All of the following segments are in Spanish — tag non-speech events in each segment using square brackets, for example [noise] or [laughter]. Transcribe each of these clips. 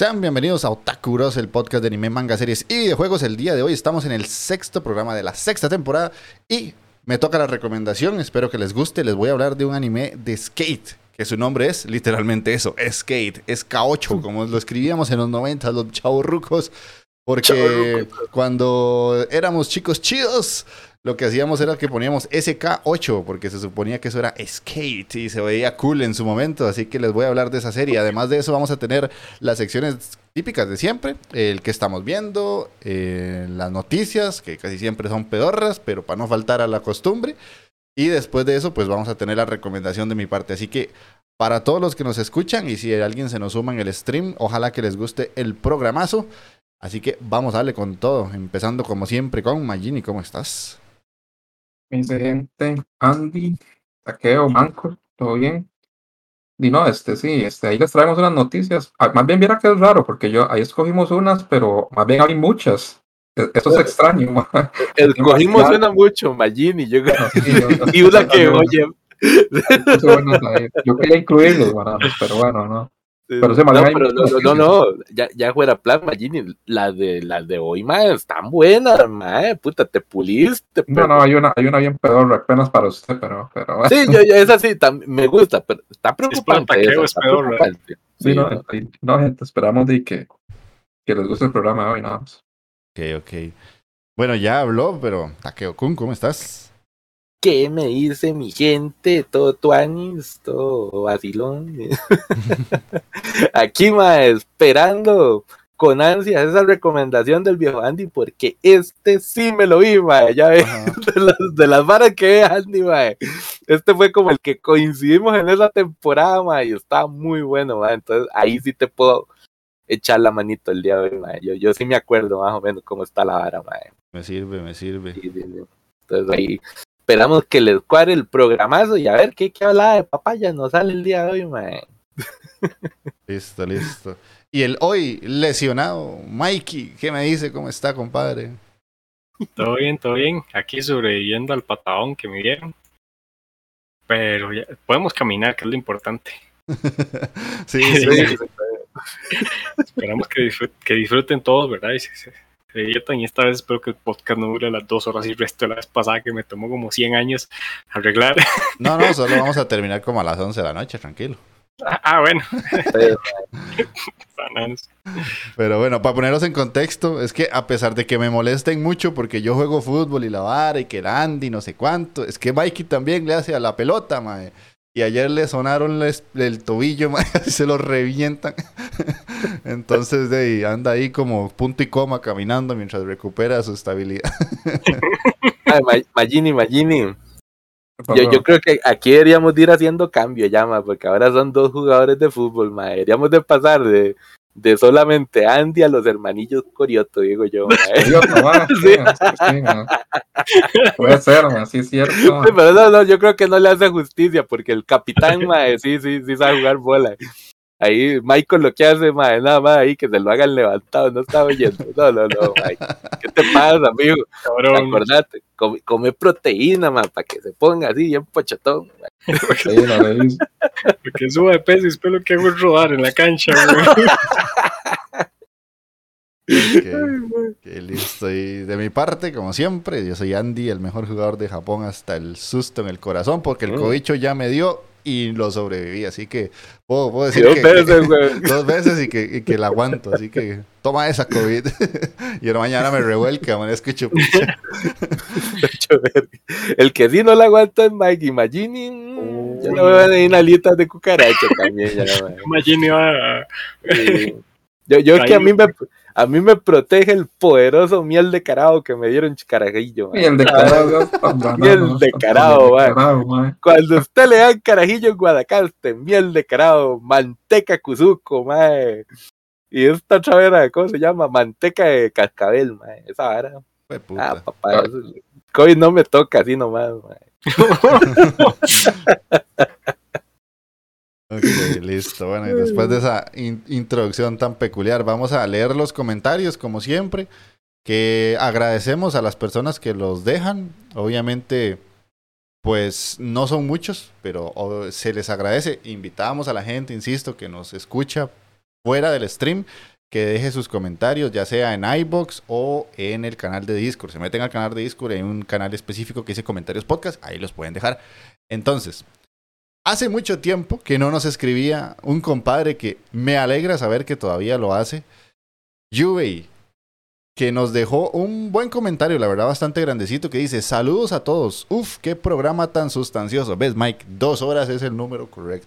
Sean bienvenidos a Otaku Bros, el podcast de anime, manga, series y videojuegos. El día de hoy estamos en el sexto programa de la sexta temporada y me toca la recomendación. Espero que les guste. Les voy a hablar de un anime de skate, que su nombre es literalmente eso, skate, es K8, como lo escribíamos en los 90, los chavos rucos. Porque cuando éramos chicos chidos, lo que hacíamos era que poníamos SK8, porque se suponía que eso era skate y se veía cool en su momento, así que les voy a hablar de esa serie. Además de eso, vamos a tener las secciones típicas de siempre, el que estamos viendo, eh, las noticias, que casi siempre son pedorras, pero para no faltar a la costumbre. Y después de eso, pues vamos a tener la recomendación de mi parte. Así que para todos los que nos escuchan y si alguien se nos suma en el stream, ojalá que les guste el programazo. Así que vamos a darle con todo, empezando como siempre con Magini, ¿cómo estás? Mi gente, Andy, Taqueo, Manco, ¿todo bien? Y no, este sí, este, ahí les traemos unas noticias. Ah, más bien viera que es raro, porque yo ahí escogimos unas, pero más bien hay muchas. E, Eso es extraño. [laughs] Escogimos una mucho, Magini, yo creo. [laughs] y una que, oye. Yo quería incluirlos, pero bueno, no. Pero no, no, no, no, ya, ya fuera plan, Magini, las de, las de hoy, mae, están buenas, mae, puta, te puliste. No, no, hay una, hay una bien peor, apenas para usted, pero, pero. Sí, yo, yo, esa sí, me gusta, pero está preocupante. Es esa, está peor, preocupante. Sí, no, no. no, gente, esperamos de que, que les guste el programa hoy, nada más. Ok, ok. Bueno, ya habló, pero Takeo Kun, ¿cómo estás? ¿Qué me dice mi gente? Todo tuanis, todo vacilón. [laughs] Aquí, ma, esperando con ansias esa recomendación del viejo Andy, porque este sí me lo vi, ma. Ya ve, [laughs] de las, de las varas que ve Andy, ma. Este fue como el que coincidimos en esa temporada, ma, y está muy bueno, ma. Entonces ahí sí te puedo echar la manito el día de hoy, ma. Yo, yo sí me acuerdo más o menos cómo está la vara, ma. Me sirve, me sirve. Entonces ahí esperamos que les cuadre el programazo y a ver qué, qué hablaba de papaya nos sale el día de hoy, man. [laughs] Listo, listo. Y el hoy lesionado, Mikey, ¿qué me dice? ¿Cómo está, compadre? Todo bien, todo bien. Aquí sobreviviendo al patadón que me dieron. Pero ya, podemos caminar, que es lo importante. [laughs] sí, sí. [laughs] Esperamos que, disfruten, que disfruten todos, ¿verdad? Y y esta vez espero que el podcast no dure las dos horas y el resto de la vez pasada que me tomó como 100 años arreglar. [laughs] No, no, solo vamos a terminar como a las 11 de la noche, tranquilo. Ah, ah bueno. [laughs] Pero bueno, para poneros en contexto, es que a pesar de que me molesten mucho porque yo juego fútbol y la vara y que el Andy no sé cuánto, es que Mikey también le hace a la pelota, mae. Y ayer le sonaron el tobillo, [laughs] y se lo revientan. [laughs] Entonces de ahí, anda ahí como punto y coma caminando mientras recupera su estabilidad. [laughs] Ay, Magini, Magini. Yo, yo, creo que aquí deberíamos ir haciendo cambio ya, porque ahora son dos jugadores de fútbol, ma. deberíamos de pasar de, de solamente Andy a los hermanillos Corioto, digo yo. [laughs] Corioto, ma, [laughs] sí, sí, ma. Puede ser, sí es cierto. pero no, no, yo creo que no le hace justicia porque el capitán, [laughs] mae, sí, sí, sí sabe jugar bola. Ahí Michael lo que hace, mae, nada más ahí que se lo hagan levantado, no está oyendo. No, no, no, mae. ¿Qué te pasa, amigo? Cabrón. Acordate, come, come proteína, mae, para que se ponga así, bien pochetón. Porque suba de peso y después lo que hago es rodar en la cancha, güey. Ok, ok, listo. Y de mi parte, como siempre, yo soy Andy, el mejor jugador de Japón hasta el susto en el corazón, porque el Mm. cobicho ya me dio y lo sobreviví. Así que puedo, puedo decir Dos que, veces, güey. [laughs] dos veces y que, y que la aguanto. Así que toma esa COVID. [laughs] y ahora mañana me revuelca, amanezco [laughs] verga. El que sí no la aguanta es Mike Imagini. mm, Ya no me van a ir alitas de cucaracha también. Ya, mae. Imagine iba a- Sí. Yo, yo es que a mí me a mí me protege el poderoso miel de carao que me dieron carajillo. mae. Bien declarado. Bien declarado, [laughs] [laughs] ma. declarado, ma. Cuando usted le dan carajillo en Guadalcaste, miel de carao, manteca cuzuco, mae. Y esta otra vera, ¿cómo se llama? Manteca de cascabel, mae. Esa vara. Ah, papá. eso- COVID no me toca así nomás, mae. [laughs] Ok, listo. Bueno, y después de esa in- introducción tan peculiar, vamos a leer los comentarios, como siempre. Que agradecemos a las personas que los dejan. Obviamente, pues no son muchos, pero se les agradece. Invitamos a la gente, insisto, que nos escucha fuera del stream, que deje sus comentarios, ya sea en iBox o en el canal de Discord. Se meten al canal de Discord, hay un canal específico que dice comentarios podcast, ahí los pueden dejar. Entonces, Hace mucho tiempo que no nos escribía un compadre que me alegra saber que todavía lo hace. Yubei, que nos dejó un buen comentario, la verdad bastante grandecito, que dice, saludos a todos. Uf, qué programa tan sustancioso. ¿Ves, Mike? Dos horas es el número correcto.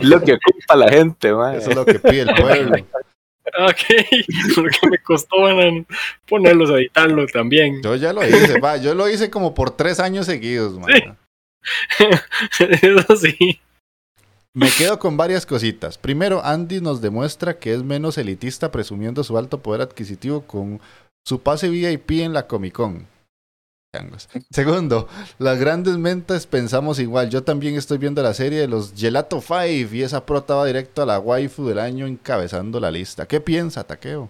Lo que ocupa la gente, mae. Eso es lo que pide el pueblo. [laughs] Ok, porque me costó man, ponerlos a editarlo también. Yo ya lo hice, va. Yo lo hice como por tres años seguidos, man. [laughs] Eso sí. Me quedo con varias cositas. Primero, Andy nos demuestra que es menos elitista presumiendo su alto poder adquisitivo con su pase VIP en la Comic Con. Segundo, las grandes mentes pensamos igual. Yo también estoy viendo la serie de los Gelato 5 y esa prota va directo a la waifu del año encabezando la lista. ¿Qué piensa, Taqueo?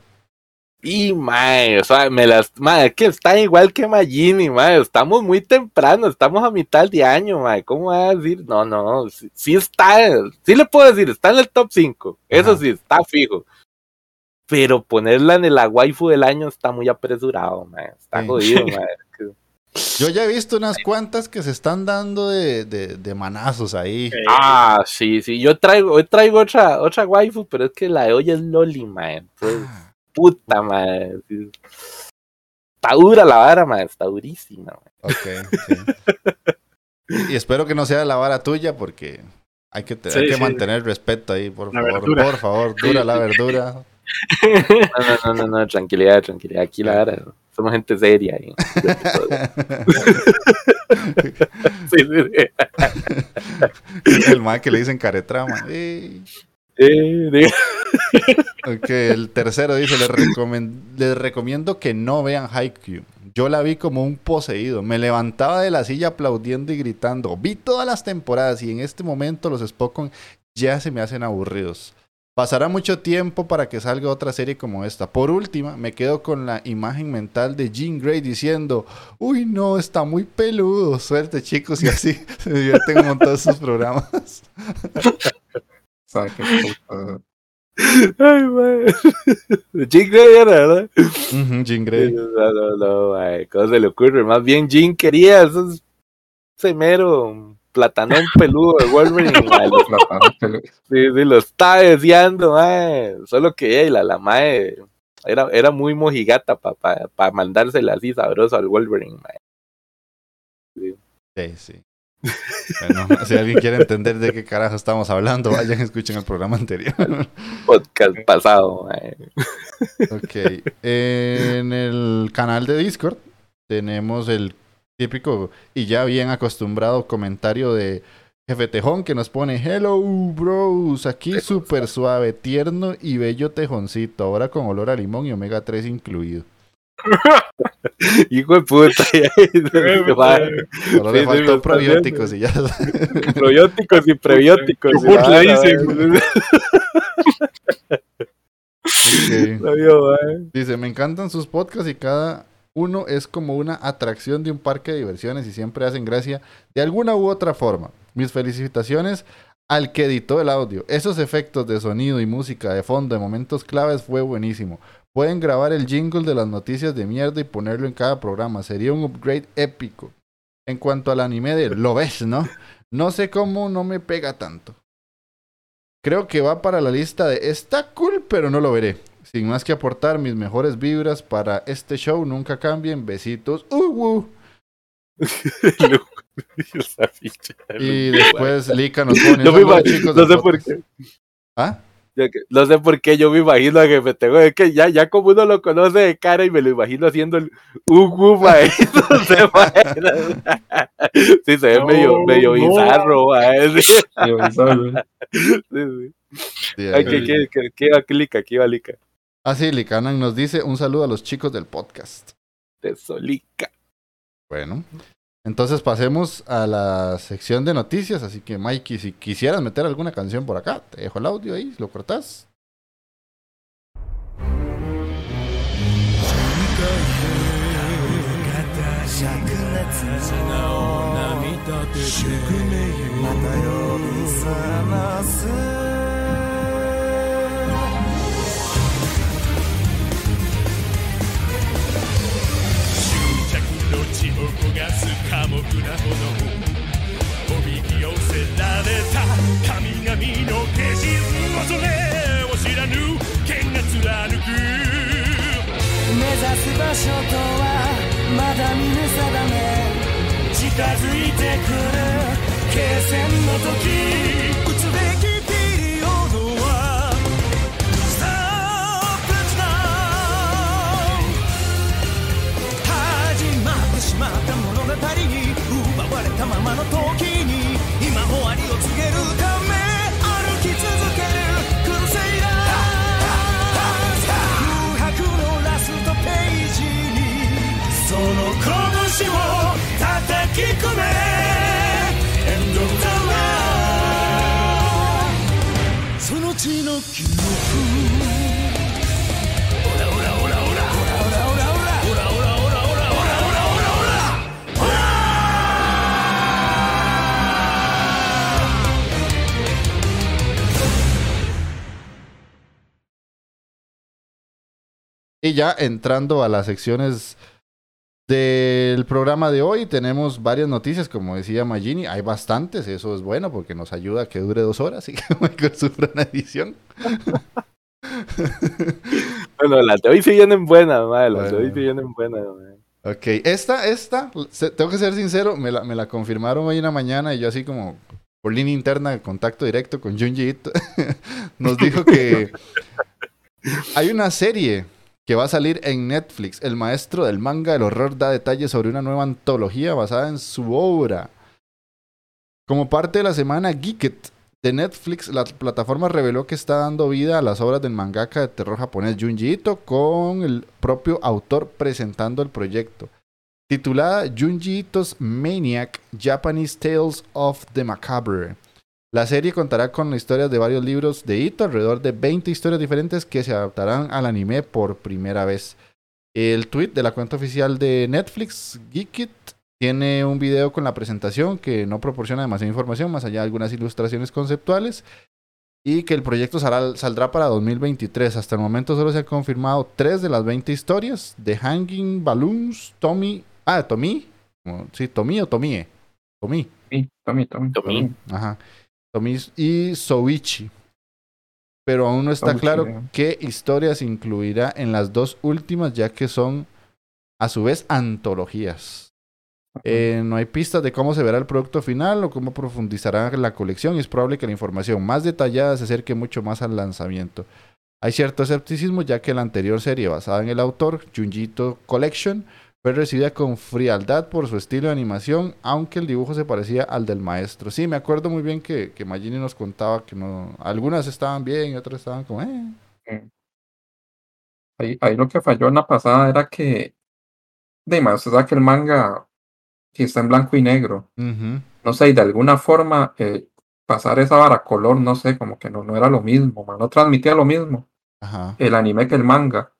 Y, mae, o sea, me las, mae, es que está igual que Magini, mae, estamos muy temprano, estamos a mitad de año, mae, ¿cómo va a decir? No, no, sí, sí está, sí le puedo decir, está en el top 5, eso sí, está fijo. Pero ponerla en el waifu del año está muy apresurado, mae, está Sí. jodido, [laughs] mae. Yo ya he visto unas cuantas que se están dando de, de- de manazos ahí. Ah, sí, sí, yo traigo, hoy traigo otra, otra waifu, pero es que la de hoy es Loli, mae, entonces, puta, sí. Está dura la vara, mae, está durísima, mae. Ok, sí. Y, espero que no sea la vara tuya porque hay que, te- Sí, hay que sí. mantener respeto ahí, por La favor. verdura. Por favor, dura la verdura. No, no, no, no, no, tranquilidad, tranquilidad. Aquí la vara, somos gente seria. ahí. Sí, sí, sí. [laughs] El man que le dicen caretrama. Ey. Eh, el tercero dice, les, recomiendo que no vean Haikyuu. Yo la vi como un poseído. Me levantaba de la silla aplaudiendo y gritando. Vi todas las temporadas y en este momento los Spokon ya se me hacen aburridos. Pasará mucho tiempo para que salga otra serie como esta. Por última, me quedo con la imagen mental de Jean Grey diciendo, uy no, está muy peludo. Suerte chicos y así [laughs] se divierten un montón sus programas. ¿Sabe qué puta? Ay, mae. [laughs] Jim Grey era, ¿verdad? Ujú, Jean Grey. No, no, no, mae, ¿Cómo se le ocurre? Más bien Jim quería esos semero platanón peludo de Wolverine. [laughs] mae, lo- La paja que le- Sí, sí, lo estaba deseando. Solo que ey, la, la mae era, era muy mojigata para pa, pa mandársela así sabroso al Wolverine, mae. Sí, sí. Bueno, si alguien quiere entender de qué carajo estamos hablando, vayan escuchen el programa anterior. Podcast pasado, mae. ok. En el canal de Discord tenemos el típico y ya bien acostumbrado comentario de Jefe Tejón que nos pone Hello bros, aquí súper suave, tierno y bello tejoncito, ahora con olor a limón y omega 3 incluido. [laughs] Hijo de puta. [laughs] Solo le faltó probióticos y ya. probióticos y prebióticos. Yogurt le dicen. Ok. No, yo, mae. Dice, me encantan sus podcasts y cada uno es como una atracción de un parque de diversiones y siempre hacen gracia de alguna u otra forma. Mis felicitaciones al que editó el audio. Esos efectos de sonido y música de fondo de momentos claves fue buenísimo. Pueden grabar el jingle de las noticias de mierda y ponerlo en cada programa. Sería un upgrade épico. En cuanto al anime de Lo ves, ¿no? No sé cómo no me pega tanto. Creo que va para la lista de está cool, pero no lo veré. Sin más que aportar mis mejores vibras para este show, nunca cambien. Besitos. Uh, uh. [laughs] Y después Lika nos pone. No, me "Saludos, imag- chicos no sé por podcast". qué. ¿Ah? Ya que- No sé por qué yo me imagino a Jefe Tego. Es que ya, ya como uno lo conoce de cara y me lo imagino haciendo el ugu, [laughs] mae. No. Sí, se ve No, medio, medio no. bizarro, mae. Sí, bizarro. sí, sí. Sí, Ay, ahí. ¿Qué, qué, qué, qué va va lica? Ah, sí, Likanan nos dice un saludo a los chicos del podcast. De solica. Bueno, entonces pasemos a la sección de noticias. Así que, Mikey, si quisieras meter alguna canción por acá, te dejo el audio ahí, lo cortás. 焦がす寡黙な炎おびき寄せられた神々の化身恐れを知らぬ剣が貫く目指す場所とはまだ見ぬ定め。近づいてくる決戦の時。の時に今終わりを告げるため歩き続けるクルセイダー空白のラストページにその拳を叩き込む。Y ya entrando a las secciones del programa de hoy, tenemos varias noticias, como decía Magini, hay bastantes, eso es bueno porque nos ayuda a que dure dos horas y que [laughs] Michael sufra una edición. [laughs] Bueno, las de hoy sí vienen buenas, mae. Las de hoy Bueno. sí vienen buenas. Ok, esta, esta, tengo que ser sincero, me la, me la confirmaron hoy en la mañana y yo así como por línea interna, contacto directo con Junji Ito, [laughs] nos dijo que hay una serie que va a salir en Netflix. El maestro del manga del horror da detalles sobre una nueva antología basada en su obra. Como parte de la semana Geeket de Netflix, la plataforma reveló que está dando vida a las obras del mangaka de terror japonés Junji Ito con el propio autor presentando el proyecto. Titulada Junji Ito's Maniac Japanese Tales of the Macabre. La serie contará con historias de varios libros de Ito, alrededor de 20 historias diferentes que se adaptarán al anime por primera vez. El tweet de la cuenta oficial de Netflix, Geekit, tiene un video con la presentación que no proporciona demasiada información, más allá de algunas ilustraciones conceptuales, y que el proyecto saldrá, saldrá para 2023. Hasta el momento solo se han confirmado 3 de las 20 historias de Hanging Balloons, Tommy, ah, Tommy, sí, Tommy o Tomie, Tommy, Sí, Tommy, Tommy. Tommy. ajá, y Soichi. Pero aún no está Soichi, claro qué historias incluirá en las dos últimas, ya que son a su vez antologías. Eh, no hay pistas de cómo se verá el producto final o cómo profundizará la colección y es probable que la información más detallada se acerque mucho más al lanzamiento. Hay cierto escepticismo ya que la anterior serie basada en el autor, Junjito Collection, fue recibida con frialdad por su estilo de animación, aunque el dibujo se parecía al del maestro. Sí, me acuerdo muy bien que, que Magini nos contaba que no, algunas estaban bien y otras estaban como, eh. Ahí, ahí lo que falló en la pasada era que, de más, usted sabe que el manga que está en blanco y negro, no sé, y de alguna forma eh, pasar esa vara color, no sé, como que no, no era lo mismo, man, no transmitía lo mismo Ajá. el anime que el manga.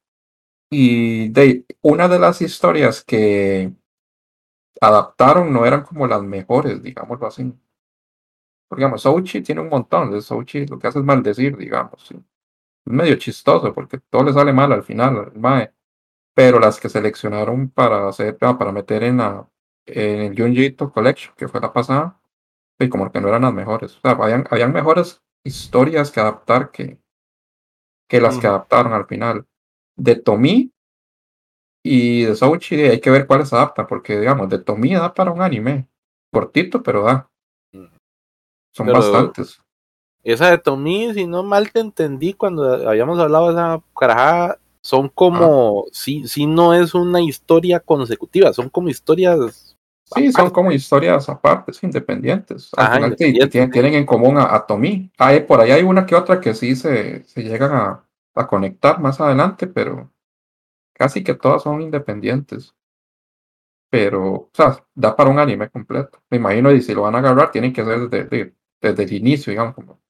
Y de una de las historias que adaptaron no eran como las mejores, digámoslo así. Porque, digamos, Souchi tiene un montón, de Souchi lo que hace es maldecir, digamos. sí. Es medio chistoso porque todo le sale mal al final, al mae. Pero las que seleccionaron para hacer, ah, para meter en la en el Junji Ito Collection, que fue la pasada, y como que no eran las mejores. O sea, habían, habían mejores historias que adaptar que, que las que adaptaron al final. De Tomi y de Souchi hay que ver cuáles adaptan, porque digamos, de Tomi da para un anime. Cortito, pero da. Son Pero- bastantes. Esa de Tommy, si no mal te entendí cuando habíamos hablado de esa carajada, son como, sí, sí no es una historia consecutiva, son como historias. Sí, son como historias aparte, independientes. Al Ajá, final tienen, tienen en común a, a. Ah, eh, por ahí hay una que otra que sí se, se llegan a, a conectar más adelante, pero casi que todas son independientes. Pero, o sea, da para un anime completo. Me imagino, y si lo van a agarrar, tienen que ser desde, de- desde el inicio, digamos, como,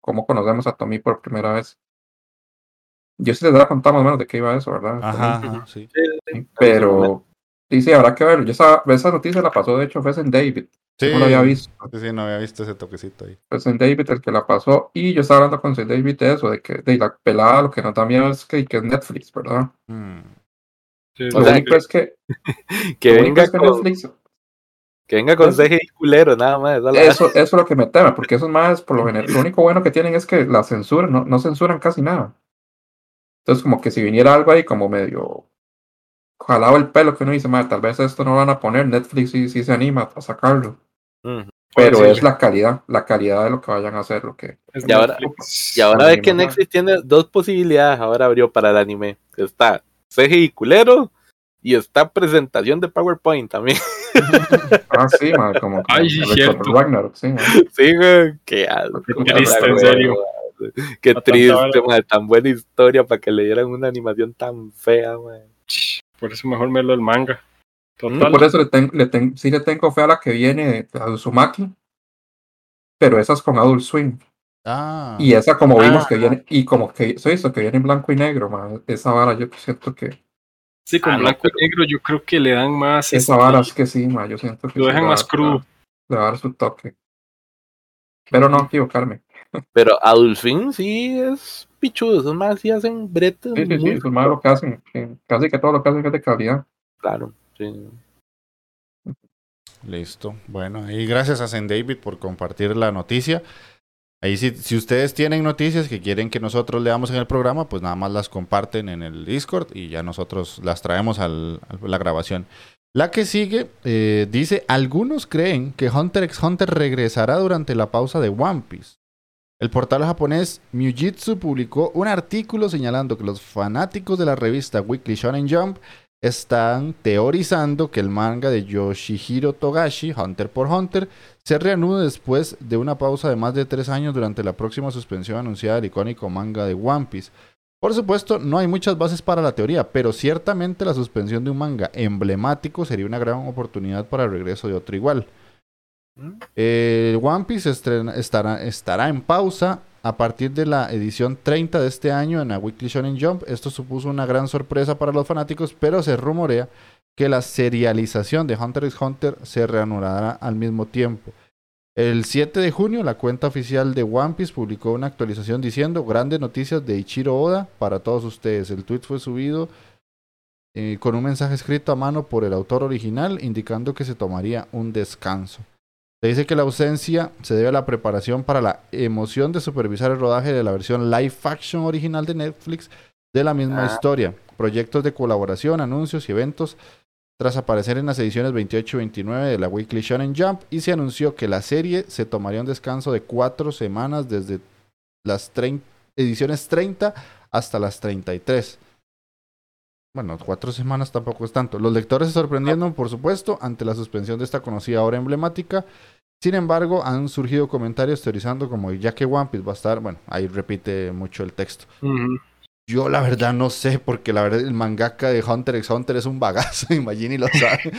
como conocemos a Tomi por primera vez. Yo sí les daba contar más o menos de qué iba eso, ¿verdad? Ajá. Sí, Pero, sí, sí, habrá que ver. Yo esa, esa noticia la pasó, de hecho, fue en David. Sí, No lo había visto. Sí, sí, no había visto ese toquecito ahí. Fue en David el que la pasó. Y yo estaba hablando con Sir David de eso, de que de la pelada lo que nos da miedo es que, que es Netflix, ¿verdad? Mm. Sí, Lo O sea, único es que, [laughs] Que lo único venga con, Netflix, que venga con Eso- CGI culero, nada más. eso, eso es lo que me teme, porque esos más, por lo general, lo único bueno que tienen es que la censura, no, no censuran casi nada. Entonces, como que si viniera algo ahí como medio jalado el pelo, que uno dice, "Madre, tal vez esto no lo van a poner, Netflix sí, sí se anima a sacarlo. Pero Sí. es la calidad, la calidad de lo que vayan a hacer, lo que Y ahora-. Y ahora Con ve anime, que. Netflix tiene dos posibilidades, ahora abrió para el anime. Está CGI culero y está presentación de PowerPoint también. [laughs] Ah, sí, man, como, como Ay, cierto. Ragnarok, sí, man. Sí, güey, qué asco, Qué triste, en serio. Qué triste, man, tan buena historia para que le dieran una animación tan fea, man. Por eso mejor me lo del manga. Total. por eso le tengo, le ten- sí le tengo fe a la que viene, a Uzumaki, pero esa es con Adult Swim. Ah. Y esa como vimos Ah. que viene, y como que se hizo que viene en blanco y negro, man, esa vara yo siento que, Sí, con Ah, blanco y negro yo creo que le dan más. esa este, vara es que sí, man, yo siento que Lo dejan más crudo. Le va a dar su toque. Pero no equivocarme. Pero Adulfin sí es pichudo, esos más sí hacen bretes Sí, sí, sí, muy eso es más lo que hacen. Casi que todo lo que hacen es de calidad. claro. sí. Listo. Bueno, y gracias a Zen David por compartir la noticia. Ahí si, si ustedes tienen noticias que quieren que nosotros leamos en el programa, pues nada más las comparten en el Discord y ya nosotros las traemos al- a la grabación. La que sigue eh, dice, algunos creen que Hunter x Hunter regresará durante la pausa de One Piece. El portal japonés Mujitsu publicó un artículo señalando que los fanáticos de la revista Weekly Shonen Jump están teorizando que el manga de Yoshihiro Togashi, Hunter por Hunter, se reanude después de una pausa de más de tres años durante la próxima suspensión anunciada del icónico manga de One Piece. Por supuesto, no hay muchas bases para la teoría, pero ciertamente la suspensión de un manga emblemático sería una gran oportunidad para el regreso de otro igual. Eh, One Piece estará en pausa a partir de la edición 30 de este año en la Weekly Shonen Jump. Esto supuso una gran sorpresa para los fanáticos, pero se rumorea que la serialización de Hunter x Hunter se reanudará al mismo tiempo. El 7 de junio, la cuenta oficial de One Piece publicó una actualización diciendo grandes noticias de Ichiro Oda para todos ustedes. El tweet fue subido eh, con un mensaje escrito a mano por el autor original indicando que se tomaría un descanso. Se dice que la ausencia se debe a la preparación para la emoción de supervisar el rodaje de la versión live action original de Netflix de la misma Ah. historia, proyectos de colaboración, anuncios y eventos tras aparecer en las ediciones 28 y 29 de la Weekly Shonen Jump y se anunció que la serie se tomaría un descanso de cuatro semanas desde las ediciones 30 hasta las 33. Bueno, cuatro semanas tampoco es tanto. Los lectores se sorprendieron, por supuesto, ante la suspensión de esta conocida obra emblemática. Sin embargo, han surgido comentarios teorizando como ya que One Piece va a estar, bueno, ahí repite mucho el texto. Yo la verdad no sé, porque la verdad el mangaka de Hunter x Hunter es un bagazo, [laughs] imagínate lo sabe.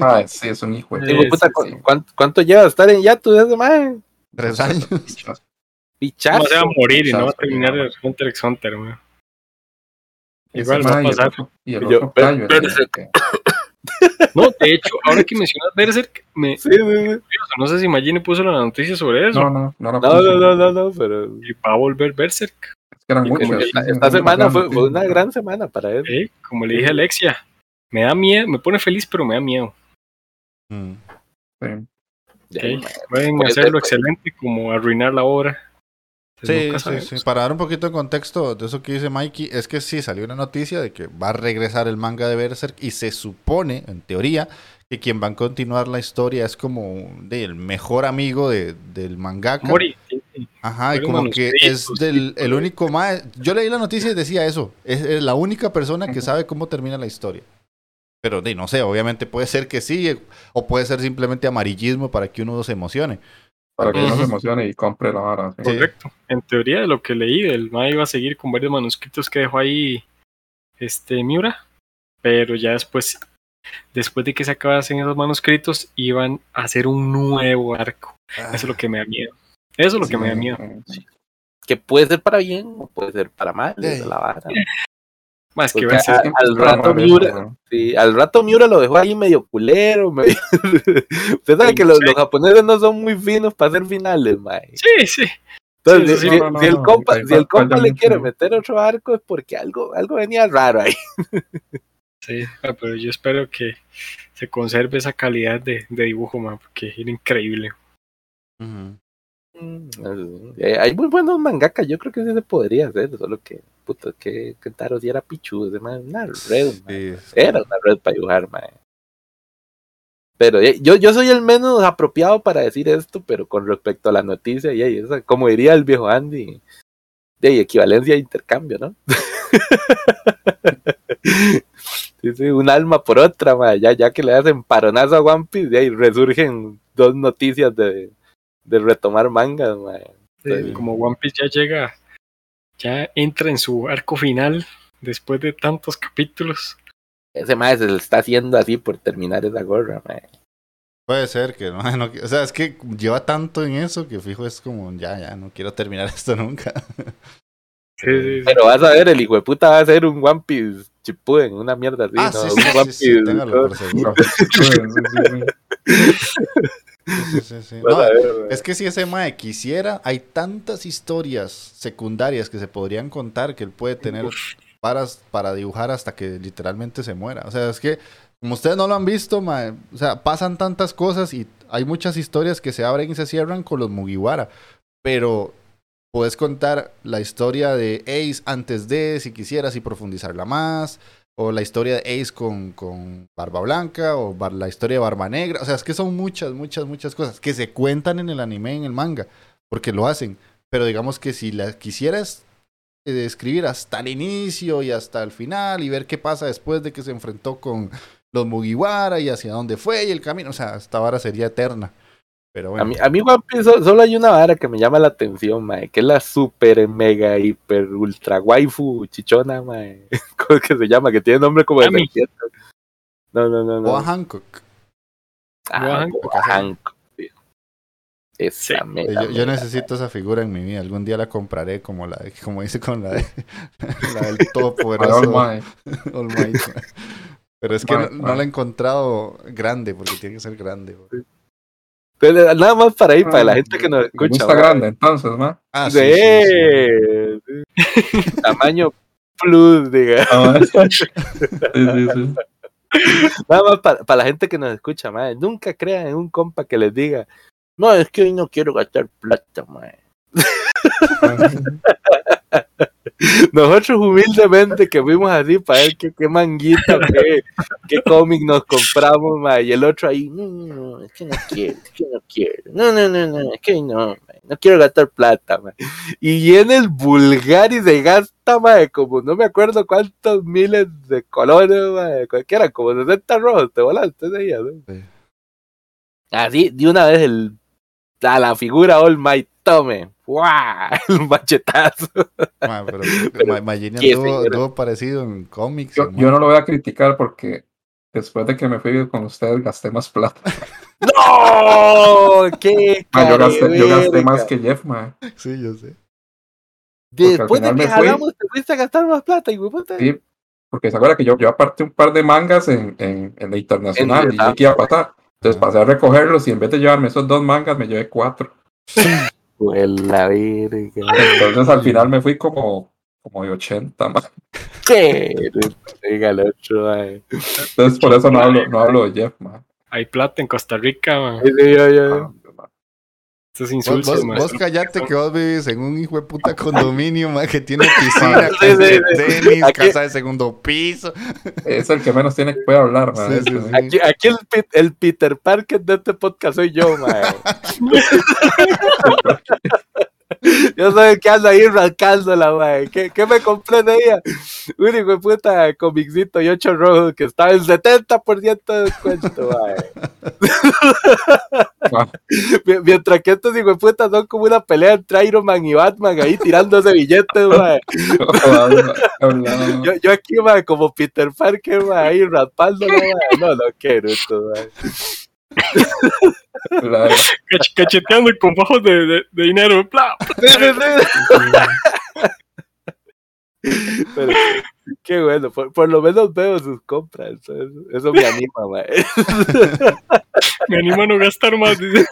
Ay, sí, es un hijo de... Sí, Hijo de puta, sí, ¿cu- sí. ¿cuánto, cuánto lleva de estar en Yatu ese mae? Tres años. Pichazo. No se va a morir y no va a terminar el Hunter x Hunter, weón. Ese Igual va a mae y el pasar. otro- Y Yo- pero- que- No, de hecho, ahora que mencionas Berserk, me, Sí, sí, sí. no sé si Magini puso la noticia sobre eso. No, no, no No, no, no, no, no, pero Y va a volver Berserk. Esta, semana fue, una gran semana para él. ¿eh? Como le dije a Alexia, me da miedo, me pone feliz, pero me da miedo. Mm. Pueden hacerlo pues. excelente como arruinar la obra. Sí, sí, sí. Para dar un poquito de contexto de eso que dice Mikey, es que sí salió una noticia de que va a regresar el manga de Berserk y se supone, en teoría, que quien va a continuar la historia es como de, el mejor amigo de, del mangaka. Mori, Ajá, y como que es del, el único más. Yo leí la noticia y decía eso. Es, es la única persona que sabe cómo termina la historia. Pero de, no sé, obviamente puede ser que sí, o puede ser simplemente amarillismo para que uno se emocione. Para que uno Ujú. se emocione y compre la vara. sí. Correcto. En teoría, de lo que leí, el MA iba a seguir con varios manuscritos que dejó ahí este Miura, pero ya después, después de que se acabasen esos manuscritos, iban a hacer un nuevo arco. Eso es lo que me da miedo. Eso es lo que me da miedo. sí. Que puede ser para bien o puede ser para mal. Es la vara. Más que a- al rato Miura, sí, al rato Miura lo dejó ahí medio culero. [laughs] medio- Usted sabe que los, los japoneses no son muy finos para hacer finales, mae. Sí, sí. Entonces, Sí, si, sí, no, no, si el no, compa, si el le quiere meter otro arco es porque algo, algo venía raro ahí. Sí, pero yo espero que se conserve esa calidad de, de dibujo, man, porque era increíble. Ujú. Eh, hay muy buenos mangakas, yo creo que sí se podría hacer, solo que, puta, que Kentaro si era pichu, man, una red, man. Sí, Era una red para dibujar, mae. Pero eh, yo, yo soy el menos apropiado para decir esto, pero con respecto a la noticia, y ahí, esa, como diría el viejo Andy, de equivalencia de intercambio, ¿no? [laughs] sí, sí, un alma por otra. Ya, ya que le hacen paronazo a One Piece, de ahí resurgen dos noticias de, de retomar mangas, mae. Sí, Como One Piece ya llega, ya entra en su arco final después de tantos capítulos. Ese mae se le está haciendo así por terminar esa gorra, mae. Puede ser que [laughs] no, no- O sea, es que lleva tanto en eso que fijo es como, ya, ya, no quiero terminar [laughs] esto nunca. Sí, sí, sí. Pero vas a ver, el hijo de puta va a hacer un One Piece Chipuden, una mierda así, ah, ¿no? sí, un sí, One sí, sí, Piece, [laughs] Es que si ese Mae quisiera, hay tantas historias secundarias que se podrían contar que él puede tener para, para dibujar hasta que literalmente se muera. O sea, es que, como ustedes no lo han visto, Mae, o sea, pasan tantas cosas y hay muchas historias que se abren y se cierran con los Mugiwara. Pero puedes contar la historia de Ace antes de, si quisieras, y profundizarla más. O la historia de Ace con, con Barba Blanca, o la historia de Barba Negra. O sea, es que son muchas, muchas, muchas cosas que se cuentan en el anime, en el manga, porque lo hacen. Pero digamos que si la quisieras eh, escribir hasta el inicio y hasta el final y ver qué pasa después de que se enfrentó con los Mugiwara y hacia dónde fue y el camino, o sea, esta vara sería eterna. Pero bueno. A mí, a mí One Piece solo hay una vara que me llama la atención, mae, que es la super, mega, hiper, ultra waifu chichona, mae. [laughs] ¿Cómo es que se llama? Que tiene nombre como de. No, no, no, no. Boa Hancock. Ah, Boa Boa Hancock, tío. Esa Sí. mera, Yo, necesito esa figura en mi vida. Algún día la compraré como la como dice con la, de- [laughs] la del todopoderoso all my. All. Pero es que no, la he encontrado grande, porque tiene que ser grande. güey. Entonces, nada más para ahí, para la Ah, gente que nos escucha. mae. grande, entonces, ¿no? Ah, Sí, sí, sí, sí. sí. [laughs] Tamaño plus, diga. Ah, [laughs] sí, sí, sí. Nada más para, para la gente que nos escucha, mae. Nunca crean en un compa que les diga, no, es que hoy no quiero gastar plata, mae. [laughs] Nosotros humildemente que fuimos así para ver qué, qué manguita, qué, qué cómic nos compramos, ma, y el otro ahí, no, no, no, es que no quiero, es que no quiero, no, no, no, no, es que no, ma, no quiero gastar plata, ma. Y viene el vulgar y se gasta, ma, como no me acuerdo cuántos miles de colores, ma, cualquiera, como 60 rojos, te volaste ese día, ¿no? Sí. Así, de una vez el, a la figura All Might, tome, [laughs] ¡guau! El machetazo. Ma, pero, [laughs] parecido en cómics. Yo, no lo voy a criticar porque después de que me fui con ustedes gasté más plata. [laughs] ¡No! ¡Qué Ma, yo, gasté, yo gasté careverga! más que Jeff, ma. Sí, yo sé. Después de que fui. jalamos, te fuiste a gastar más plata, puta. Sí, porque se acuerda que yo, yo aparté un par de mangas en, en, en la internacional En- y yo que iba a pasar. Entonces pasé a recogerlos y en vez de llevarme esos dos mangas me llevé cuatro. Pues la verga. Entonces al final me fui como, como de 80 más. Otro, ay. Entonces por eso no hablo, no hablo de Jeff, ma. Hay plata en Costa Rica, man. Sí, sí, yo, yo. Ma. Estos Vos, insultos, vos, callate que vos vivís en un hijo de puta [laughs] condominio, ma, que tiene piscina, Sí, que sí, sí. tenis, Aquí- casa de segundo piso. Es el que menos tiene que puede hablar, ma. Sí, sí, sí. Aquí, aquí el, Pit- el Peter Parker de este podcast soy yo, mae. [laughs] [laughs] Yo el que anda ahí rascándola, mae. ¿Qué, ¿Qué me compré de ella? Un hijo de puta comicito y ocho rojos que estaba en 70% de descuento. Mi- Mientras que estos hijos de puta son como una pelea entre Iron Man y Batman ahí tirándose billetes, mae. hablando- Yo, yo aquí, mae, como Peter Parker, mae, ahí raspándola, mae. No, no quiero esto, mae. La- Cach- cacheteando con bajos de, de, de dinero. sí, sí. Pero, qué bueno, por, por lo menos veo sus compras. Eso, eso- me anima, mae. Me animo a no gastar más. dice.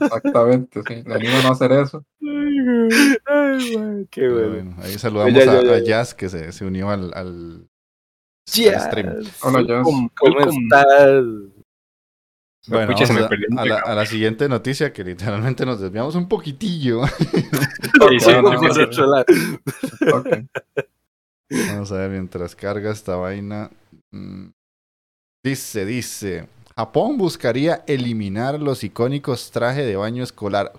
Exactamente, sí. Le animo a no hacer eso. Ay, mae, qué bueno. bueno, ahí saludamos Ya, ya, a, ya, a ya. Jazz que se, se unió al, al Yes. stream. Hola, Jess. ¿Cómo Welcome. estás? Bueno, Pucha, vamos a, la, a la siguiente noticia que literalmente nos desviamos un poquitillo. [laughs] Sí. Vamos a ver mientras carga esta vaina. Mm. Dice, dice. Japón buscaría eliminar los icónicos trajes de baño escolar.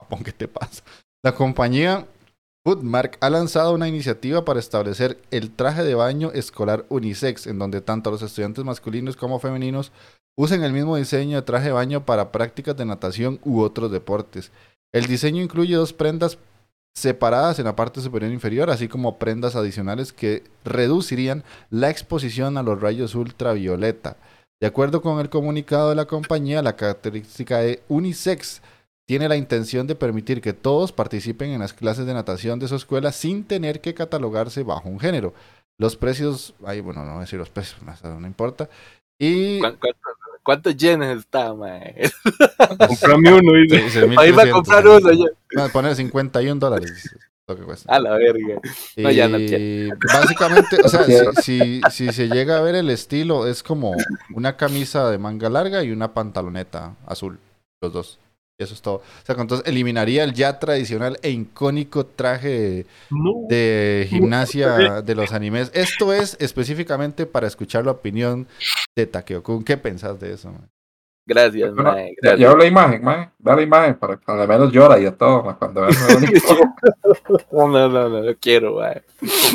Japón, ¿qué te pasa? La compañía Foodmark ha lanzado una iniciativa para establecer el traje de baño escolar unisex, en donde tanto los estudiantes masculinos como femeninos usen el mismo diseño de traje de baño para prácticas de natación u otros deportes. El diseño incluye dos prendas separadas en la parte superior e inferior, así como prendas adicionales que reducirían la exposición a los rayos ultravioleta. De acuerdo con el comunicado de la compañía, la característica de unisex tiene la intención de permitir que todos participen en las clases de natación de su escuela sin tener que catalogarse bajo un género. Los precios, ay, bueno, no voy a decir los precios, no, no importa. Y ¿Cuán- cuántos- ¿Cuántos yenes está, mae? [laughs] Comprame uno. Dice. Sí, Ahí va a 1300, comprar uno ya. No, poner 51 dólares. es Lo que cuesta. A la verga. No, ya no básicamente, o sea, [laughs] si, si se llega a ver el estilo, es como una camisa de manga larga y una pantaloneta azul, los dos. Eso es todo. O sea, entonces eliminaría el ya tradicional e icónico traje No. de gimnasia de los animes. Esto es específicamente para escuchar la opinión de Takeo-kun. ¿Qué pensás de eso? man? Gracias, Bueno, Gracias. ya veo la imagen, mae. Ve la imagen para que al menos llora y a todo, mae, cuando. [laughs] No, no, no, no, no quiero, mae.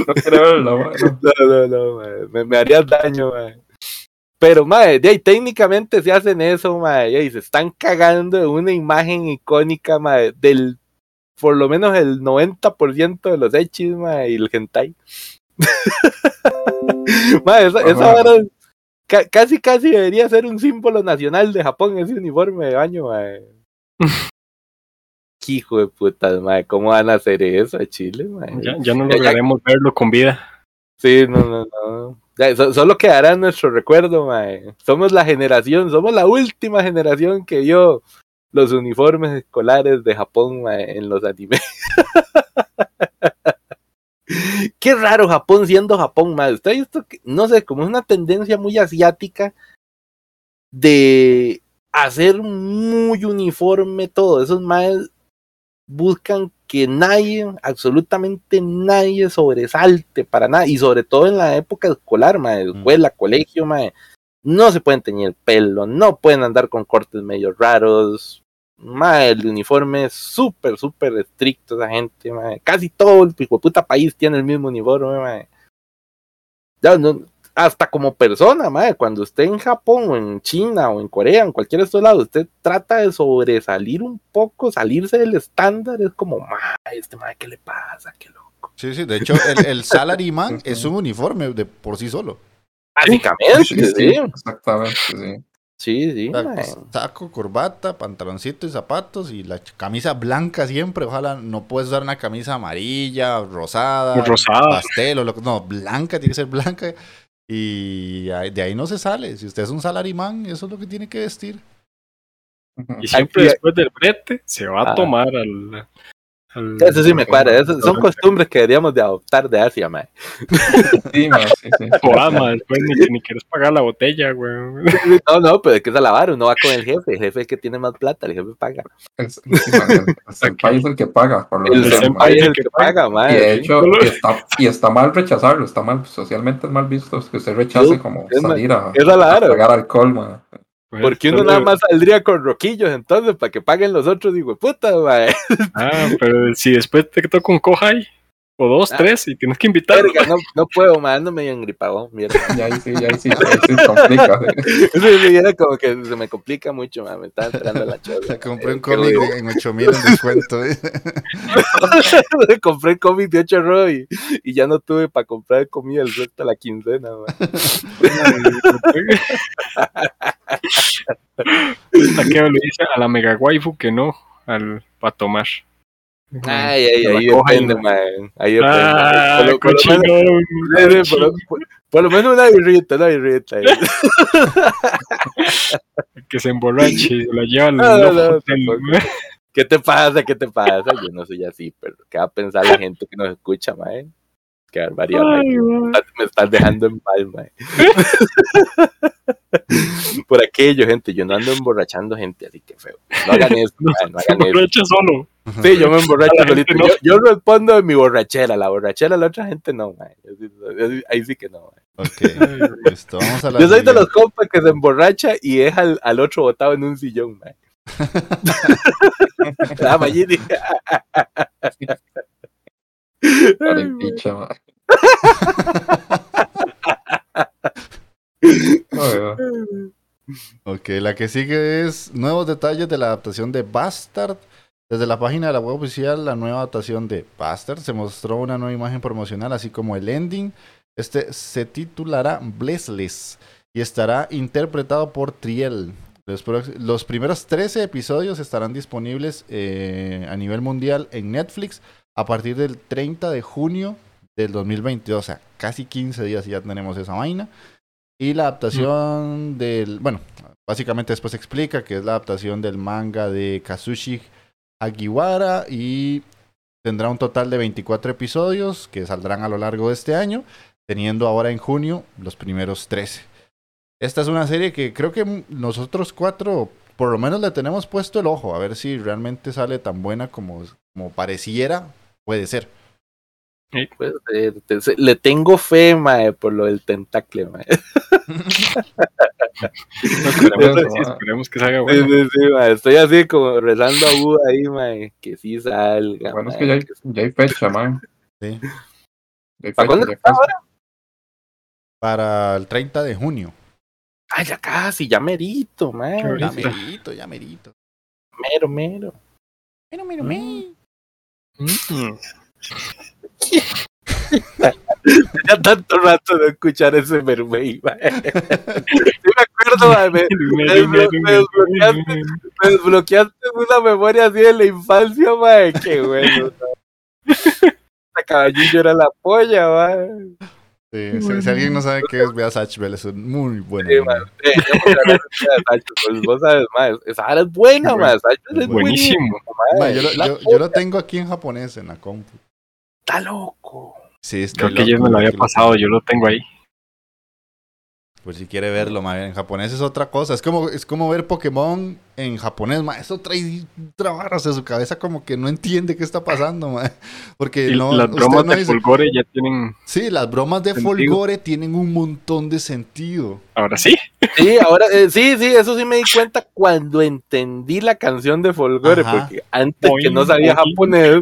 No quiere verlo, mae. [laughs] No, no, no, mae. Me, me harías daño, mae. Pero, mae, de ahí, técnicamente se hacen eso, mae, y se están cagando de una imagen icónica, mae, del, por lo menos el 90% de los hechis, mae, y el hentai. [laughs] mae, esa, esa ca- casi, casi debería ser un símbolo nacional de Japón, ese uniforme de baño. [laughs] Qué Hijo de putas, mae, ¿cómo van a hacer eso a Chile, mae? Ya, ya no ya- lograremos verlo con vida. Sí, no, no, no. Solo quedará nuestro recuerdo, mae. Somos la generación, somos la última generación que vio los uniformes escolares de Japón mae, en los animes. [laughs] Qué raro Japón siendo Japón, mae. Usted que, no sé, como es una tendencia muy asiática de hacer muy uniforme todo. Esos maes buscan que nadie, absolutamente nadie sobresalte para nada, y sobre todo en la época escolar, mae, escuela, colegio, mae, no se pueden teñir el pelo, no pueden andar con cortes medio raros, mae, el uniforme es súper, súper estricto esa gente, mae, casi todo el de puta país tiene el mismo uniforme, mae. Ya, no- hasta como persona, mae, cuando esté en Japón o en China o en Corea, en cualquiera de estos lados, usted trata de sobresalir un poco, salirse del estándar, es como, mae, este mae, ¿qué le pasa? Qué loco. Sí, sí, de hecho, el, el salaryman [laughs] es un uniforme de por sí solo. Básicamente, Sí, sí. sí, exactamente, sí. Sí, sí, O sea, mae. pues, saco, corbata, pantaloncito y zapatos y la camisa blanca siempre. Ojalá no puedes usar una camisa amarilla, rosada, Rosada. pastel o lo que. No, blanca, tiene que ser blanca. Y de ahí no se sale. Si usted es un salaryman, eso es lo que tiene que vestir. Y siempre Aquí- después del brete se va Ah. a tomar al. Al- Eso sí me cuadra, eso- son costumbres que deberíamos de adoptar de Asia, mae. [laughs] Sí, ma, sí, sí. O ama, después ni, ni quieres pagar la botella, güey. No, no, pero es que es a la vara, uno va con el jefe, el jefe es el que tiene más plata, el jefe paga. El, sí, ma, el- el senpai es el que paga. Por lo El senpai es el que paga, Y mae. de sí. hecho, y está, y está mal rechazarlo, está mal, socialmente es mal visto que usted rechace Sí, como salir a, es a pagar alcohol, ma. Porque uno nada más saldría con roquillos entonces para que paguen los otros, digo, puta, mae. Ah, pero si después te toca un kohai, o dos, Ah. tres, y tienes que invitar. No, no puedo, mae, ando medio engripado, mierda. [laughs] Y ahí sí, y ahí sí, ahí sí complica. [laughs] sí. Era como que se me complica mucho, mae, me estaba entrando la chola. [laughs] Compré un ¿Qué le cómic en 8000 en descuento. ¿eh? compré cómic de 8 RO y, y ya no tuve para comprar comida el resto de la quincena, mae. Taqueo le dice a la mega waifu que no, al para tomar. Ay, ay, ahí depende, no. mae. Ahí depende. Ah, Por lo- por lo menos- por, lo, por- por lo menos una birrita, una birrita. [laughs] que se emborrache y la lleva al [laughs] No, no. ¿Qué te pasa? ¿Qué te pasa? Yo no soy así, pero ¿qué va a pensar la gente que nos escucha, mae? Qué barbaridad. Me estás dejando en paz, mae. [laughs] Por aquello, gente, yo no ando emborrachando gente, así que feo. No hagan eso, [laughs] no hagan eso. solo. Sí, yo me emborracho la solito. no. Yo, yo respondo de mi borrachera, la borrachera de la otra gente no, sí- Ahí sí que no, mae. Ok, listo. Vamos a la Yo soy de los compas que se emborracha y deja al, al otro botado en un sillón, [laughs] mae. Ah, Picha. [laughs] Ok, la que sigue es nuevos detalles de la adaptación de Bastard. Desde la página de la web oficial, la nueva adaptación de Bastard se mostró una nueva imagen promocional, así como el ending. Este se titulará Blessless y estará interpretado por Triel. Los primeros 13 episodios estarán disponibles eh, a nivel mundial en Netflix a partir del 30 de junio del 2022. O sea, casi 15 días y ya tenemos esa vaina. Y la adaptación del. Bueno, básicamente después explica que es la adaptación del manga de Kazushi Agiwara y tendrá un total de 24 episodios que saldrán a lo largo de este año, teniendo ahora en junio los primeros 13. Esta es una serie que creo que nosotros cuatro, por lo menos le tenemos puesto el ojo, a ver si realmente sale tan buena como, como pareciera. Puede ser. Pues, eh, te- le tengo fe, mae, por lo del tentacle, mae. [laughs] Esperemos, sí, esperemos que salga bueno. sí, sí, mae. Estoy así como rezando a Buda ahí, mae, que sí salga. Bueno es mae, que ya hay, ya hay fecha, man. Sí. ¿Para cuándo está ahora? Para el 30 de junio. Ah, ya casi, ya merito, mae. Ya merito, ya merito. Mero, mero. Mero, mero, mero. Mm. [laughs] Ya tanto rato de escuchar ese mermaid. [laughs] Sí me acuerdo, me, me- me desbloqueaste, me desbloqueaste una memoria así de la infancia, mae. Qué bueno. [laughs] Caballillo era la polla, mae. Sí, si, si alguien no sabe qué es, vea Satch Bell, es un muy bueno. Sí, man. Yo Sacho, pues, vos sabes, mae, esa vara es buena, Bueno, es buenísimo. yo, lo, yo- yo lo tengo aquí en japonés en la compu. Está loco. Sí, está Creo que ya me lo había pasado, yo lo tengo ahí. Por si quiere verlo, ma, en japonés es otra cosa. Es como, es como ver Pokémon en japonés, ma. Eso trae trabajas de su cabeza como que no entiende qué está pasando, ma. Porque Y no, las bromas no de dice- Fulgore ya tienen. Sí, las bromas de Sentido. Folgore tienen un montón de sentido. Ahora sí. Sí, ahora, eh, sí, sí, eso sí me di cuenta cuando entendí la canción de Folgore, Ajá. porque antes que no sabía boing. japonés,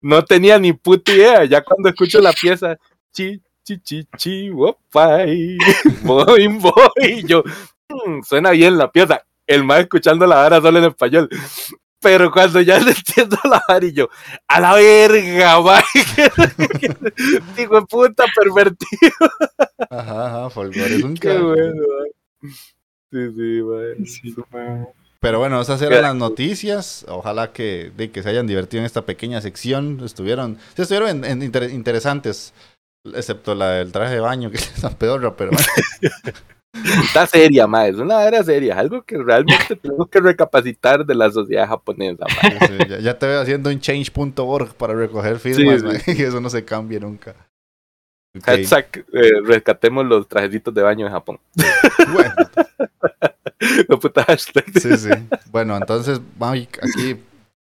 no tenía ni puta idea. Ya cuando escucho la pieza, chi, chi, chi, chi, wopai, [laughs] boing, boing, yo, "Mm, suena bien la pieza. El más escuchando la vara solo en español. Pero cuando ya [laughs] le entiendo la vara y yo, a la verga, ma, hijo de puta pervertido. Ajá, ajá, Folgore es un Qué bueno, ma. Sí, sí, ma. Sí. Pero bueno, esas eran las noticias. Ojalá que, de que se hayan divertido en esta pequeña sección. Estuvieron, estuvieron en- en inter- interesantes. Excepto la del traje de baño, [laughs] que es la peor, pero [laughs] Está seria, ma, es una era seria, algo que realmente [laughs] tenemos que recapacitar de la sociedad japonesa, ma. Sí, ya, ya te veo haciendo un change.org para recoger firmas, Sí, y eso no se cambie nunca. Ok, Hashtag, eh, rescatemos los trajecitos de baño en Japón. Bueno, No puta hashtag. sí, sí. Bueno, entonces, Mavi, aquí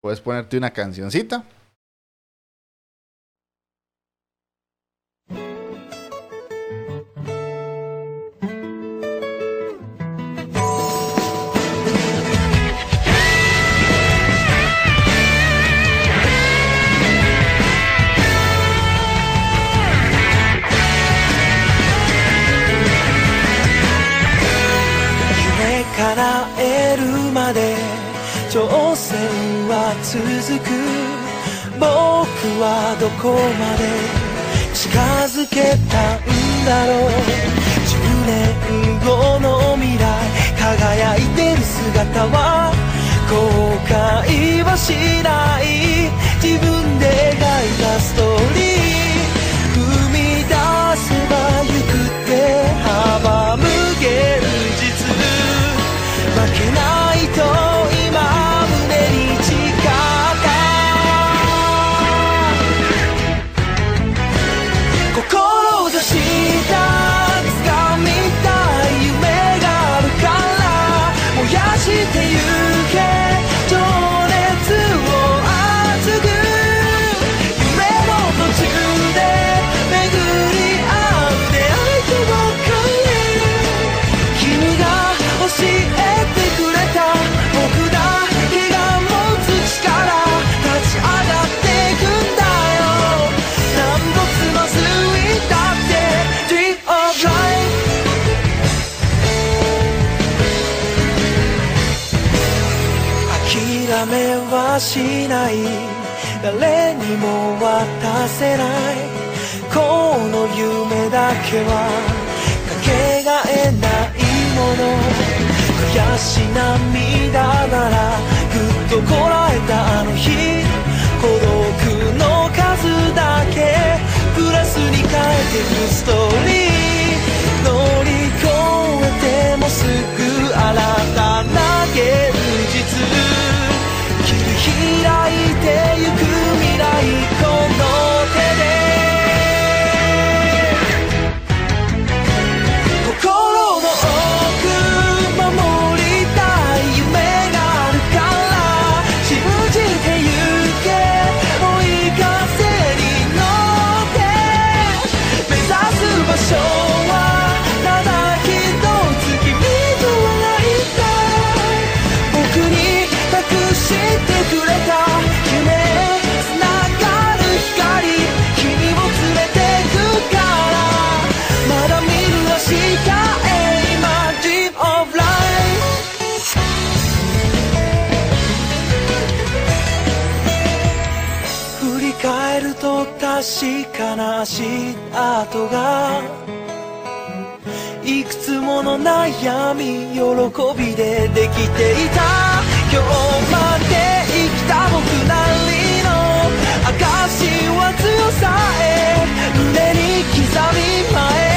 puedes ponerte una cancioncita.「続く」「僕はどこまで近づけたんだろう」「10年後の未来輝いてる姿は後悔はしない」「自分で描いたストーリー」「しない。誰にも渡せない。この夢だけはかけがえないもの。悔し涙ならぐっとこらえたあの日。孤独の数だけプラスに変えてくストーリー。乗り越えてもすぐ新たな現実。てゆく未来足跡がいくつもの悩み喜びでできていた。今日まで生きた僕なりの証は強さへ。胸に刻み前。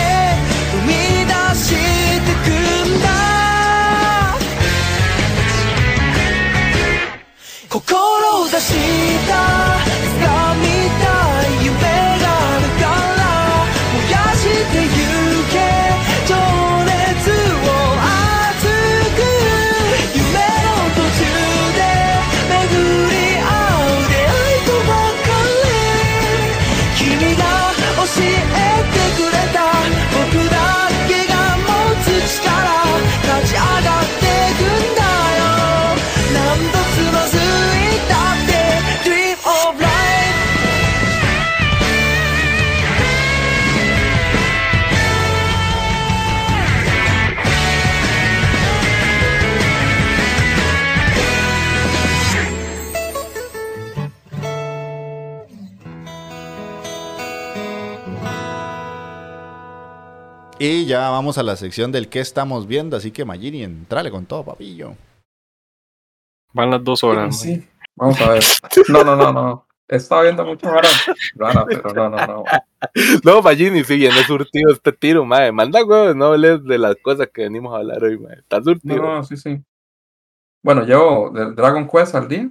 Vamos a la sección del qué estamos viendo, así que Magini, entrale con todo, papillo. Van las dos horas. Sí, vamos a ver. No, no, no, no. Estaba viendo mucho rara, rara, pero no, no, no. [laughs] No, Magini, sí, viene surtido este tiro, mae. Manda huevos, no hables de las cosas que venimos a hablar hoy, mae. Está surtido. No, no, sí, sí. Bueno, yo del Dragon Quest al día,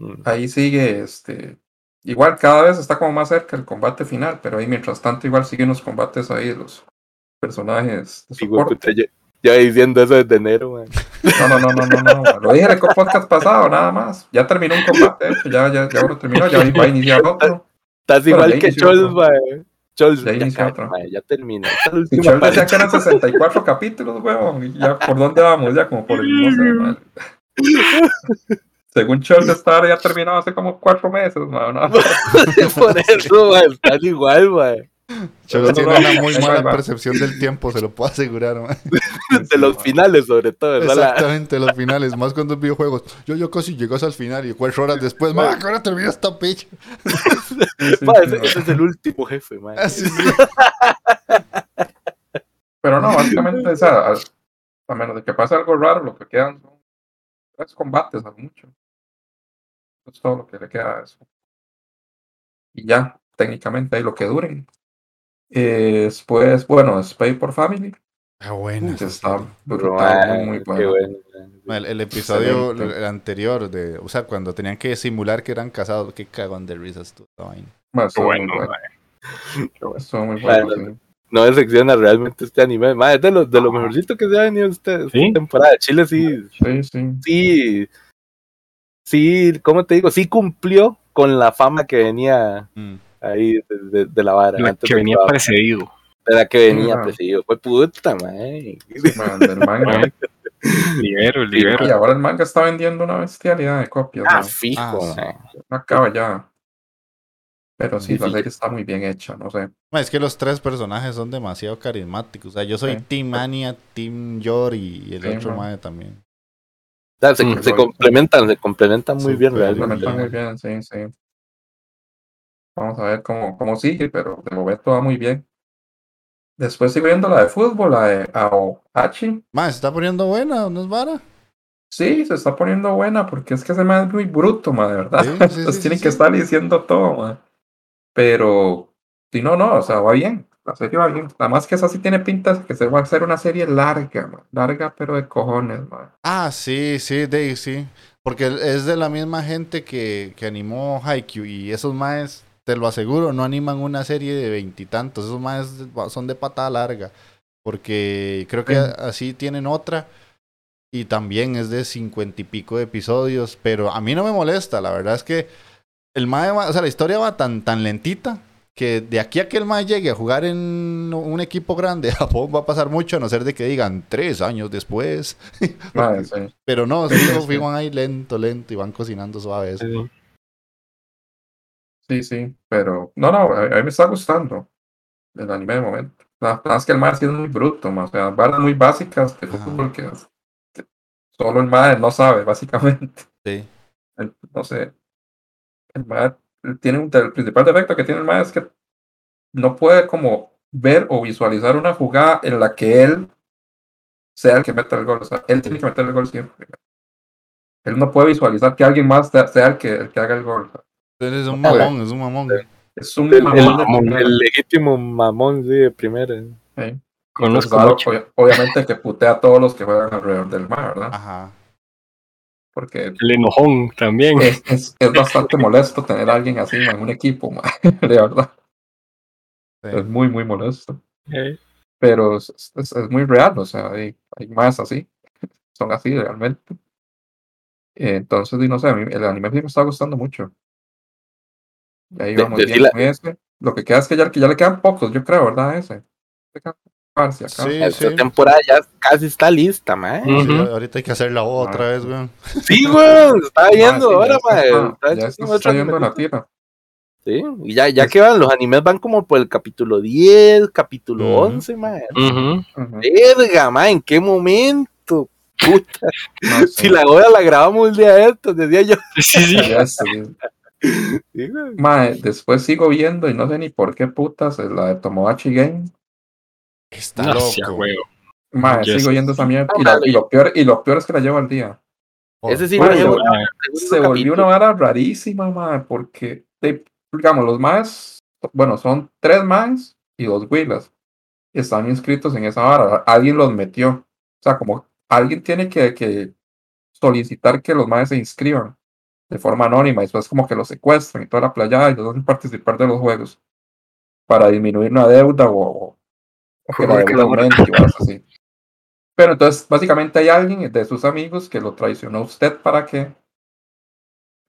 Mm. ahí sigue, este, igual cada vez está como más cerca el combate final, pero ahí mientras tanto igual siguen los combates ahí los personajes de soporte. ya, ya diciendo eso desde enero, mae. No, no, no, no, no, no. Lo dije en el podcast pasado, nada más. Ya terminó un combate, de hecho, ya, ya, ya uno terminó, ya va a iniciar otro. Estás igual que Chols, mae. Chols, Ya ya, mae, ya termina. Y yo decía que eran 64 capítulos, weón. Y ya, ¿por dónde vamos? Ya como por el, no sé, man. Según Charles Star ya terminado hace como cuatro meses, man. ¿no? [laughs] Por eso, mae, están igual, mae. Cholo No, tiene no, una muy mala percepción del tiempo, se lo puedo asegurar, man. [laughs] De los finales, sobre todo, ¿verdad? Exactamente, los finales, más cuando es videojuegos. Yo, yo casi llegas al final y cuatro horas después, man, ¿qué hora termina esta picha? Sí, [laughs] sí, mae, sí, ese, no. ese es el último jefe. Así sí. [laughs] Pero no, básicamente, o sea, al- a menos de que pase algo raro, lo que quedan son tres combates a lo mucho. Eso es todo lo que le queda a eso. Y ya, técnicamente, ahí lo que duren. Eh, después, bueno, es Pay por Family, Ah, bueno. que está brutal, muy, bueno. El, el episodio el anterior, de, o sea, cuando tenían que simular que eran casados, qué cagón de risas tú, vaina. Bueno, estuvo Bueno, muy bueno. [laughs] No decepciona realmente este anime. Mae, es de lo, de lo mejorcito que se ha venido este, esta ¿Sí? temporada. Chile sí, Sí, sí. sí, sí, ¿cómo te digo? Sí cumplió con la fama que venía Mm. Ahí de, de- de la vara. La antes que venía precedido. de la que venía Ah. presidido. Fue puta, mae. Man, manga. Libero, Y libero. ahora el manga está vendiendo una bestialidad de copias. Ah, man. fijo, Ah, sí. No acaba ya. Pero sí, la serie está muy bien hecha, no sé. Es que los tres personajes son demasiado carismáticos. O sea, yo soy Sí. Team Anya, Team Yor y el Sí, otro mae también. O sea, se, Mm. se complementan, se complementan muy bien Súper, realmente. Complementa muy bien, sí, sí. Vamos a ver cómo, cómo sigue, pero de momento va muy bien. Después sigo viendo la de fútbol, la de Aohachi. Ma, se está poniendo buena, ¿no es vara? Sí, se está poniendo buena porque es que ese man es muy bruto, ma, de verdad. Sí, [laughs] sí, Entonces sí, tienen que estar diciendo todo, ma. Pero, si no, no, o sea, va bien. La serie va bien. Nada más que esa sí tiene pintas que se va a hacer una serie larga, ma. Larga, pero de cojones, ma. Ah, sí, sí, de, sí. Porque es de la misma gente que, que animó Haikyuu y esos maes, te lo aseguro, no animan una serie de veintitantos. Esos maes son de patada larga. Porque creo que Sí. así tienen otra y también es de cincuenta y pico de episodios. Pero a mí no me molesta, la verdad es que el mae, va- o sea, la historia va tan, tan lentita que de aquí a que el mae llegue a jugar en un equipo grande de [laughs] Japón va a pasar mucho, a no ser de que digan tres años después. Ma, [laughs] sí. Pero no, Sí, sí. van ahí lento, lento y van cocinando suave eso. Sí. Sí, sí, pero no, no, a, a mí me está gustando el anime de momento. La verdad es que el mae sí es muy bruto, ma, o sea, varas muy básicas de fútbol que, que solo el mae no sabe, [laughs] básicamente. Sí. El- no sé, el mae tiene un, el principal defecto que tiene el mae es que no puede como ver o visualizar una jugada en la que él sea el que meta el gol, o sea, él tiene que meter el gol siempre. Él no puede visualizar que alguien más sea el que, el que haga el gol. Entonces es un mamón, es un mamón. Es un El, mamón el- de mamón, el legítimo mamón, sí, de primera. Sí. Conozco mucho. obvia- obviamente que putea a todos los que juegan alrededor del mar, ¿verdad? Ajá. Porque El enojón también. es, es, es bastante molesto tener a alguien así en un equipo, [laughs] de verdad. sí. Es muy, muy molesto. Eh, Pero es, es- es muy real, o sea, hay, hay más así. Son así realmente. Entonces, y no sé, a mí el anime me está gustando mucho. Y ahí De- vamos bien con ese. Lo que queda es que ya, que ya le quedan pocos, yo creo, ¿verdad? Ese. Sí, Esta sí. temporada ya casi está lista, Ujú. ahorita hay que hacerla otra Ah. vez, weón. Sí, güey, [laughs] estaba Ma, viendo sí, ahora, mae. está- Está está yendo la tira. Sí, y ya, ya que van, los animes van como por el capítulo 10, capítulo Ujú. 11, mae. ujú. Ujú. Verga, mae, ¿en qué momento? Puta, No [laughs] si la hora la grabamos un día de estos, decía yo. Sí, sí. [laughs] Sí, [laughs] Mae, después sigo viendo y no sé ni por qué putas es la de Tomodachi Game. Está No loco. huevo. Mae, Yes. sigo yendo esa mierda. Y, la- y lo peor, y lo peor es que la llevo al día. Ese sí lo llevo Se volvió una vara rarísima, mae, porque, de- digamos, los más, bueno, son tres más y dos huilas. Están inscritos en esa vara. Alguien los metió. O sea, como alguien tiene que, que solicitar que los más se inscriban de forma anónima y después como que los secuestran y toda la playa y los hacen participar de los juegos para disminuir una deuda o, o que la deuda aumente y cosas así. Pero entonces, básicamente hay alguien de sus amigos que lo traicionó a usted para que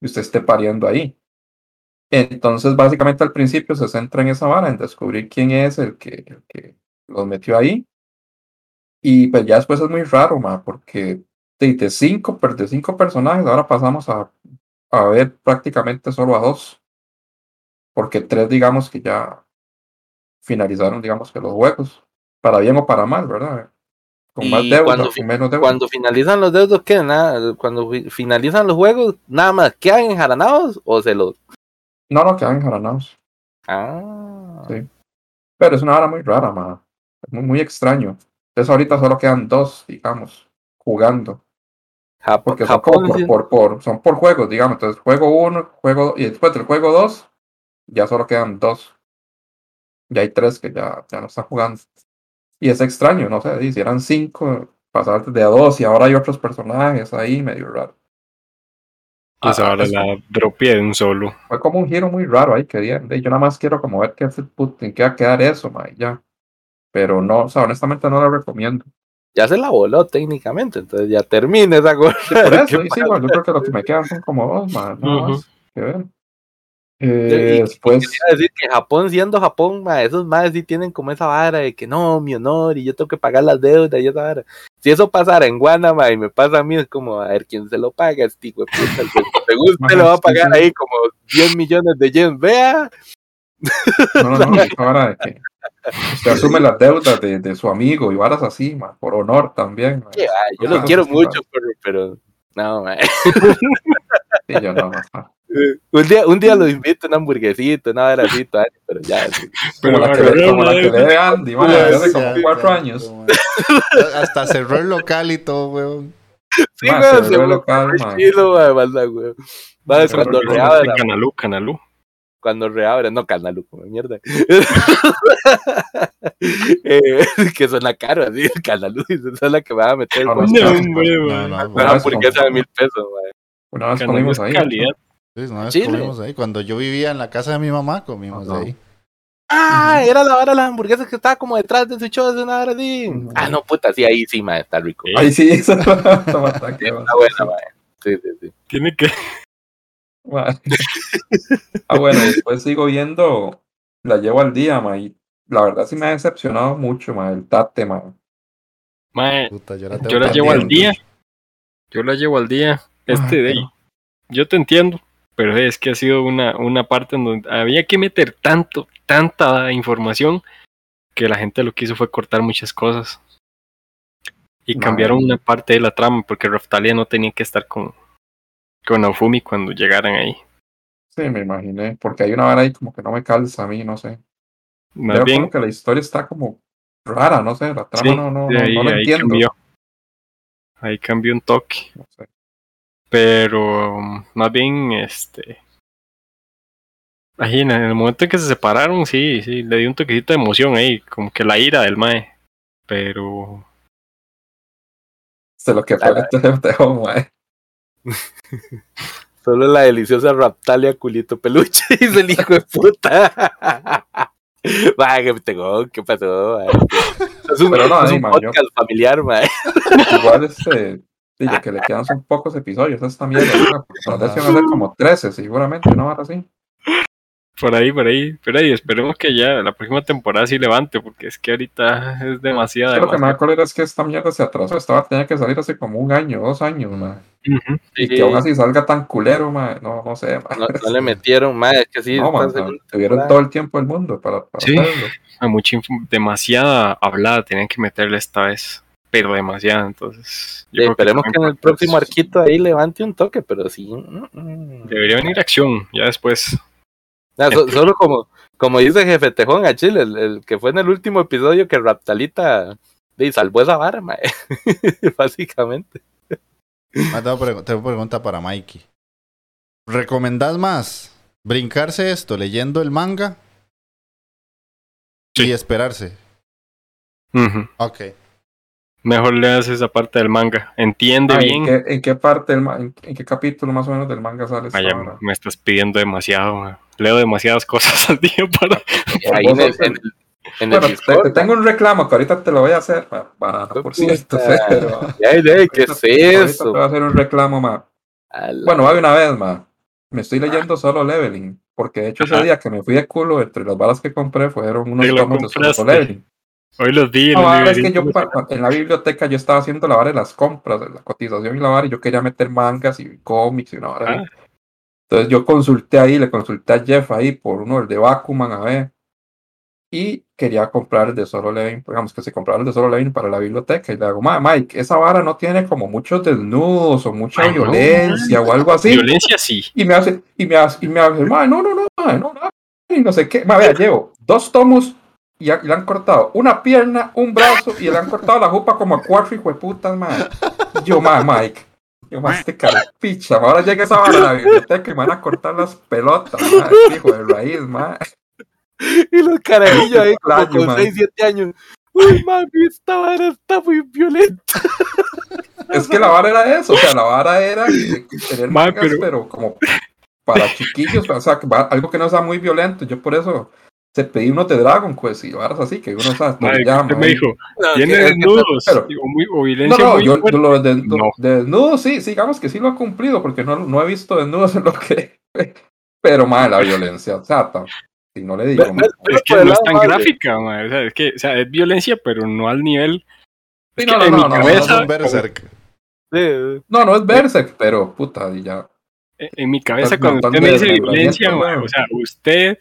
usted esté pariendo ahí. Entonces, básicamente al principio se centra en esa vara, en descubrir quién es el que, el que los metió ahí. Y pues ya después es muy raro, ma, porque de, de cinco, de cinco personajes ahora pasamos a, a ver prácticamente solo a dos. Porque tres, digamos que ya finalizaron, digamos que los juegos, para bien o para mal, ¿verdad? Con más deuda, cuando con menos deuda. Cuando finalizan los dedos, ¿qué? Nada, cuando fi- finalizan los juegos, nada más, ¿quedan enjaranados o se los...? No, no, quedan enjaranados. Ah, Sí. Pero es una hora muy rara, ma. Es muy, muy extraño. Entonces ahorita solo quedan dos, digamos, jugando. Jap- Porque son por, sí. por, por- son por juegos, digamos. Entonces juego uno, juego, y después del juego dos, ya solo quedan dos. Ya hay tres que ya, ya no están jugando. Y es extraño, no sé, si eran cinco, pasar de a dos y ahora hay otros personajes ahí, medio raro. Esa Ah, es- la dropié de un solo. Fue como un giro muy raro ahí que di- de- yo nada más quiero como ver qué, en qué va a quedar eso, ma, ya. Pero no, o sea, honestamente no lo recomiendo. Ya se la voló técnicamente, entonces ya termina esa cosa. Por [laughs] eso, ¿Qué y sí, pasa? bueno, yo creo que lo que me quedan son como dos, ma, nada Ujú. más que ver. Y- Eh, y después, quería decir que Japón siendo Japón, ma, esos más sí tienen como esa vara de que no, mi honor, y yo tengo que pagar las deudas y esa vara. Si eso pasara en Guanama y me pasa a mí, es como, a ver quién se lo paga, este hijo de puta. El que te guste lo va a Sí, pagar sí. ahí como 10 millones de yens. Vea, no, no, no, [laughs] vara de que usted asume las deudas de, de su amigo y varas así, por honor también. yo los quiero mucho, pero, pero no, ma. Sí, yo no, no. [laughs] Un día, un día los invito a una hamburguesita, una vara así, pero ya. Como la que, le- como la que le debe Andy, ma, desde hace como Exacto, cuatro años. man. Hasta cerró el local y todo, weón. Sí, volvió fue local, muy ma. chido, ma, manda, güey. Va, Se cuando volvió reabra, Canalú, Canalú. Cuando reabre, no Canalu, como mierda. [laughs] eh, que suena caro, así, Canalu, esa es la que me va a meter el No, no, bolsillo. no, no, no, Una bueno, es hamburguesa de mil pesos, güey. Una vez comimos es ahí. calidad. Sí, una vez Chile. comimos ahí. Cuando yo vivía en la casa de mi mamá, comimos Ajá. ahí. Ah, era la vara de las hamburguesas que estaba como detrás de su show, de una vara así. Ujú. Ah, no, puta, sí, ahí sí, ma, está rico. Ahí sí, [laughs] [laughs] ma. Está buena, ma. Sí, sí, sí. Tiene que. Ma. [laughs] Ah, bueno, después sigo viendo, la llevo al día, ma, y la verdad sí me ha decepcionado mucho, ma, el tate, ma. Puta, yo la, tengo yo la llevo al día. Yo la llevo al día. Este Ay, de ahí. Yo te entiendo. Pero es que ha sido una, una parte en donde había que meter tanto, tanta información que la gente lo que hizo fue cortar muchas cosas. Y cambiaron una parte de la trama porque Raftalia no tenía que estar con, con Naofumi cuando llegaran ahí. Sí, me imaginé, porque hay una vara ahí como que no me calza a mí, no sé. Más bien, como que la historia está como rara, no sé, la trama Sí, no, no, no, ahí, no la ahí entiendo. cambió. Ahí cambió un toque. No sé. Pero um, más bien, este. Ahí en el momento en que se separaron, sí, sí, le dio un toquecito de emoción ahí, como que la ira del Mae. Pero. Sé lo que fue este dejo, ma. [laughs] Solo la deliciosa Raptalia culito peluche, [laughs] dice el hijo de puta. Va, que tengo, ¿qué pasó? [laughs] Es un, Pero no, es un ma, yo- podcast familiar, ma. Igual este, lo que le quedan son pocos episodios, esta mierda, vez van a ser como 13, seguramente, ¿no? Ahora sí. Por ahí, por ahí. Pero ahí, esperemos que ya la próxima temporada sí levante, porque es que ahorita es demasiado. Lo que me da demasiado. cólera es que esta mierda se atrasó, estaba tenía que salir hace como un año, dos años, ma. Ujú. Y Sí. que aún así salga tan culero, ma, no, no sé, ma. No, no le metieron, ma, es que sí, no, tuvieron temporada- todo el tiempo del mundo para, para Sí. hacerlo. Hay mucha info- demasiada hablada tenían que meterle esta vez. Pero demasiada, entonces. Sí, creo que esperemos que en el próximo arquito ahí levante un toque, pero sí. mm, mm. Debería venir acción, ya después. So- solo como, como dice Jefe Tejón a Chile, el, el que fue en el último episodio que Raptalita de, salvó esa vara. [laughs] Básicamente. Ah, tengo, pregu- tengo pregunta para Mikey. ¿Recomendás más brincarse esto leyendo el manga y esperarse? Ok. Mejor leas esa parte del manga. Entiende Ah, bien. ¿en, qué, en qué parte, del en, en qué capítulo más o menos del manga sale Vaya, me estás pidiendo demasiado. ma. Leo demasiadas [laughs] cosas al día para. Ahí en el, en el- en el Bueno, te, Discord, te tengo un reclamo que ahorita te lo voy a hacer, para, por cierto. [laughs] ¿Qué es eso? te voy a hacer un reclamo, la- Bueno, va de una vez, ma. Me estoy leyendo solo leveling. Porque de hecho ese Ajá. día que me fui de culo, entre las balas que compré fueron unos tomos de solo leveling. Hoy los vi en No, vara, es que yo en la biblioteca yo estaba haciendo la vara de las compras, de la cotización y la vara, y yo quería meter mangas y cómics y una vara. Ah. Entonces yo consulté ahí, le consulté a Jeff ahí por uno, el de Bakuman, a ver. Y quería comprar el de Solo Levin, digamos que se comprara el de Solo Levin para la biblioteca. Y le digo, "Ma, Mike, esa vara no tiene como muchos desnudos o mucha Ay, no, violencia o algo así. Violencia sí. Y me hace, y me hace, y me hace, "Ma, no, no, no, ma, no, no, y no sé qué. Ma, vea, llevo dos tomos y, le han cortado una pierna, un brazo y le han cortado la jupa como a cuatro hijueputas, ma. Y Yo, ma, Mike. Yo, ma, este ma, Ahora llega esa vara a la biblioteca y me van a cortar las pelotas, ma. este Hijo de raíz, ma. Y los carajillos ahí como con man. 6, 7 años. Uy, mami, esta vara está muy violenta. Es que la vara era eso, o sea, la vara era que- que tener Ma, mangas, pero- pero... como para chiquillos, o sea, algo que no sea muy violento. Yo por eso se pedí unos de Dragon Quest y varas así, que uno sabe, no Madre, llama, me dijo, No, tiene desnudos pero- o, muy- o No, violencia no, muy yo, lo de, No. de desnudos, sí, sí, digamos que sí lo ha cumplido, porque no, no he visto desnudos [laughs] en lo que. Pero, más la violencia, o sea, si no le digo. Ve Es que no es tan gráfica, ma, o, sea, es que, o sea, es violencia, pero no al nivel. Sí, Es no, que no, en no, mi no, No, cabeza, es [laughs] un berserk. Sí, No, no es Berserk, pero puta, y ya. en en mi cabeza, cuando usted me dice violencia, o sea, usted,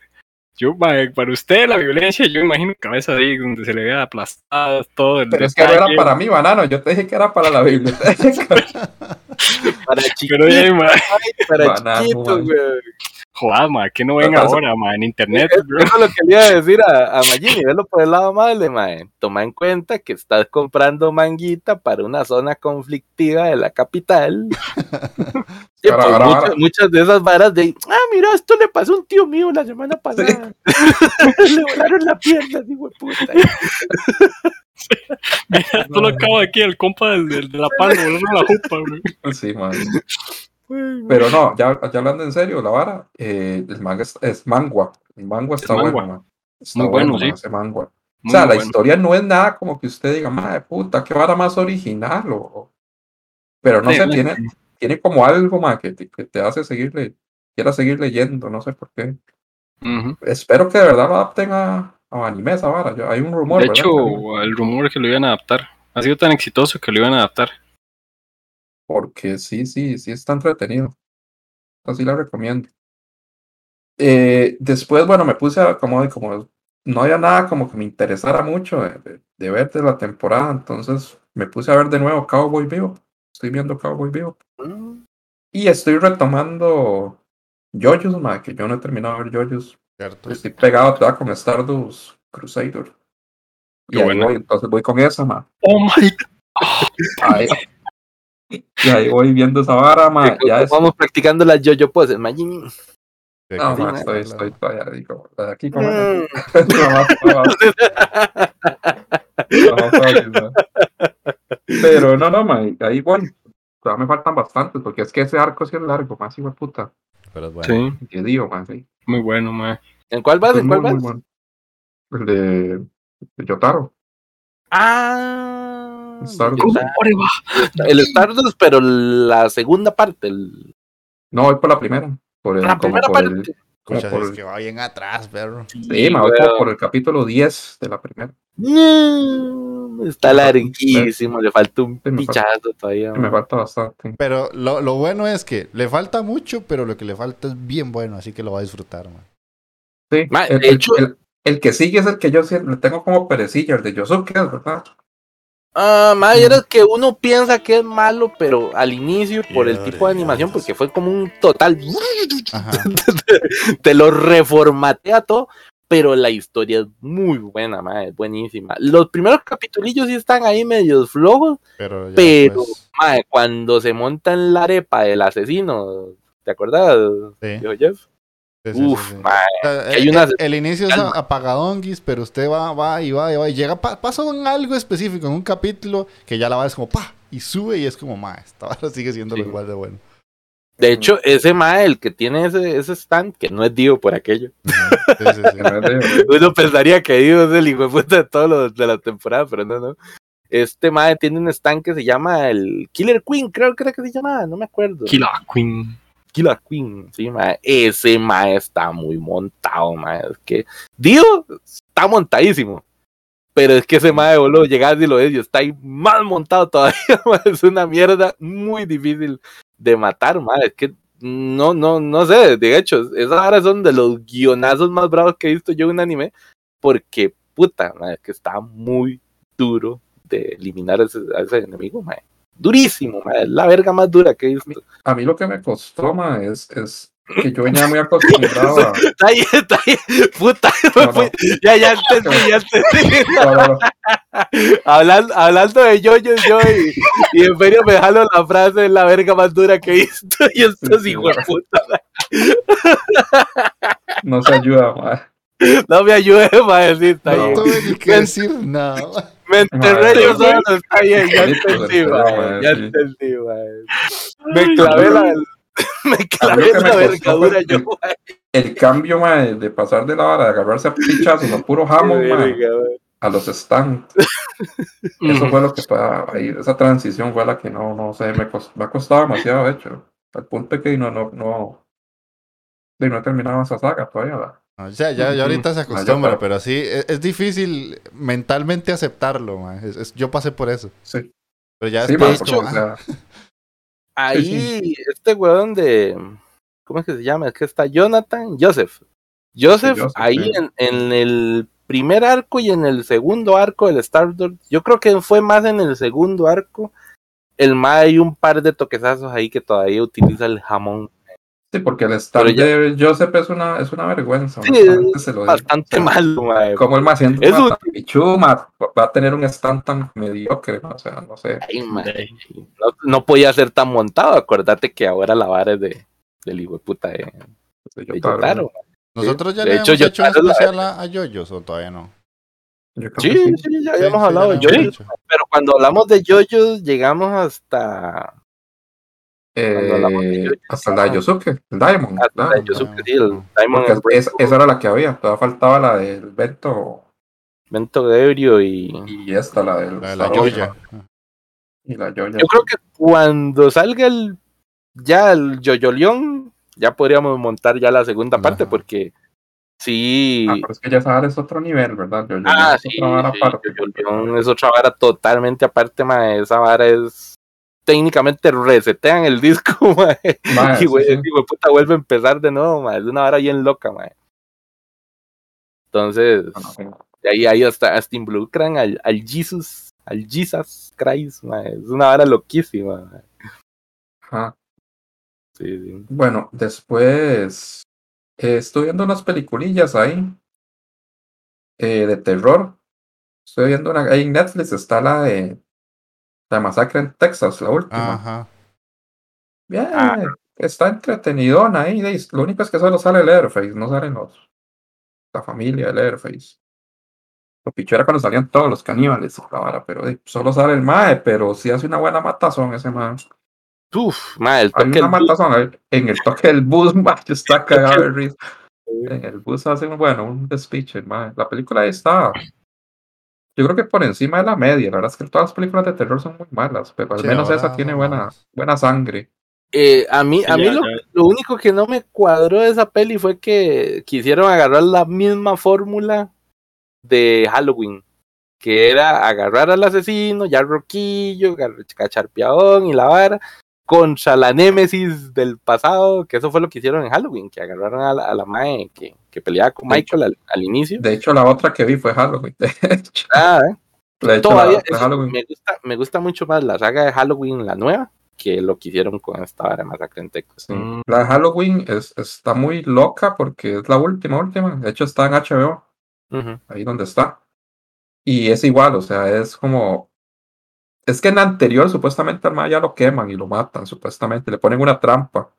yo, para usted la violencia, yo imagino cabeza ahí donde se le vea aplastadas, todo el Pero es que no era para mí, banano. Yo te dije que era para la biblioteca. [laughs] Para Pero chiquitos, ya, ma, para banano, chiquitos, güey. Joder, ma, que no ven ahora, ma, en internet, Eso bro. es lo que le iba a decir a, a Magini, verlo por el lado amable, mae. Toma en cuenta que estás comprando manguita para una zona conflictiva de la capital. [laughs] Sí, pues, muchas, de esas varas de, ah, mira, esto le pasó a un tío mío la semana pasada. [laughs] le volaron la pierna, digo, puta. [laughs] Mira, esto lo acabo de aquí, el compa del, del- de la palma, volando la jupa, bro. Sí, man. Pero no, ya, ya hablando en serio, la vara, eh, el manga es, es mangua. El mangua está mangua. bueno, man. Está Muy bueno, man, sí. ese mangua. O sea, la bueno. historia no es nada como que usted diga, madre puta, qué vara más original. O... Pero no Sí, sé, tiene, tiene como algo más que te, que te hace seguirle, quiera seguir leyendo, no sé por qué. Espero que de verdad lo adapten a, a anime esa vara. Yo- hay un rumor. De ¿verdad? hecho, el rumor es que lo iban a adaptar. Ha sido tan exitoso que lo iban a adaptar. Porque sí, sí, sí está entretenido. Así la recomiendo. Eh, después, bueno, me puse a, como, como no había nada como que me interesara mucho de, de- ver de la temporada, entonces me puse a ver de nuevo Cowboy Vivo. Estoy viendo Cowboy Vivo. Y estoy retomando JoJo's, ma, que yo no he terminado de ver JoJo's. Cierto. Estoy pegado todavía con Stardust Crusader. Y Qué voy, entonces voy con esa, ma. Oh my Ahí, [laughs] y ahí voy viendo esa vara, ma. Ya es, Vamos practicando las yo-yo poses. Sí, No, ma, estoy, la- estoy todavía, de aquí como... Mm. [laughs] [laughs] Pero no, no, ma, ahí bueno, todavía me faltan bastantes, porque es que ese arco sí es largo, más hijo de puta. Pero es bueno. Sí, Que digo, más sí. muy bueno, man. ¿En cuál vas? ¿En cuál muy, vas? muy bueno. El de, de Yotaro. Ah, Stardust. el Stardust, pero la segunda parte. el- No, voy por la primera. Por el, la como primera por el- parte. como Escucha, por es el- que va bien atrás, perro. sí, ma, voy como por el capítulo 10 de la primera. No, está larguísimo, le falta un Sí, me falta- pichazo todavía. me falta bastante. Pero lo, lo bueno es que le falta mucho, pero lo que le falta es bien bueno, así que lo va a disfrutar, man. Sí, el, de el- hecho- el- el que sigue es el que yo le tengo como perecilla, el de Yosuke, ¿verdad? Ah, madre, era que uno piensa que es malo, pero al inicio, por el tipo de animación, porque fue como un total. [laughs] Te lo reformatea todo. pero la historia es muy buena, mae, es buenísima. Los primeros capitulillos sí están ahí medios flojos, Pero, pero, mae, cuando se monta en la arepa del asesino, ¿te acuerdas? Sí. Dijo Jeff. Sí, sí, sí, Uf, sí. mae, O sea, hay el, una- el- el inicio es apagadonguis, pero usted va, va y va y va y llega, pa- pasa en algo específico, en un capítulo que ya la va es como pa y sube y es como ma, esta vara [laughs] sigue siendo Sí. igual de bueno. De hecho, ese mae, el que tiene ese, ese stand, que no es Dio por aquello. [laughs] Uno pensaría que Dio es el hijo de puta de todos los de la temporada, pero no, no. Este mae tiene un stand que se llama el Killer Queen, creo que era que se llamaba, no me acuerdo. Killer Queen. Killer Queen, sí, mae. Ese mae está muy montado, mae. Es que Dio está montadísimo. Pero es que ese mae, boludo, llegas y lo ves y está ahí más montado todavía. [laughs] Es una mierda muy difícil de matar, mae. Es que no, no, no sé. De hecho, esas ahora son de los guionazos más bravos que he visto yo en un anime. Porque, puta, mae, es que está muy duro de eliminar a ese, a ese enemigo, mae. Durísimo. Es la verga más dura que he visto. A mí lo que me costó, ma, es, es que yo venía muy acostumbrado a... [laughs] Está ahí, está ahí, puta, [laughs] No, no. fui- ya, ya [laughs] entendí, ya entendí. No, no, no. hablando, hablando de yoyos yo y, y en serio me jalo la frase la verga más dura que he visto y esto es Sí, hijo de sí. puta. No se ayuda, ma. No me ayude para decir, está No. tuve ni que decir nada. Me enterré Madre, yo solo, está bien, ya entendí, mae, mae, ya entendí, mae. Me clavé [laughs] la, me clavé la vergadura yo, el- mae. El cambio, ma, de, pasar de la vara, de agarrarse a pichazos a puro jamón, ma, Verga, mae. a los stands. [laughs] Eso fue lo que fue ahí, esa transición fue la que no, no sé, me, cos- me ha costado demasiado, de hecho. Al punto de que no, no, no, no he terminado esa saga todavía. O sea, ya, ya ahorita se Ah, acostumbra, pero- sí, es, es difícil mentalmente aceptarlo. Es- es- yo pasé por eso. Sí, Pero ya sí, ah, [laughs] Ahí, este weón de. ¿Cómo es que se llama? Es que está Jonathan, Joseph. Joseph, Joseph, ahí sí. en, en el primer arco y en el segundo arco del Stardust, yo creo que fue más en el segundo arco. El ma hay un par de toquezazos ahí que todavía utiliza el jamón. Sí, porque el stand ya- de Joseph es una, es una vergüenza. Sí, honestamente se lo digo. Bastante malo, mae. Como el más Es una pichuma, va a tener un stand tan mediocre, ¿no? o sea, no sé. Ay, No, no podía ser tan montado. Acuérdate que ahora la vara es de, del hijo de puta de, Yo, de claro, Yotaro. Nosotros ya De le hecho, hemos hecho un especial a, a Yoyos o todavía no. yo Sí, sí, ya Sí, habíamos sí, hablado de yoyos. Pero cuando hablamos de yoyos, llegamos hasta, Eh, hasta la de Yosuke, el Diamond. hasta Yosuke, sí, el Diamond and es- esa era la que había, todavía faltaba la del Bento Vento de ebrio y y esta, la del La de la Yoya. Y la Yoya. yo creo que cuando salga el ya el Yoyolión, ya podríamos montar ya la segunda parte Ajá. porque sí Ah, pero es que ya esa vara es otro nivel, ¿verdad? Yoya Ah, es sí, otra vara sí, aparte. Yoyolión es otra vara totalmente aparte, mae, esa vara es técnicamente resetean el disco, [laughs] mae, Ma, y güey, sí. puta vuelve a empezar de nuevo, mae, es una vara bien loca, mae. Entonces, de ahí, ahí hasta, hasta involucran al, al Jesus, al Jesus Christ, mae, es una vara loquísima, mae. Ajá. Sí, sí. Bueno, después eh, estoy viendo unas peliculillas ahí eh, de terror. Estoy viendo una, ahí en Netflix está la de la masacre en Texas, la última. Ajá. Bien, Ah. está entretenidona ahí. Lo único es que solo sale el Airface, no salen los la familia del Airface. Lo picho era cuando salían todos los caníbales, la vara, pero eh, solo sale el Mae, pero sí hace una buena matazón ese Mae. Uf, mae, el Hay toque una del bus, matazón en el toque del bus, [laughs] Mae, está cagado de risa. En el bus hace un, bueno, un speech, el Mae. La película ahí está. Yo creo que por encima de la media. La verdad es que todas las películas de terror son muy malas, pero al Sí, menos esa tiene buena, buena sangre. Eh, a mí, a mí ya, lo, ya. lo único que no me cuadró de esa peli fue que quisieron agarrar la misma fórmula de Halloween, que era agarrar al asesino, ya roquillo, cacharpeadón y la vara, contra la némesis del pasado, que eso fue lo que hicieron en Halloween, que agarraron a la, a la mae que, que peleaba con. Michael al, al inicio. De hecho, la otra que vi fue Halloween. De hecho, Ah, ¿eh? [laughs] de hecho, Todavía la- Halloween. me, gusta, me gusta mucho más la saga de Halloween, la nueva, que lo que hicieron con esta vara Masacre en Texas. Sí. La de Halloween es, está muy loca porque es la última, última. De hecho, está en HBO, Ujú. ahí donde está. Y es igual, o sea, es como. Es que en la anterior, supuestamente al ya lo queman y lo matan, supuestamente. Le ponen una trampa.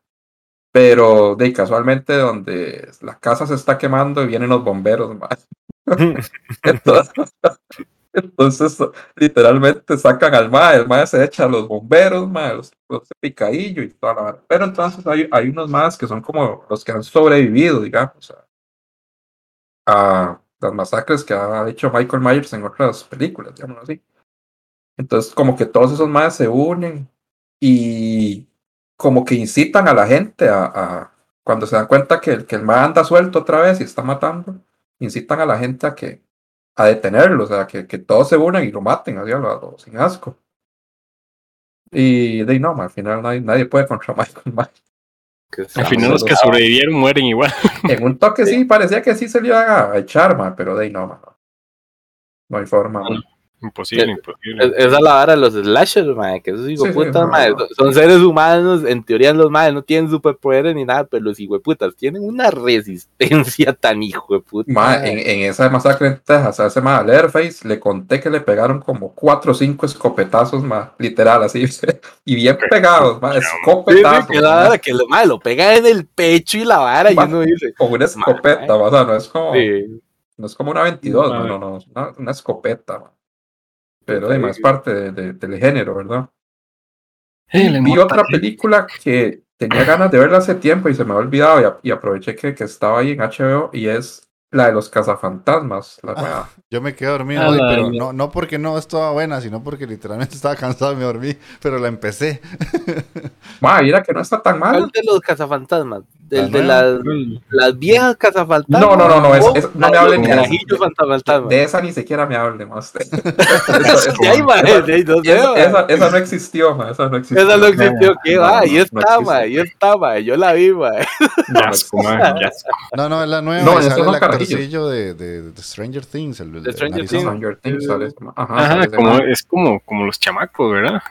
Pero de casualmente, donde la casa se está quemando y vienen los bomberos, mae. [laughs] Entonces, literalmente sacan al mae, el mae se echa a los bomberos, mae, los, los picadillo y toda la vara. Pero entonces hay, hay unos más que son como los que han sobrevivido, digamos, a, a las masacres que ha hecho Michael Myers en otras películas, digámoslo así. Entonces, como que todos esos más se unen y como que incitan a la gente a, a- cuando se dan cuenta que, el- que el anda suelto otra vez y está matando, incitan a la gente a que a detenerlo, o sea, que, que todos se unan y lo maten, así a lo- a lo- sin asco. Y de ahí no, al final nadie, nadie puede contra [laughs] Michael Myers. Que Al final los que sobrevivieron mueren igual. [laughs] En un toque sí, parecía que sí se le iban a echar, ma, pero de ahí no, ma, no. No hay forma. ma. Imposible, Eh, imposible. Es- Esa es la vara de los slashers, mae, que esos Sí, hijueputas, sí, mae, no. son- seres humanos, en teoría los maes no tienen superpoderes ni nada, pero los hijueputas tienen una resistencia [laughs] tan hijueputa. Ma, Ah. en, en esa masacre en Texas, a ese ma, al Airface, le conté que le pegaron como cuatro o cinco escopetazos, ma, literal, así, [laughs] y bien pegados, ma, Sí, sí, escopetazos, que la vara que lo, mae, lo pega en el pecho y la vara y Ma, uno dice, con una escopeta, o sea, no es como, sí, no es como una 22, no, no, no, una, una escopeta. Pero además es parte de- de- del género, ¿verdad? Vi otra película que tenía ganas de verla hace tiempo y se me había olvidado y, a- y aproveché que, que estaba ahí en HBO y es la de los cazafantasmas, la nueva. Yo me quedé dormido Ah, hoy, la pero no, no porque no estaba buena, sino porque literalmente [laughs] estaba cansado y me dormí, pero la empecé. [laughs] Ma, mira que no está tan mal. ¿cuál de los cazafantasmas? La ¿El de nueva. las, las viejas cazafantasmas? No, no, no, no, es- ¿O es- no me la- hable los ni de- fantasmas? De esa ni siquiera me hable más. esa, no esa- esa- esa existió, ma, esa no existió. Esa no existió, ¿qué No, va? no, Ahí no está, existe. mae, ahí está, mae, yo la vi, mae. No, no man, qué asco. No, no, es la nueva. No, son actorcillo de, de, de Stranger Things. El, el De Stranger. Things. Stranger Things sale. Ajá, Ajá, como, es como, como los chamacos, ¿verdad?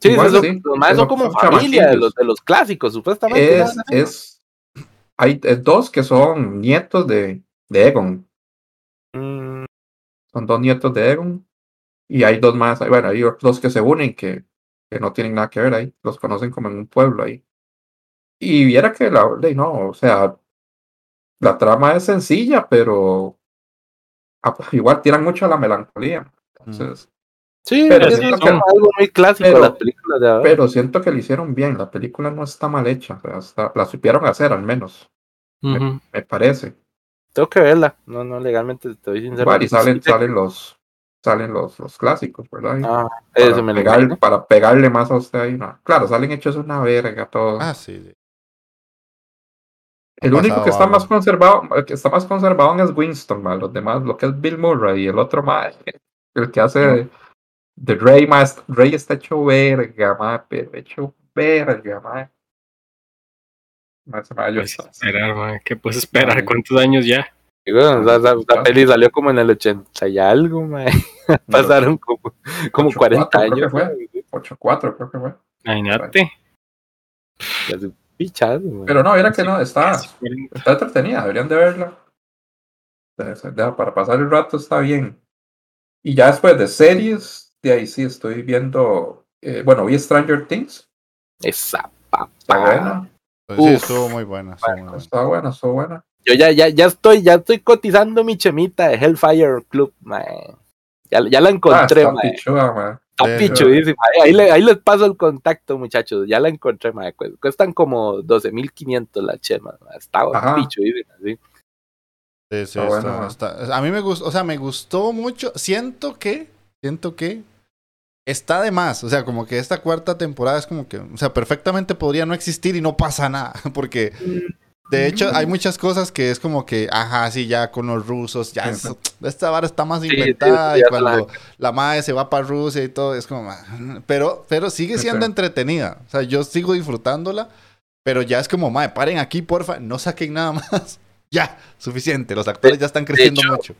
Sí, Igual esos- sí, los maes son son- como son familia de los, de los clásicos, supuestamente. Es, ¿no? es, hay es dos que son nietos de, de Egon. Mm, Son dos nietos de Egon. Y hay dos más. Bueno, hay dos que se unen que, que no tienen nada que ver ahí. Los conocen como en un pueblo ahí. Y viera que la de no, o sea, la trama es sencilla, pero ah, igual tiran mucho a la melancolía. Entonces, sí, Pero es siento como que- algo muy clásico de pero- las películas de ahora. pero siento que lo hicieron bien. La película no está mal hecha. o sea, está- la supieron hacer al menos, me parece. Tengo que verla. No, no, legalmente estoy sincero. Igual, y salen, Sí, salen los salen los, los clásicos, ¿verdad? Y Ah, para, eso me pegar- para pegarle más a usted ahí, no. Claro, salen hechos una verga todos. Ah, sí. sí. El único pasado que está más conservado, el que está más conservado es Winston, ma. los demás, lo que es Bill Murray y el otro más, el que hace de, de Ray, ma, es- Ray está hecho verga, ma, pero hecho verga, ma. A Pues esperar, man. ¿Qué puedes esperar? Ay. ¿Cuántos años ya? Y bueno, esa- esa Claro. peli salió como en el 80 y algo, mae. [laughs] Pasaron como, como 84 40 creo que años. fue. mae. 8-4 creo que fue. Imagínate. Mae. Pero no, era que no, está, Casi 40. está entretenida, deberían de verla. Para pasar el rato está bien. Y ya después de series, de ahí sí estoy viendo, eh, bueno, vi Stranger Things, Esa está buena, Pues sí, Uf. estuvo muy buena. estuvo muy buena. está buena. Yo ya, ya, ya estoy, ya estoy cotizando mi chemita de Hellfire Club, mae. Ya, ya la Ah, encontré, pichuda, man. Pichudísima. Ahí, ahí le- ahí les paso el contacto, muchachos. Ya la encontré. Cu- Cuestan como 12.500 las chemas. Está pichudísima, sí. Sí, sí, Está está- bueno. está- A mí me gustó, o sea, me gustó mucho. Siento que, siento que está de más. O sea, como que esta cuarta temporada es como que, o sea, perfectamente podría no existir y no pasa nada. [laughs] Porque, de hecho, hay muchas cosas que es como que, ajá, sí, ya con los rusos, ya es- esta vara está más inventada. sí, y cuando la madre se va para Rusia y todo, es como, ah, pero, pero sigue siendo entretenida. O sea, yo sigo disfrutándola. Pero ya es como, madre, paren aquí, porfa, no saquen nada [laughs] más. Ya, suficiente. Los actores ya están creciendo hecho, mucho.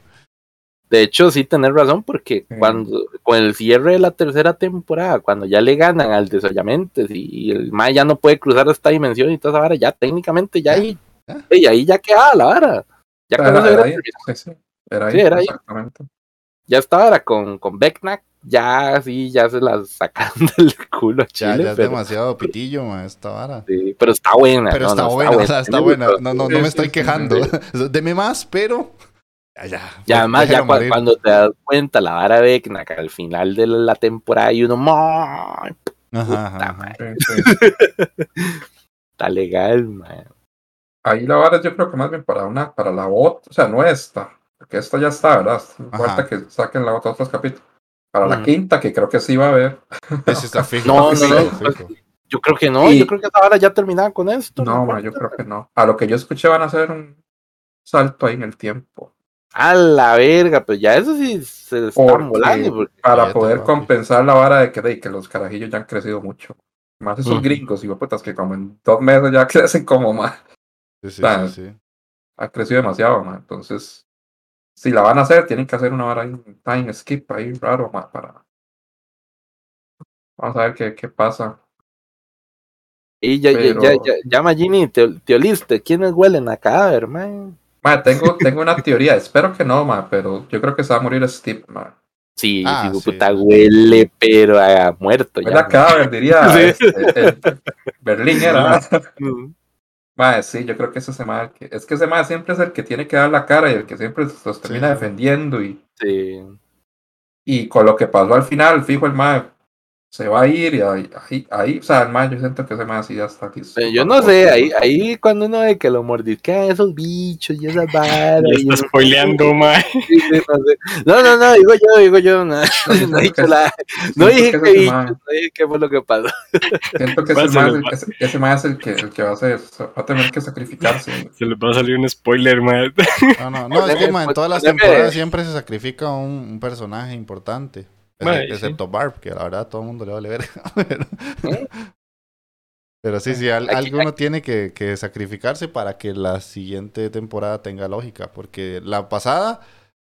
De hecho, sí tenés razón, porque Sí. cuando con el cierre de la tercera temporada, cuando ya le ganan al desollamente y el Mae ya no puede cruzar esta dimensión y toda esa vara, ya técnicamente ya ahí, y ahí ya quedaba la vara. Ya, con Era, era era ahí, sí, sí, era ahí, Sí, era ahí. exactamente. ya estaba ahora con, con Becknack, ya sí, ya se las sacaron [laughs] del culo a Ya, Chile, ya es pero, demasiado pitillo, ma, esta vara. sí, pero está buena. Pero no, está, no, buena, o sea, está buena. No, no, no me estoy quejando. [laughs] Deme más, pero. Ya, ya. Y además, ya morir. cuando te das cuenta, la vara de Becknack al final de la temporada y uno, "Mae, Ajá, [laughs] está legal, man. Ahí la vara yo creo que más bien para una, para la bot, o sea, no esta, porque esta ya está, ¿verdad? Ajá. Falta que saquen la otra otros capítulos. Para la Ujú. quinta, que creo que sí va a haber. Ese está [laughs] fijo. No, no, no, fijo. Yo creo que no, Y- yo creo que esta vara ya terminaba con esto. No, ma, yo creo que no. A lo que yo escuché van a hacer un salto ahí en el tiempo. A la verga, pues ya eso sí se está Porque- volando. Porque... Para poder compensar la vara de que, de que los carajillos ya han crecido mucho. Más esos gringos, y putas, que como en dos meses ya [laughs] crecen como más. Sí, sí, sí, sí. Ha crecido demasiado, ma. Entonces, si la van a hacer, tienen que hacer una vara ahí, un time skip ahí raro, ma, para. Vamos a ver qué, qué pasa. Y ya, ya, Pero- ya, ya, ya, Magini, te, te oliste. ¿Quiénes huelen a cadáver, man? Ma, tengo, tengo una teoría, espero que no, ma, pero yo creo que se va a morir Steve, ma. Sí, Ah, digo, sí. puta, huele, pero a muerto Huele ya. a cadáver, diría [laughs] Sí. este, el- Berlín era. Ma, [laughs] sí, yo creo que ese que, es que ese ma siempre es el que tiene que dar la cara y el que siempre los termina Sí. defendiendo y, Sí. y con lo que pasó al final, fijo el ma se va a ir y ahí, ahí, ahí, o sea, el ma yo siento que ese ma sí ya está listo. Pero yo no sé, ahí, ahí cuando uno ve que lo mordisquean esos bichos y esas varas. Y está spoileando, mae. Sí, sí, no, sé. no, no, no, digo yo, digo yo, no, [laughs] dicho nada. No dije que bichos, no dije qué fue lo que pasó. Siento que ese se ma es el, que, el que va a hacer, va a tener que sacrificarse. [laughs] Se les va a salir un spoiler, mae. No, no, no, es que ma, en todas las temporadas siempre se sacrifica un, un personaje importante. Sí. excepto Barb, que la verdad a todo el mundo le vale ver. Pero, [laughs] pero sí, sí, al- Aquí- alguno tiene que, que sacrificarse para que la siguiente temporada tenga lógica. Porque la pasada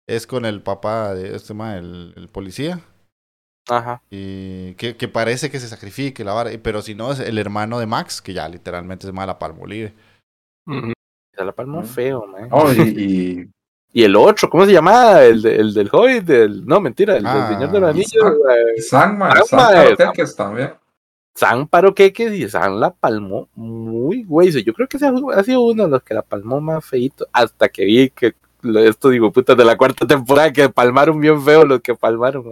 es con el papá de este ma, el, el policía. Ajá. Y que, que parece que se sacrifique la vara. Pero si no, es el hermano de Max, que ya literalmente es mala palmolive. Ujú. Se la palmó Mm. feo, man. Oh, y, y [laughs] Y el otro, ¿cómo se llama? El, de- el del Hobbit, del, no, mentira, el Ah, del Señor de los Anillos. Sam. güey. Sam, ma, Sam, Sam, ma, claro, Sam. que es también. San paró queques y San la palmó muy güey. Yo creo que ha sido uno de los que la palmó más feito. Hasta que vi que esto digo, putas de la cuarta temporada que palmaron bien feo los que palmaron.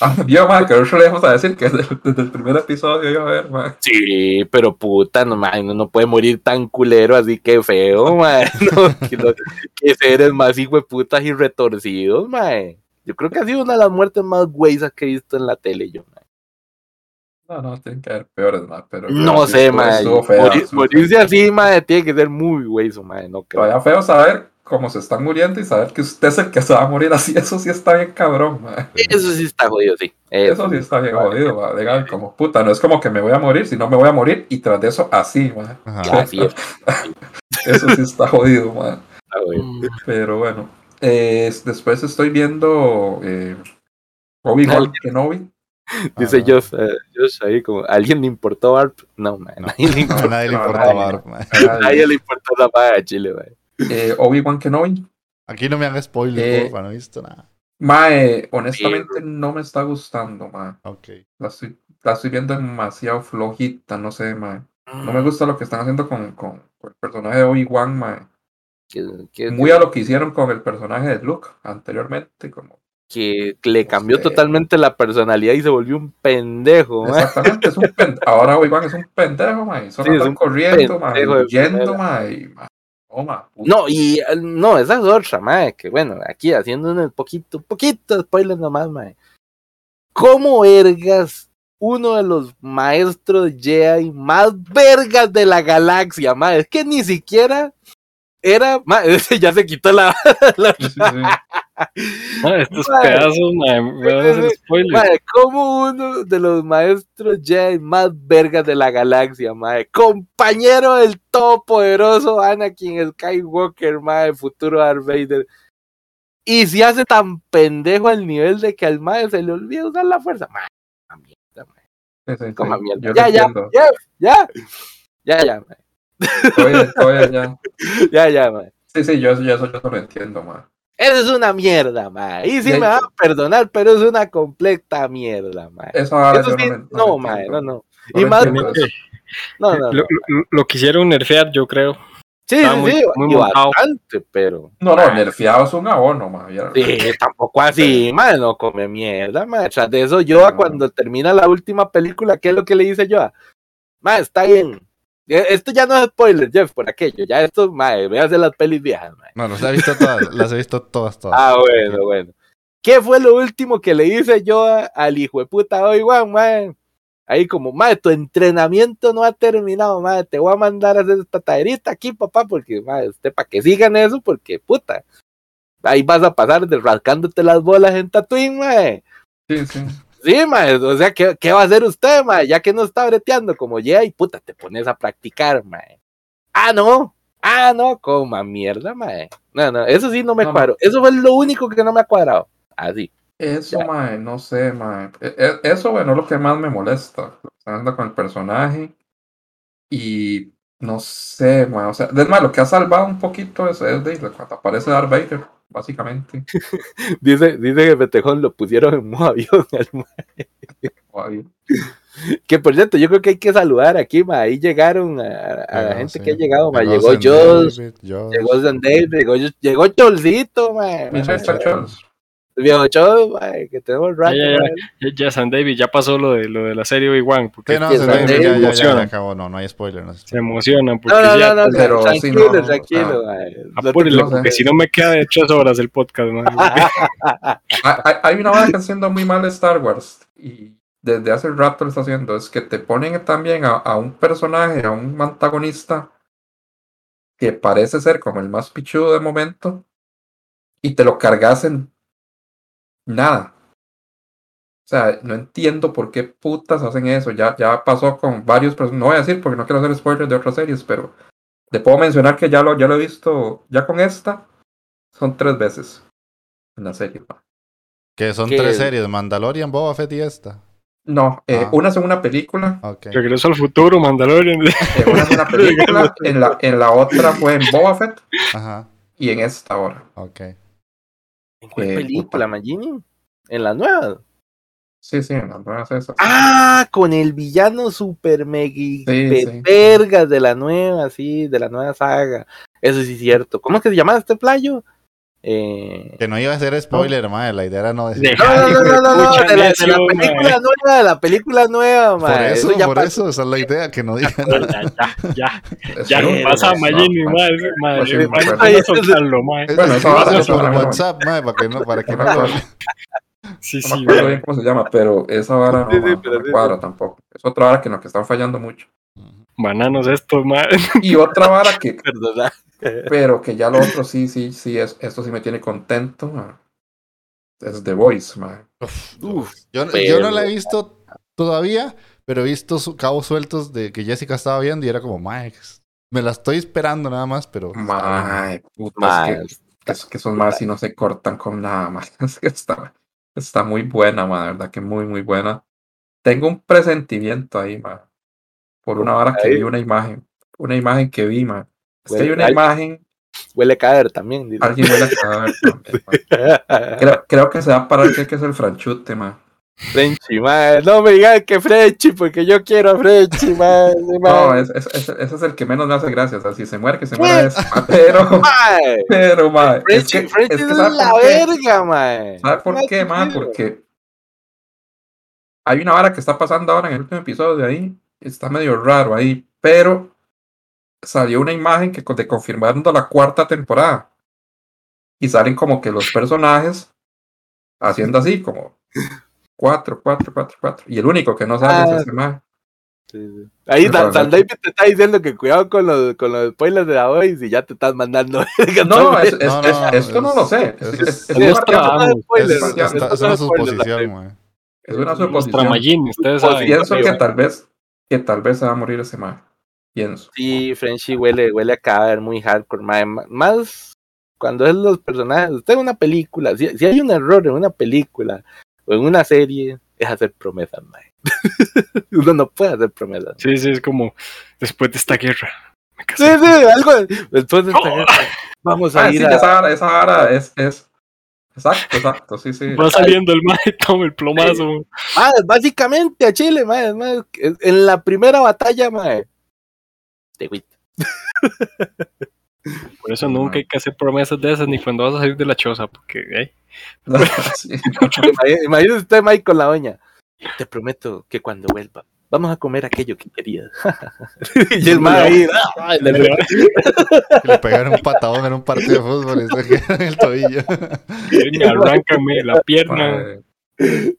Ah, Dios, ma, que no le vamos a decir que desde, desde el primer episodio iba a ver, ma. Sí, pero puta, no, man, no, no puede morir tan culero así que feo. [laughs] No, que, que seres más hijo de putas y retorcidos, man. Yo creo que ha sido una de las muertes más güeyes que he visto en la tele, yo, man. No, no, tienen que haber peores, ma, pero... No sé, Morir- estuvo morirse así, man, tiene que ser muy güey, man. No creo. Todavía feo saber cómo se están muriendo y saber que usted es el que se va a morir así, [laughs] eso sí está bien cabrón, ma. Eso sí está jodido, sí. Eso sí está bien jodido, ma. Digan, como puta, no es como que me voy a morir, sino me voy a morir y tras de eso así, ma. Ajá. Así es, [laughs] Eso sí está jodido, ma. está jodido. Pero bueno. Eh, después estoy viendo eh, Obi-Wan Kenobi. Dice Ah. Josh, eh, Josh ahí como, ¿a alguien le importó Barb? No, man. No. nadie le [laughs] importó. A nadie le No, nadie. Barb, ma. A nadie le importó la paga de Chile, man. Eh, Obi-Wan Kenobi. Aquí no me hagan spoiler, Eh, porfa, no he visto nada. Mae, honestamente no me está gustando, mae. Ok. La estoy, la estoy viendo demasiado flojita, no sé, mae. No me gusta lo que están haciendo con, con, con el personaje de Obi-Wan, mae. Que, que- Muy a lo que hicieron con el personaje de Luke anteriormente, como que le cambió sé. totalmente la personalidad y se volvió un pendejo, man. Exactamente, es un pen- ahora Obi-Wan es un pendejo, mae. Solo Sí, es andan un corriendo, mae, pendejo de huyendo, mae. y, mae, No, y eh, no, esa es otra, mae, que bueno, aquí haciendo un poquito, poquito spoiler nomás, mae. ¿Cómo vergas uno de los maestros Jedi más vergas de la galaxia, mae? Es que ni siquiera era, [laughs] ya se quitó la, [laughs] la- Sí, sí, sí. Estos pedazos. Mae, como uno de los maestros Jedi más vergas de la galaxia, mae. Compañero del todopoderoso Anakin Skywalker, mae, futuro Darth Vader. Y si hace tan pendejo al nivel de que al mae se le olvida usar la fuerza. A mierda, mae. Sí. Coma mierda. Ya, ya, entiendo. ya, ya. Ya, ya, Oye, oye, [laughs] ya. Ya, ya, mae. Sí, sí, yo, eso- yo eso yo lo entiendo, man. Eso es una mierda, mae. Y sí De me va hecho- a perdonar, pero es una completa mierda, mae. Eso ahora Eso yo sí, no, no, entiendo. no, no. No Y más, eso. no, no, Lo, no. lo- lo quisieron nerfear, yo creo. Sí, sí, muy- sí, muy bastante, pero. No, no, nerfeado es un abono, man. ya. Sí, tampoco así, mae, no come mierda, mae. Tras de eso, yo No. cuando termina la última película, ¿qué es lo que le dice yo? Mae, está bien. Eh, Esto ya no es spoiler, Jeff, por aquello. Ya esto, mae, véase las pelis viejas, mae. No, las he visto todas, [laughs] las he visto todas, todas. Ah, bueno, bueno. ¿Qué fue lo último que le hice yo al hijo de puta hoy, Juan, mae? Ahí como, mae, tu entrenamiento no ha terminado, mae. Te voy a mandar a hacer esta taderita aquí, papá, porque, mae, usted para que sigan eso, porque, puta. Ahí vas a pasar de rascándote las bolas en Tatooine, mae. Sí, sí. Sí, mae, o sea, ¿qué, qué va a hacer usted, mae? Ya que no está breteando como ya y puta, te pones a practicar, mae. Ah, no. Ah, no, coma mierda, mae. No, no, eso sí no me No, cuadro. Eso fue lo único que no me ha cuadrado. Así. Eso, Ya. mae, no sé, mae. E- e- Eso, bueno, es lo que más me molesta. Haciendo con el personaje. Y no sé, mae. O sea, es más, lo que ha salvado un poquito es, es de cuando aparece Darth Vader, básicamente. [laughs] Dice, dice que Petejón lo pusieron en modo avión. al mae. Ay, Que por cierto, yo creo que hay que saludar aquí, mae. Ahí llegaron a, a la Pero gente sí. que ha llegado, mae. Llegó Joss. llegó San David, llegó, llegó Cholcito. Mira, está Charles. El viejo que tenemos rato. Ya, ya, ya. mae. Ya, ya San David, ya pasó lo de lo de la serie Obi-Wan, porque Sí, no, Sí, se Sam ve, David ya, ya, ya, ya emociona. acabó, no, no hay spoiler. No, se emocionan. Porque No, no, ya, no, no, pero sí, tranquilo, no, tranquilo, ah, no porque si no me queda de tres horas el podcast, man. [laughs] Hay, una banda que está haciendo muy mal Star Wars. Y desde hace rato lo está haciendo. Es que te ponen también a, a un personaje, a un antagonista que parece ser como el más pichudo de momento. Y te lo cargas en nada. O sea, no entiendo por qué putas hacen eso. Ya, ya pasó con varios personajes. No voy a decir porque no quiero hacer spoilers de otras series, pero te puedo mencionar que ya lo, ya lo he visto. Ya con esta son tres veces en la serie. Que son ¿Qué? tres series, Mandalorian, Boba Fett y esta. No, eh, Ah. una es una película. Regreso al futuro, Mandalorian. eh, una es una [laughs] película, en la, en la otra fue en Boba Fett Ajá, y en esta ahora. ok. ¿En cuál Eh, película. Magini? ¿En la nueva? Sí, sí, en las nuevas esas. Ah, con el villano super mega sí. vergas de la nueva, sí, de la nueva saga. Eso sí es cierto. ¿Cómo es que se llama este playo? Eh... Que no iba a ser spoiler, madre. La idea era no decir. No, no, no, no, no, no, de la, de la película nueva, de la película nueva, Por mae. eso, ya por pasó. eso, esa es la idea, que no digan. ya, ya, [laughs] ya. Ya que- no pasa no, Magini, no, madre. no, Madre, sí, a soltarlo, madre. Bueno, eso ahora- Pásalo eso por no- WhatsApp, madre, para que no, para que no No, lo- [laughs] no, Sí, no me sí, acuerdo madre. bien cómo se llama, pero esa vara no, Sí, sí, no me sí, cuadra tampoco. Es otra vara que en la que están fallando mucho. Bananos estos, madre. Y otra vara que, [laughs] Perdona. Pero que ya lo otro sí, sí, sí, es, esto sí me tiene contento. ma. Es The Voice, ma. Uf, Yo, yo pero- no la he visto todavía, pero he visto su- cabos sueltos de que Jessica estaba viendo y era como, madre, me la estoy esperando nada más, pero. Mae, puta, es que, es que esos más si no se cortan con nada más. [laughs] Es que está, está muy buena, ma, de verdad que muy, muy buena. Tengo un presentimiento ahí, ma. Por una hora que vi una imagen. Una imagen que vi, ma. Es que hay una imagen, Huele a caer también. dice. alguien huele a cadáver [laughs] también. Creo, creo que se va a parar que es el franchute, ma. Frenchy, mae. No me digan que Frenchy, porque yo quiero a Frenchy, [laughs] mae. No, mae. es- es- es- ese es el que menos me hace gracia. O sea, si se muere, que se muera ese, ma. Pero, [laughs] pero, ma. Es Frenchy, que, es es, que ¿sabe la verga, mae. ¿Sabe por qué, ma? tranquilo. Porque hay una vara que está pasando ahora en el último episodio de ahí. Está medio raro ahí. Pero salió una imagen que de confirmando la cuarta temporada. Y salen como que los personajes haciendo así, como cuatro, cuatro, cuatro, cuatro. Y el único que no sale Ah, es ese man. Sí, sí. Ahí San ver- David te está diciendo que cuidado con los, con los spoilers de la Voice y ya te estás mandando. [laughs] No, es, es- No, es- no, esto no lo sé. Es, es- es- es es una- suposición, es una suposición. Pues saben. Pienso que tal vez, que tal vez se va a morir ese man. Pienso. Sí, Frenchy huele, huele a cadáver muy hardcore, mae. M- Más cuando es los personajes, usted una película, si, si hay un error en una película o en una serie, es hacer promesas, mae. [laughs] Uno no puede hacer promesas. Sí, sí, es como después de esta guerra. Sí, sí, algo. Después de esta ¡Oh! guerra, vamos a Ah, sí, ir a. esa vara, esa vara es, es. Exacto, exacto, sí, sí. Va saliendo el mae, toma el plomazo. Ah, básicamente a Chile, mae, mae, En la primera batalla, mae. Te güey. [laughs] Por eso nunca hay que hacer promesas de esas ni cuando vas a salir de la choza, porque eh. [laughs] [laughs] Imagínese usted, Mike, con la doña. Te prometo que cuando vuelva, vamos a comer aquello que querías. y el mae ahí, ah, le- le- Le pegaron un patadón en un partido de fútbol y se en el tobillo. me arráncame la pierna.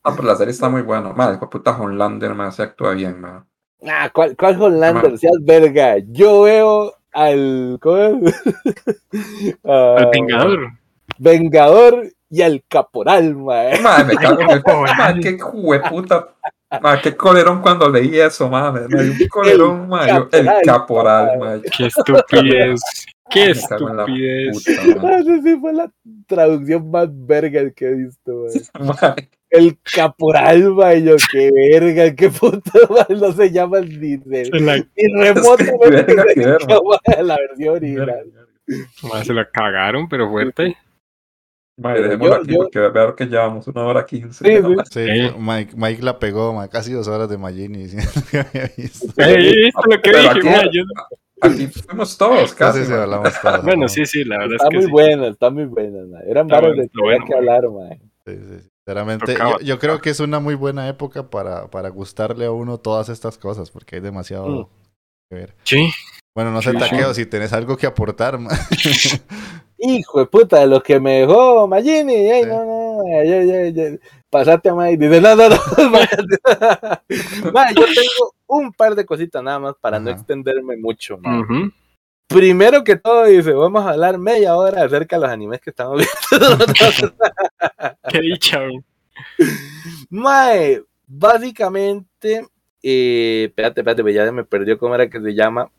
Ah, pero la serie está muy buena. Madre, hijo de puta Homelander, me se actúa bien, man. Ah, ¿cuál, cuál Homelander? Ma- Seas verga. Yo veo al. ¿Cómo es? [laughs] Ah, Al Vengador. Vengador y al Caporal, mae. Madre, me cago en el. Madre, qué jueputa. Madre, qué colerón cuando leí eso, madre. Me dio un colerón, madre. Yo, El caporal, madre. Qué estupidez. Qué estupidez. puta. Esa sí fue la traducción más verga que he visto, mae. El Caporal. Yo, qué verga, qué puto, [laughs] mae. No se llama ni, de, Se la, ni remotamente cerca, mae, la versión original. se la cagaron, pero fuerte. Pero dejémoslo aquí yo- porque veo que llevamos una hora quince. Sí, ¿no? sí. Sí. Mike, Mike la pegó, ma, casi dos horas de Magini [laughs] es lo que Pero dije, aquí- mae, yo- Aquí fuimos todos, casi. Se madre. hablamos todos. Bueno, ¿no? sí, sí, la verdad Está es que muy sí. buena, está muy buena. Eran Está bueno, de está bueno, que hablar, mae. Sí, sí, Sinceramente, yo, yo creo que es una muy buena época para, para gustarle a uno todas estas cosas, porque hay demasiado Mm. que ver. Sí, Bueno, no sé, Sí, sí. taqueo, si tenés algo que aportar. [laughs] Hijo de puta, de los que me dejó Magini. Ey, Sí. no, no. Pasate a Mike. Dice, no, no, [laughs] [laughs] yo tengo un par de cositas nada más para no extenderme mucho. mae. ujú. Primero que todo, dice, vamos a hablar media hora acerca de los animes que estamos viendo. [laughs] qué dicha. Mae, básicamente, eh, espérate, espérate, pues ya me perdió cómo era que se llama.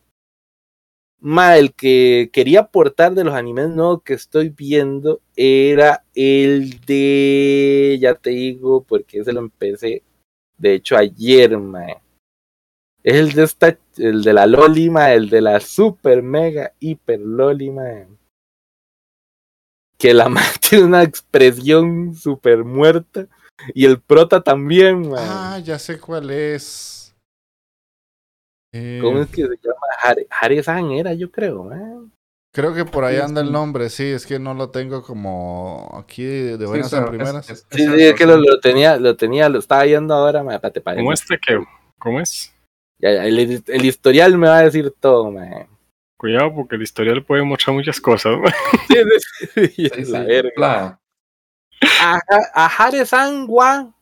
Mae, el que quería aportar de los animes nuevos que estoy viendo era el de, ya te digo, porque ese lo empecé, de hecho ayer, mae. Es el de esta, el de la Loli, mae, el de la super mega hiper Loli, mae. Que la [laughs] mae tiene una expresión super muerta. Y el prota también, mae. Ah, ya sé cuál es. Eh, ¿Cómo es que se llama? Hare- Hare-san era, yo creo, mae. Creo que por ahí Sí, anda el sí. nombre, sí, es que no lo tengo como aquí de, Sí, buenas en es- primeras. es- Sí, es sí, es que lo, lo tenía, lo tenía, lo estaba viendo ahora. Espérate, para ¿Cómo es taqueo? ¿Cómo es? Ya, ya, el, el historial me va a decir todo, mae. Cuidado porque el historial puede mostrar muchas cosas. mae. [laughs] Sí, sí, sí, Sí, sí, la verga. la- A, a Hare-san wa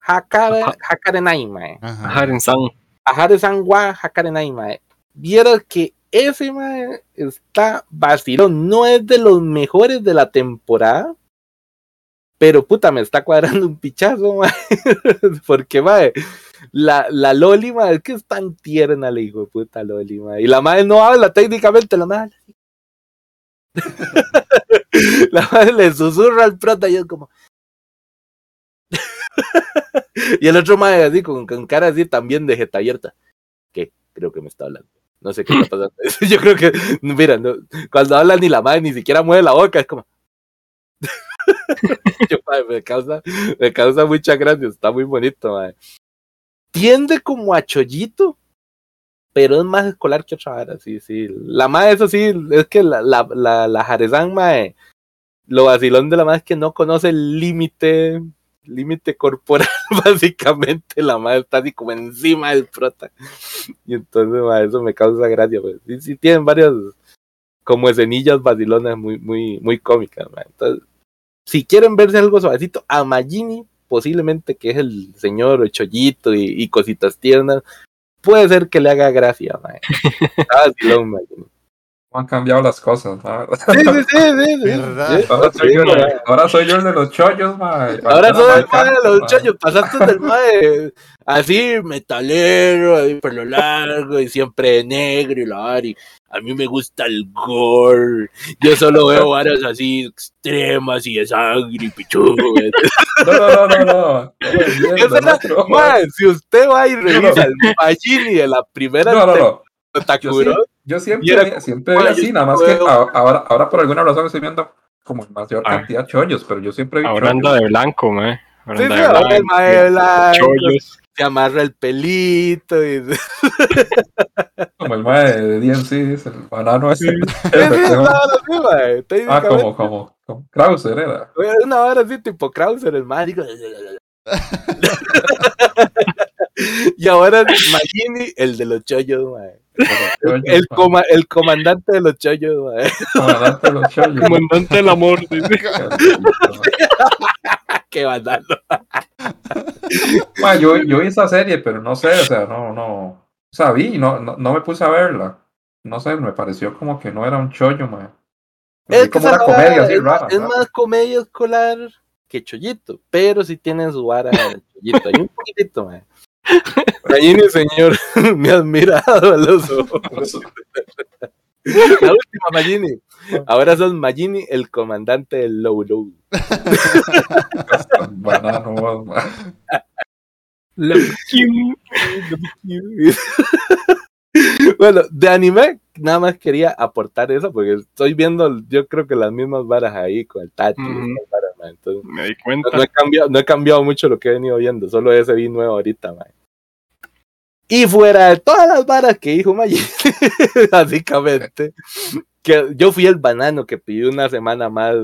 Hakare, Ajá. Hakarenai, mae. Ajá. Haren-san. A Hare-san wa Hakarenai, mae. Vieron que ese, mae, está vacilón. No es de los mejores de la temporada. Pero puta, me está cuadrando un pichazo, mae. [laughs] Porque, mae, la, la Loli, mae, es que es tan tierna, la hijo de puta Loli, mae. Y la madre no habla técnicamente, la madre. [laughs] la madre le susurra al prota y es como. [laughs] y el otro madre así, con, cara así también de jeta abierta. Que creo que me está hablando. No sé qué está pasando. [laughs] Yo creo que, mira, cuando habla ni la madre ni siquiera mueve la boca, es como. Me causa, me causa mucha gracia, está muy bonito, madre. Tiende como a chollito, pero es más escolar que otra vara, sí, sí. La madre, eso sí, es que la, la, la, la Jarezán, mae, lo vacilón de la madre es que no conoce el límite, límite corporal, [laughs] básicamente. La madre está así como encima del prota. Y entonces, mae, eso me causa gracia, pues. Sí, sí, tienen varias, como escenillas vacilonas muy, muy, muy cómicas, mae. Entonces, si quieren verse algo suavecito, a Magini, posiblemente que es el señor Chollito y, y cositas tiernas, puede ser que le haga gracia, mae. [laughs] Magini. Han cambiado las cosas, ¿no? Sí, sí, sí, sí. ¿Verdad? Ahora soy, yo, el- ahora soy yo el de los chollos, mae. Ahora soy el de los chollos, pasaste del mae así, metalero, ahí pelo largo y siempre negro y la y A mí me gusta el gore. Yo solo veo varas así extremas y de sangre y pichudo. güey. [laughs] No, no, no, no, no. Era- no, Mae, si usted va y no. revisa el Magini de la primera no, no, no. Takuro, sí- yo siempre, era siempre "Mae, yo así, nada más puedo". que ahora, ahora por alguna razón estoy viendo como mayor Ah. cantidad de chollos, pero yo siempre vi Ahora anda de blanco, mae. Ahora Sí, anda sí, de blanco, mae de blanco, chollos. se amarra el pelito y [laughs] Como el mae de DMC, dice, el banano ese. Sí, sí, es [laughs] una así, mae, Ah, como, como, como Krauser era. Es una hora así tipo Krauser, el digo, [laughs] y ahora es Magini, el de los chollos, mae. El, coma, el comandante de los chollos, mae. Comandante de los chollos. Comandante del amor, dice. [laughs] Qué [laughs] bandalo. Yo, yo vi esa serie, pero no sé, o sea, no, no. O sea, vi, no, no, no me puse a verla. No sé, me pareció como que no era un chollo, man. Es como una comedia así es, rara. es ¿no? más comedia escolar que chollito, pero sí tienen su vara de chollito. Hay un poquitito, mae. Magini, señor, [laughs] me has mirado a los ojos. La última, Magini. Ahora son Magini, el comandante del Low Low. Banano, bueno, de anime, nada más quería aportar eso, porque estoy viendo, yo creo que las mismas varas ahí con el mae, entonces, Me di cuenta. no he cambiado, no he cambiado mucho lo que he venido viendo, solo ese vi nuevo ahorita, mae. Y fuera de todas las varas que dijo Maggi, [laughs] básicamente, que yo fui el banano que pidió una semana más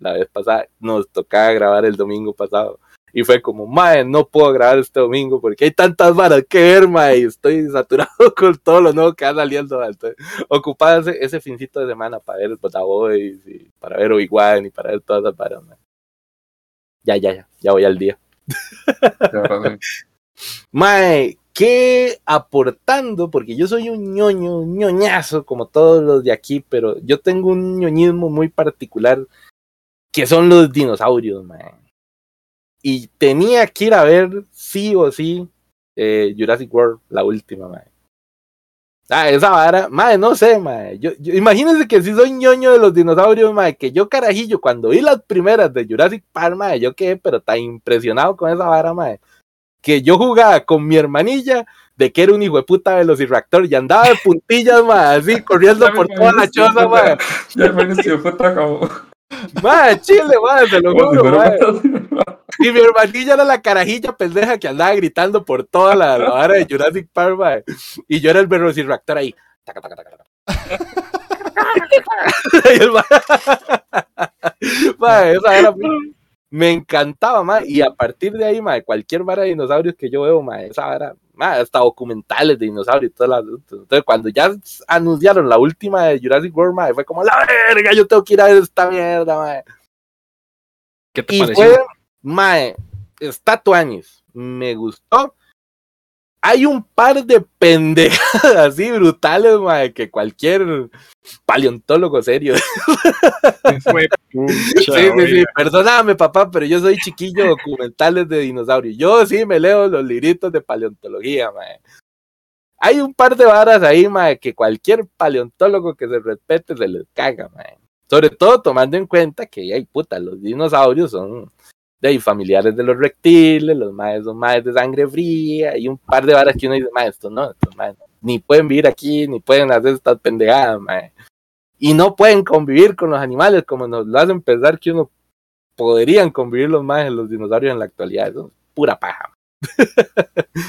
la vez pasada, nos tocaba grabar el domingo pasado. Y fue como, mae, no puedo grabar este domingo porque hay tantas varas que ver, mae, y estoy saturado [laughs] con todo lo nuevo que va saliendo. Entonces, ese, fincito de semana para ver el Botaboys y para ver Obi-Wan y para ver todas esas varas, mae. Ya, ya, ya, ya voy al día. [laughs] Mae, ¿qué aportando? Porque yo soy un ñoño, un ñoñazo, como todos los de aquí, pero yo tengo un ñoñismo muy particular, que son los dinosaurios, mae. Y tenía que ir a ver, sí o sí, eh, Jurassic World, la última, mae. Ah, esa vara, mae, no sé, mae. Yo, imagínense que si soy ñoño de los dinosaurios, mae, que yo carajillo, cuando vi las primeras de Jurassic Park, mae, yo quedé, pero tan impresionado con esa vara, mae que yo jugaba con mi hermanilla de que era un hijo de puta velociraptor y andaba de puntillas, ma, así [laughs] corriendo por toda la choza, ma. puta, Ya me pareció, puta, como, [laughs] Ma, chile, ma, se lo juro, [laughs] Y mi hermanilla era la carajilla pendeja que andaba gritando por toda la, la vara de Jurassic Park. Y yo era el velociraptor ahí. Taca, taca, taca, taca. Esa era me encantaba, ma, y a partir de ahí, ma, cualquier vara de dinosaurios que yo veo, ma, esa vara, ma, hasta documentales de dinosaurios y todas las, entonces cuando ya anunciaron la última de Jurassic World, ma, fue como, la verga, yo tengo que ir a ver esta mierda, ma, ¿Qué te y pareció? fue, está tuanis, me gustó. Hay un par de pendejadas así brutales, mae, que cualquier paleontólogo serio. Fue pucha, Sí, sí, sí, perdóname, papá, pero yo soy chiquillo de documentales de dinosaurios. Yo sí me leo los libritos de paleontología, mae. Hay un par de varas ahí, mae, que cualquier paleontólogo que se respete se les caga, mae. Sobre todo tomando en cuenta que, ay, puta, los dinosaurios son de ahí, familiares de los reptiles, los maes son maes de sangre fría, y un par de varas que uno dice, mae, estos no, estos maes ni pueden vivir aquí, ni pueden hacer estas pendejadas, mae. Y no pueden convivir con los animales como nos lo hacen pensar que uno podrían convivir los maes, los dinosaurios en la actualidad. Eso es pura paja. [laughs]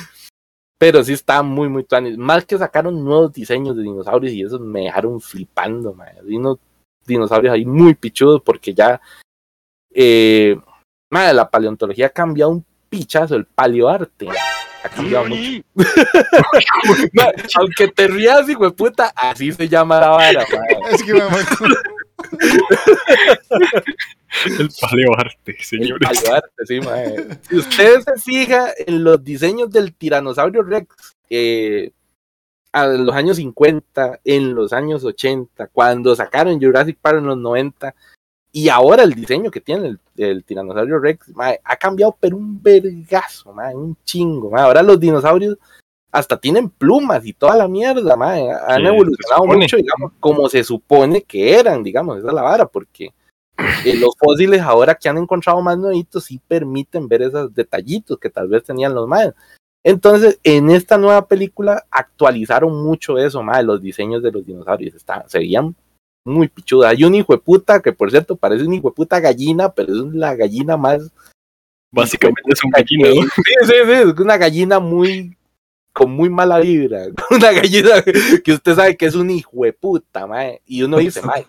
Pero sí está muy, muy tuanis. Más que sacaron nuevos diseños de dinosaurios y esos me dejaron flipando, mae. Hay unos dinosaurios ahí muy pichudos porque ya eh, mae, la paleontología ha cambiado un pichazo, el paleoarte ha cambiado mucho. [laughs] Mae, aunque te rías, hijo de puta, así se llama la vara. Es que me El paleoarte, El señores. paleoarte, sí, mae. Si usted se fija en los diseños del tiranosaurio Rex, eh, a los años 50, en los años 80, cuando sacaron Jurassic Park en los 90, y ahora el diseño que tiene el, el tiranosaurio Rex ha cambiado, pero un vergazo, un chingo. mae. Ahora los dinosaurios hasta tienen plumas y toda la mierda, han evolucionado mucho, digamos, como se supone que eran, digamos, esa es la vara, porque eh, los fósiles ahora que han encontrado más nuevitos sí permiten ver esos detallitos que tal vez tenían los mayas. Entonces, en esta nueva película actualizaron mucho eso, los diseños de los dinosaurios, estaban, se veían muy pichudas. Hay un hijo de puta que, por cierto, parece un hijo de puta gallina, pero es la gallina más Básicamente es un gallina, ¿no? Sí, sí, sí, es una gallina muy con muy mala vibra, [laughs] una gallina que usted sabe que es un hijo de puta, mae, y uno dice, mae,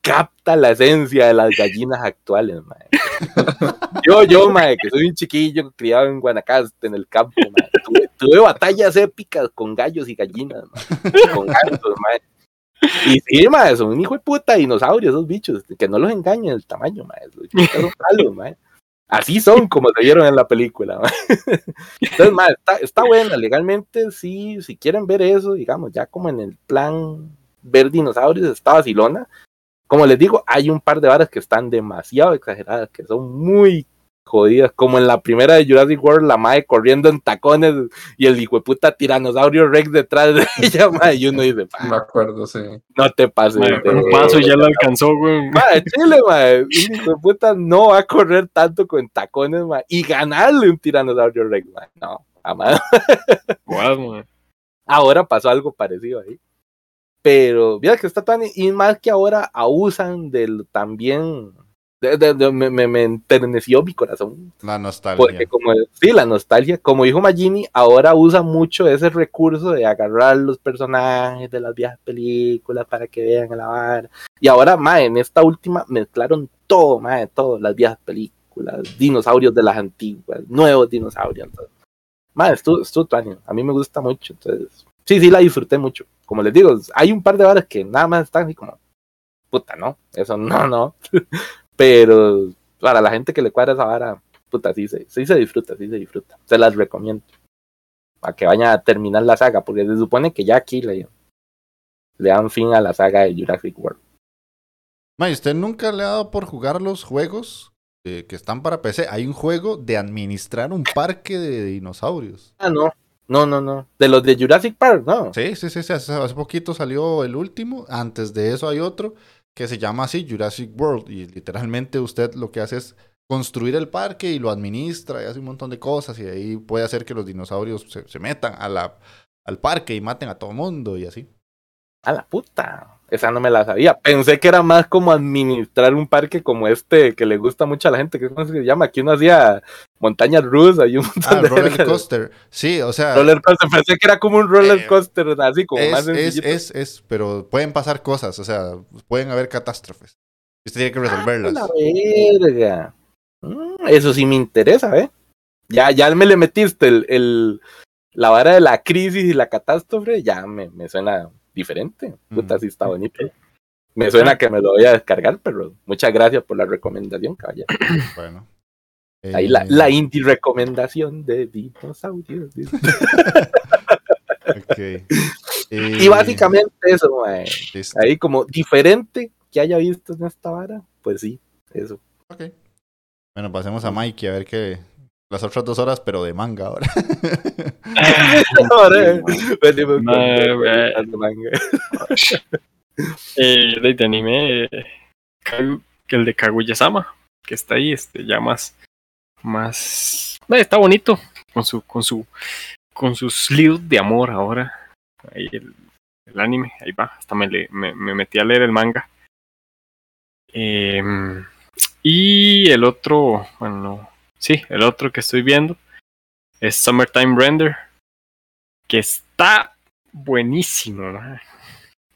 capta la esencia de las gallinas actuales, mae. [laughs] Yo, yo, mae, que soy un chiquillo criado en Guanacaste, en el campo, mae, tuve, tuve batallas épicas con gallos y gallinas, mae, con gansos, mae. Y sí, mae, son un hijo de puta dinosaurios, esos bichos, que no los engañen el tamaño, mae, los son [laughs] malos, mae. Así son como se vieron en la película. mae. [laughs] Entonces, mae, está, está buena. Legalmente, sí, si quieren ver eso, digamos, ya como en el plan ver dinosaurios, está vacilona. Como les digo, hay un par de varas que están demasiado exageradas, que son muy jodidas. Como en la primera de Jurassic World, la mae corriendo en tacones y el hijo de puta tiranosaurio Rex detrás de [laughs] ella, mae, y uno dice, "Pa, Me acuerdo, sí. no te pases. Un paso y ya lo alcanzó, güey. [laughs] Mae, chile, mae. Un hijo de puta no va a correr tanto con tacones, mae. Y ganarle un tiranosaurio Rex, mae. No, jamás. [laughs] Guau, mae. Ahora pasó algo parecido ahí. Pero, mira que está tan. Y más que ahora abusan del también. De- de- me, me, enterneció mi corazón. La nostalgia. Porque, como. Sí, la nostalgia. Como dijo Magini, ahora usa mucho ese recurso de agarrar los personajes de las viejas películas para que vean la vara. Y ahora, mae, en esta última mezclaron todo, mae, todo. Las viejas películas, dinosaurios de las antiguas, nuevos dinosaurios. Entonces, mae, estuvo, estuvo. A mí me gusta mucho. Entonces, sí, sí, la disfruté mucho. Como les digo, hay un par de varas que nada más están así como, puta, no, eso no, no. [laughs] Pero para la gente que le cuadra esa vara, puta, sí se, sí se disfruta, sí se disfruta. Se las recomiendo. Para que vayan a terminar la saga, porque se supone que ya aquí le, le dan fin a la saga de Jurassic World. May, ¿usted nunca le ha dado por jugar los juegos eh, que están para PC? Hay un juego de administrar un parque de dinosaurios. Ah, no. No, no, no. De los de Jurassic Park, no. Sí, sí, sí, sí, Hace, hace poquito salió el último. Antes de eso hay otro que se llama así Jurassic World. Y literalmente usted lo que hace es construir el parque y lo administra y hace un montón de cosas. Y ahí puede hacer que los dinosaurios se, se metan a la, al parque y maten a todo mundo y así. A la puta. Esa no me la sabía. Pensé que era más como administrar un parque como este que le gusta mucho a la gente. que ¿Cómo se llama? Aquí uno hacía montañas rusas y un montón Ah, de roller vergas. coaster. Sí, o sea. Roller coaster. Pensé que era como un roller Eh, coaster, así como más Es, es, es, es, pero pueden pasar cosas, o sea, pueden haber catástrofes. Usted tiene que resolverlas. Ah, la verga. Mm, eso sí me interesa, ¿eh? Ya, ya me le metiste el, el- la vara de la crisis y la catástrofe, ya me, me suena diferente. Puta, Mm. sí está bonito. Me suena que me lo voy a descargar, pero muchas gracias por la recomendación, caballero. [coughs] Bueno. Ahí la, Eh, la indie recomendación de dinosaurios. dice. [laughs] ok. [laughs] Y Eh, básicamente eso, listo. Ahí como diferente que haya visto en esta vara, pues sí, eso. Ok. Bueno, pasemos a Mikey a ver qué. Las otras dos horas, pero de manga ahora. Ahora, venimos con- manga. Eh, de, anime, [laughs] eh, Kagu- que el de Kaguya-sama, que está ahí, este, ya más, más, eh, está bonito, con su, con su, con sus líos de amor ahora, ahí el, el anime, ahí va, hasta me, le- me, me metí a leer el manga. Em, y el otro, bueno, no, sí, el otro que estoy viendo es Summertime Render, que está buenísimo,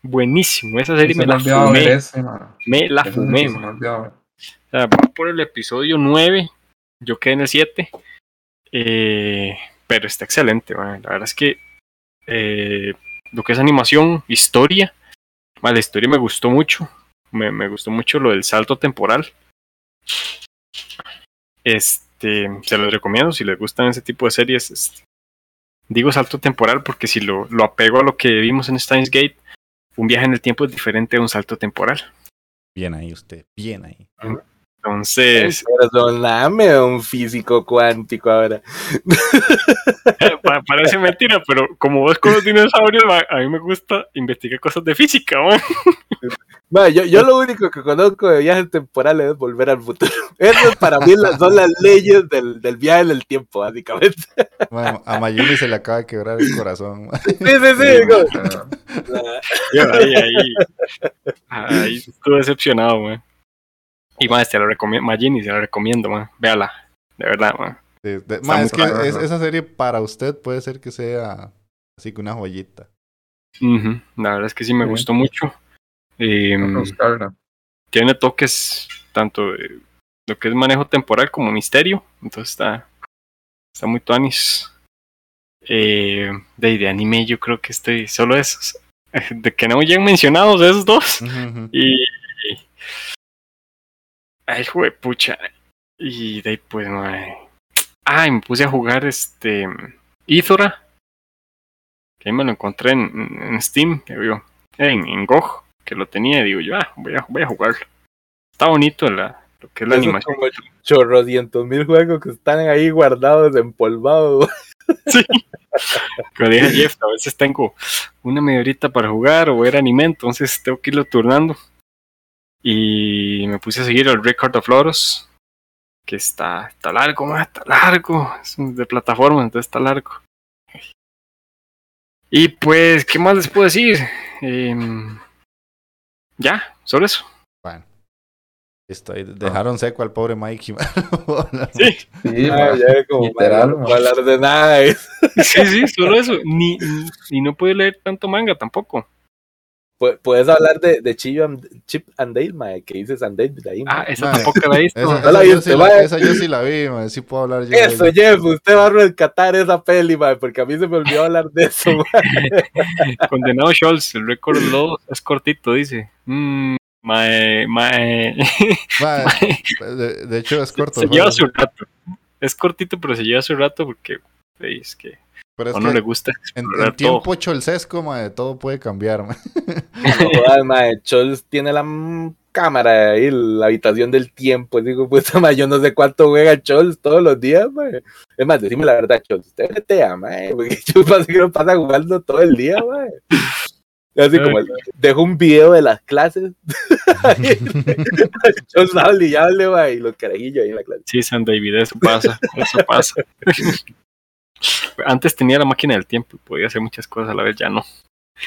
buenísimo, esa serie Se me la fumé, ese, me la fumé, me. O sea, por el episodio 9. Yo quedé en el 7. eh, pero está excelente. mae. La verdad es que eh, lo que es animación, historia. la historia me gustó mucho. Me, me gustó mucho lo del salto temporal. Este, se los recomiendo si les gustan ese tipo de series. este, Digo salto temporal porque si lo, lo apego a lo que vimos en Steins Gate, un viaje en el tiempo es diferente de un salto temporal. Bien ahí usted, bien ahí. Entonces, Perdóname, un físico cuántico ahora. pa- parece mentira, pero como vos con los dinosaurios, a mí me gusta investigar cosas de física, ma. Ma, yo, yo lo único que conozco de viajes temporales es volver al futuro. Eso para mí son las leyes del, del viaje en el tiempo, básicamente. Bueno, a Mayumi se le acaba de quebrar el corazón. Sí, sí, sí. Yo ahí, ahí, ahí estuve decepcionado, ma. Y más, te la recomiendo, Magini, se la recomiendo, ma. Véala, de verdad, ma. Sí, de- Está ma, muy es que raro, es- ¿no? esa serie para usted puede ser que sea así que una joyita. La verdad es que sí me Sí. gustó mucho. Que buscarla. tiene toques tanto de lo que es manejo temporal como misterio. Entonces está, está muy tuanis. Eh, de, de anime yo creo que estoy solo esos. [laughs] De que no hayan mencionados esos dos. Y. Ay, pucha. Y de ahí, pues, mae. Ay, me puse a jugar este. Ithora. Que ahí me lo encontré en, en Steam, ya vio. En, en GOG, que lo tenía, y digo yo, ah, voy a, voy a jugarlo. Está bonito la, lo que es la Esos animación. como chorrocientos mil juegos que están ahí guardados, empolvados. [laughs] Como dije a Jeff, a veces tengo una media horita para jugar o ver anime, entonces tengo que irlo turnando. Y me puse a seguir el Record of Loros, que está, está largo, está largo. Es de plataforma, entonces está largo. Y pues, ¿qué más les puedo decir? Em, ya, solo eso. Bueno. Dejaron seco al pobre Mikey. [laughs] Sí, Sí, Ah, ya como literal, puedo hablar de nada. sí, sí, solo eso. Ni, ni- y no puedo leer tanto manga tampoco. Pu- Puedes hablar de, de Chip and, Chip and Dale, mae, que dices and Dale de ahí. Ah, mae. esa tampoco la he visto. Esa, No la esa yo viste, sí la, esa yo sí la vi, man. Sí puedo hablar yo. Eso. Jeff, usted va a rescatar esa peli, mae, porque a mí se me olvidó hablar de eso. [laughs] mae. Condenado Scholz, el récord low es cortito, dice. Mm, mae, mae. Ma, [laughs] de, de hecho, es corto. se el lleva su rato. Es cortito, pero se lleva su rato porque es que pero es uno que le gusta [laughs] en, en tiempo cholsesco, ma, de todo puede cambiar. ma. [laughs] No mae, Chols tiene la cámara ahí, la habitación del tiempo. Digo, pues, mae, yo no sé cuánto juega Chols todos los días, mae. Es más, decime la verdad, Chols, usted bretea, mae, porque [laughs] yo pasa que no pasa jugando todo el día, mae. Así como, dejo un video de las clases. Chols hable y hable, mae, y los carajillos ahí en la clase. Sí, San David, eso pasa, eso pasa. Antes tenía la máquina del tiempo y podía hacer muchas cosas a la vez, ya no.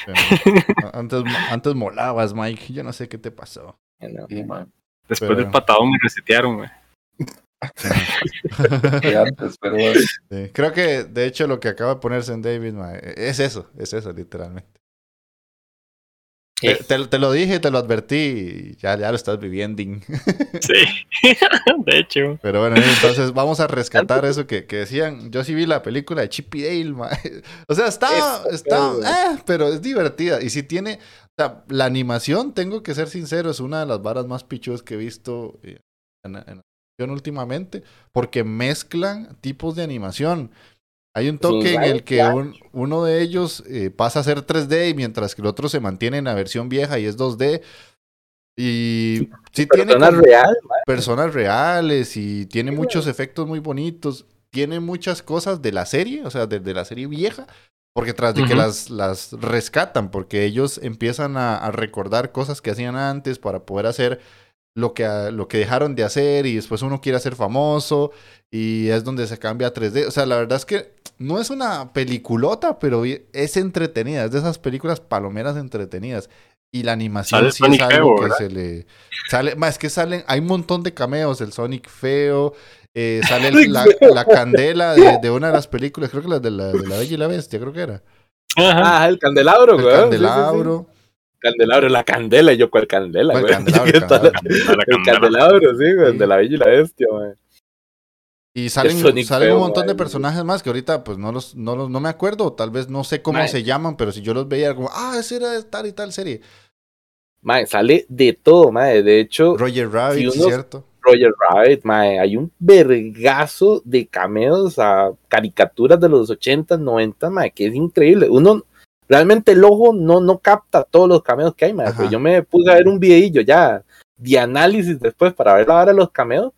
Pero, [laughs] antes, antes molabas, Mike. Yo no sé qué te pasó. No. Después Pero- del patadón me resetearon, güey. [laughs] Antes, pero. Sí, Creo que, de hecho, lo que acaba de ponerse en David ma, es eso, es eso, literalmente. Te, te- te lo dije, te lo advertí, y ya, ya lo estás viviendo. [laughs] Sí, [laughs] de hecho. Pero bueno, entonces vamos a rescatar eso que, que decían. Yo sí vi la película de Chip y Dale, ma. [laughs] O sea, está, está, pero- eh, pero es divertida. Y si tiene, o sea, la animación, tengo que ser sincero, es una de las varas más pichudas que he visto eh, en, en animación últimamente, porque mezclan tipos de animación. Hay un toque en el que un- uno de ellos eh, pasa a ser 3D, mientras que el otro se mantiene en la versión vieja y es 2D. Y sí tiene Persona como- real, mae. personas reales y tiene Sí, muchos efectos muy bonitos. Tiene muchas cosas de la serie, o sea, de, de la serie vieja, porque tras de que las, las rescatan, porque ellos empiezan a, a recordar cosas que hacían antes para poder hacer lo que, a- lo que dejaron de hacer y después uno quiere ser famoso y es donde se cambia a 3D. O sea, la verdad es que no es una peliculota, pero es entretenida, es de esas películas palomeras entretenidas. Y la animación Sale sí es algo feo, que ¿verdad? se le... Sale, más es que salen, hay un montón de cameos, el Sonic feo, eh, [laughs] sale el- la, la candela de, de una de las películas, creo que la de la, de la Bella y la Bestia, creo que era. Ajá. Ah, el candelabro, El güey. Sí, sí, sí. Candelabro. La candela, yo cuál candela, El güey. candelabro, [laughs] el candelabro. A la El candela. candelabro, sí, güey, Sí. de la bella y la bestia, güey. Y salen, salen feo, un montón de personajes más que ahorita pues no los, no los, no me acuerdo, o tal vez no sé cómo Man. se llaman, pero si yo los veía como, ah, ese era de tal y tal serie. Mae, sale de todo, mae. De hecho, Roger Rabbit, si uno- ¿cierto? Roger Rabbit, mae, hay un vergazo de cameos a caricaturas de los 80, 90, mae, que es increíble. Uno, realmente el ojo no, no capta todos los cameos que hay. Ajá. Pero yo me puse a ver un videillo ya de análisis después para ver la hora de los cameos.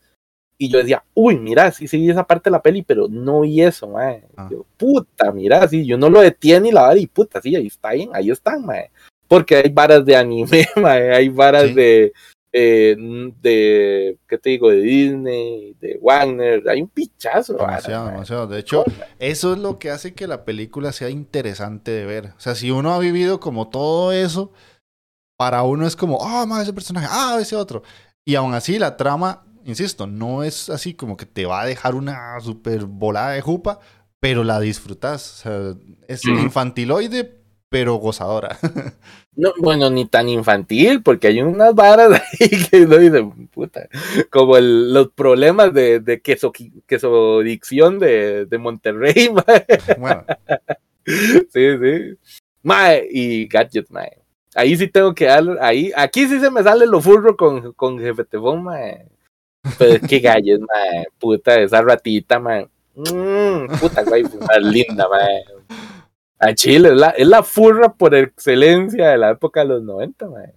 Y yo decía, uy, mira, sí, sí esa parte de la peli, pero no vi eso, mae. Ah. Yo, puta, mira, sí, yo no lo detiene y la vara y puta, sí, ahí está bien, ahí están, mae. Porque hay varas de anime, [laughs] mae, hay varas Sí. de, eh, de, ¿qué te digo? De Disney, de Wagner, hay un pichazo, Demasiado, demasiado. De hecho, eso es lo que hace que la película sea interesante de ver. O sea, si uno ha vivido como todo eso, para uno es como, ah, más ese personaje, ah, ese otro. Y aún así, la trama, insisto, no es así como que te va a dejar una super volada de jupa, pero la disfrutas. O sea, es Ujú. infantiloide, pero gozadora. [laughs] No, bueno, ni tan infantil, porque hay unas varas [laughs] ahí que uno dice, puta, como el- los problemas de, de queso, quesodicción de, de Monterrey, [laughs] mae. bueno, sí, sí. Mae, y gadgets, mae. Ahí sí tengo que dar, ahí, aquí sí se me sale lo furro con, con Jefe Tefón, mae. Pero es que gadgets, mae, puta, esa ratita, mae. Mm, puta, güey, más linda, mae. Chile, es la, es la furra por excelencia de la época de los 90, mae.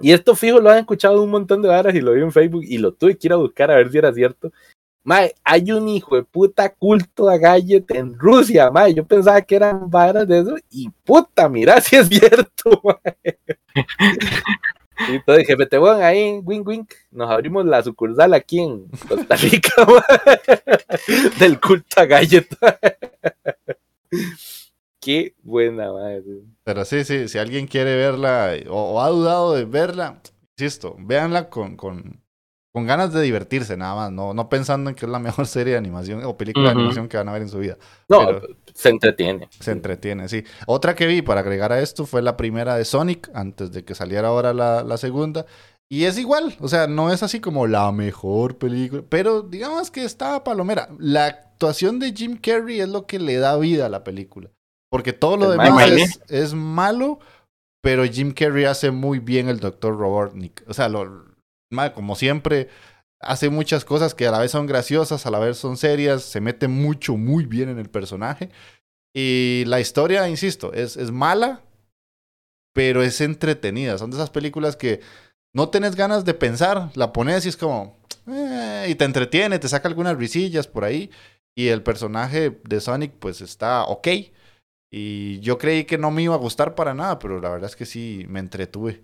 Y esto fijo lo han escuchado un montón de varas y lo vi en Facebook y lo tuve que ir a buscar a ver si era cierto. Mae, hay un hijo de puta culto a Gadget en Rusia, mae. Yo pensaba que eran varas de eso y puta, mira si es cierto, [laughs] mae. Y entonces, jefe, te voy ahí, wink wink, nos abrimos la sucursal aquí en Costa Rica, [laughs] mae, del culto a Gadget. [laughs] [laughs] Qué buena, mae. pero sí, sí, si alguien quiere verla o, o ha dudado de verla, insisto, véanla con, con, con ganas de divertirse nada más, no, no pensando en que es la [laughs] mejor serie de animación o película de animación que van a ver en su vida. No, Pero- se entretiene. Se entretiene, sí. Otra que vi para agregar a esto fue la primera de Sonic, antes de que saliera ahora la, la segunda. Y es igual, o sea, no es así como la mejor película, pero digamos que está palomera. La actuación de Jim Carrey es lo que le da vida a la película. Porque todo lo El demás es, es malo, pero Jim Carrey hace muy bien el Dr. Robotnik. O sea, lo, como siempre, hace muchas cosas que a la vez son graciosas, a la vez son serias, se mete mucho, muy bien en el personaje. Y la historia, insisto, es, es mala, pero es entretenida. Son de esas películas que no tenés ganas de pensar, la pones y es como... eh, y te entretiene, te saca algunas risillas por ahí. Y el personaje de Sonic pues está ok. Y yo creí que no me iba a gustar para nada, pero la verdad es que sí, me entretuve.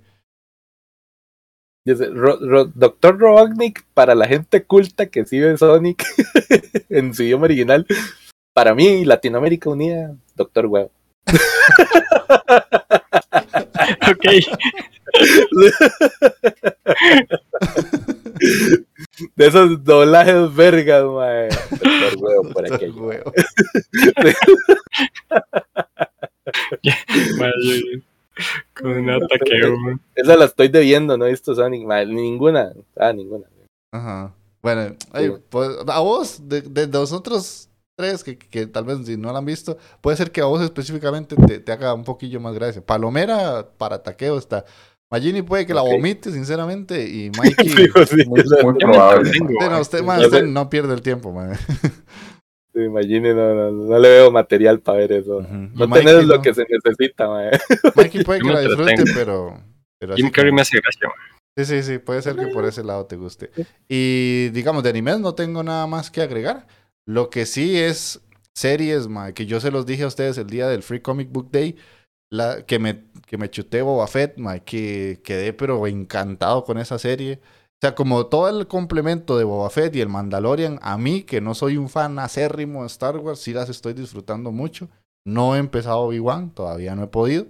Dice, Ro- Ro- Doctor Robotnik, para la gente culta que sí ve Sonic [laughs] en su idioma original, para mí, Latinoamérica Unida, Doctor Huevo. [laughs] Ok. [laughs] De esos doblajes vergas, mae. Doctor Huevo por aquello. Huevo. [laughs] Con un ataque. Esa la estoy debiendo, no he visto Sonic, mae. Ninguna. Ah, ninguna. Ajá. Bueno, ay, Sí. pues, a vos, de, de nosotros tres, que, que tal vez si no la han visto, puede ser que a vos específicamente te, te haga un poquillo más gracia. Palomera para taqueo está. Magini puede que la vomite, sinceramente, y [laughs] Mikey... Sí, Muy, muy probable. Sí, no, usted, man, no pierde el tiempo, man. [laughs] sí, imagine, no, no, no le veo material para ver eso. Ujú. Y No Mikey tenés lo que se necesita, mae. [laughs] Mikey puede que la disfrute, pero... pero Jim Carrey me hace gracia, weón. Sí, sí, sí, puede ser que por ese lado te guste. Y digamos, de animes no tengo nada más que agregar. Lo que sí es series, ma, que yo se los dije a ustedes el día del Free Comic Book Day, la, que, me, que me chuté Boba Fett, ma, que quedé pero encantado con esa serie. O sea, como todo el complemento de Boba Fett y el Mandalorian, a mí, que no soy un fan acérrimo de Star Wars, sí las estoy disfrutando mucho. No he empezado Obi-Wan, todavía no he podido.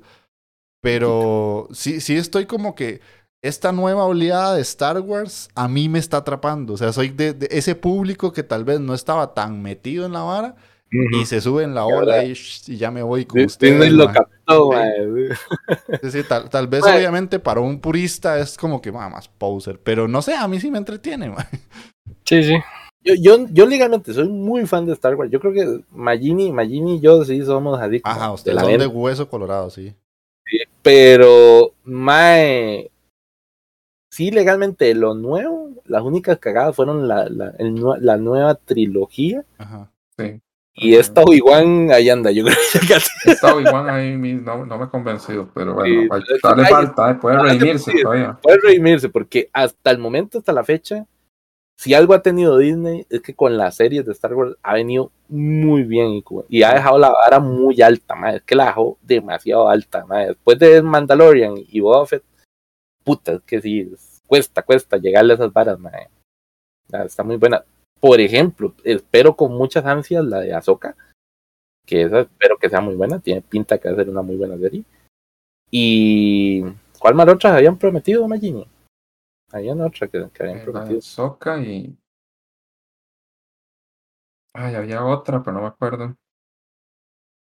Pero sí, sí estoy como que esta nueva oleada de Star Wars a mí me está atrapando. O sea, soy de ese público que tal vez no estaba tan metido en la vara y se sube en la ola y, ya me voy con ustedes. lo captó, Sí. Sí, tal, tal vez Ma. obviamente para un purista es como que ma, más poser, pero no sé, a mí sí me entretiene. Sí, sí. Yo, yo, yo legalmente soy muy fan de Star Wars. Yo creo que Magini, Magini y yo sí somos como Ajá, de ustedes la son de hueso colorado, sí. Pero, mae, sí, legalmente lo nuevo, las únicas cagadas fueron la, la, el la nueva trilogía. Ajá. Sí. Y esta Obi-Wan ahí anda, yo creo que. Está Obi-Wan ahí no, no me ha convencido, pero bueno, Sí, hay- falta, puede redimirse todavía. Puede redimirse, porque hasta el momento, hasta la fecha, si algo ha tenido Disney es que con las series de Star Wars ha venido muy bien y, y ha dejado la vara muy alta, madre. Es que la dejó demasiado alta, madre. Después de Mandalorian y Boba Fett, puta, es que sí, es- cuesta, cuesta llegarle a esas varas, madre. Está muy buena. Por ejemplo, espero con muchas ansias la de Ahsoka, que esa espero que sea muy buena, tiene pinta que va a ser una muy buena serie. Y ¿cuál más otras habían prometido, Magini? Habían otra que, que habían Eh, La prometido. Soca y. Ay, había otra, pero no me acuerdo.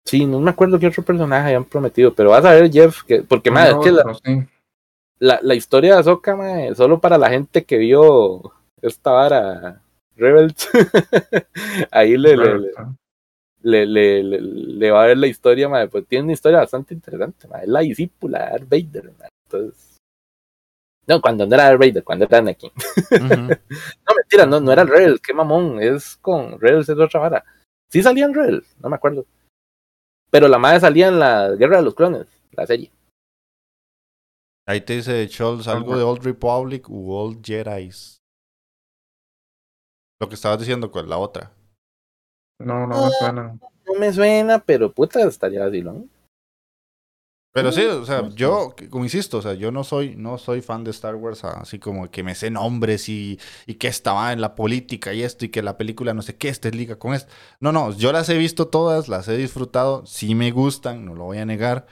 Sí, no me acuerdo qué otro personaje habían prometido, pero vas a ver, Jeff, que, porque madre, es que la, sí. la, la historia de Ahsoka, madre, solo para la gente que vio esta vara Rebels, [laughs] ahí le, le, le, le, le, le- le va a ver la historia, madre, pues tiene una historia bastante interesante, madre, es la discípula de Darth Vader, madre, entonces... No, cuando no era Darth Vader, cuando era Anakin. [laughs] No, mentira, no, no era el Rebels, qué mamón, es con Rebels, es otra vara. Sí salía en Rebels, no me acuerdo. Pero la madre salía en la Guerra de los Clones, la serie. Ahí te dice Scholz algo de Old Republic u Old Jedi's. Lo que estabas diciendo con la otra. No, no me suena. No me suena, pero puta, estaría así, ¿no? Pero sí, o sea, yo, como insisto, o sea, yo no soy, no soy fan de Star Wars, así como que me sé nombres y, y que estaba en la política y esto y que la película no sé qué, esta es liga con esto. No, no, yo las he visto todas, las he disfrutado, sí me gustan, no lo voy a negar,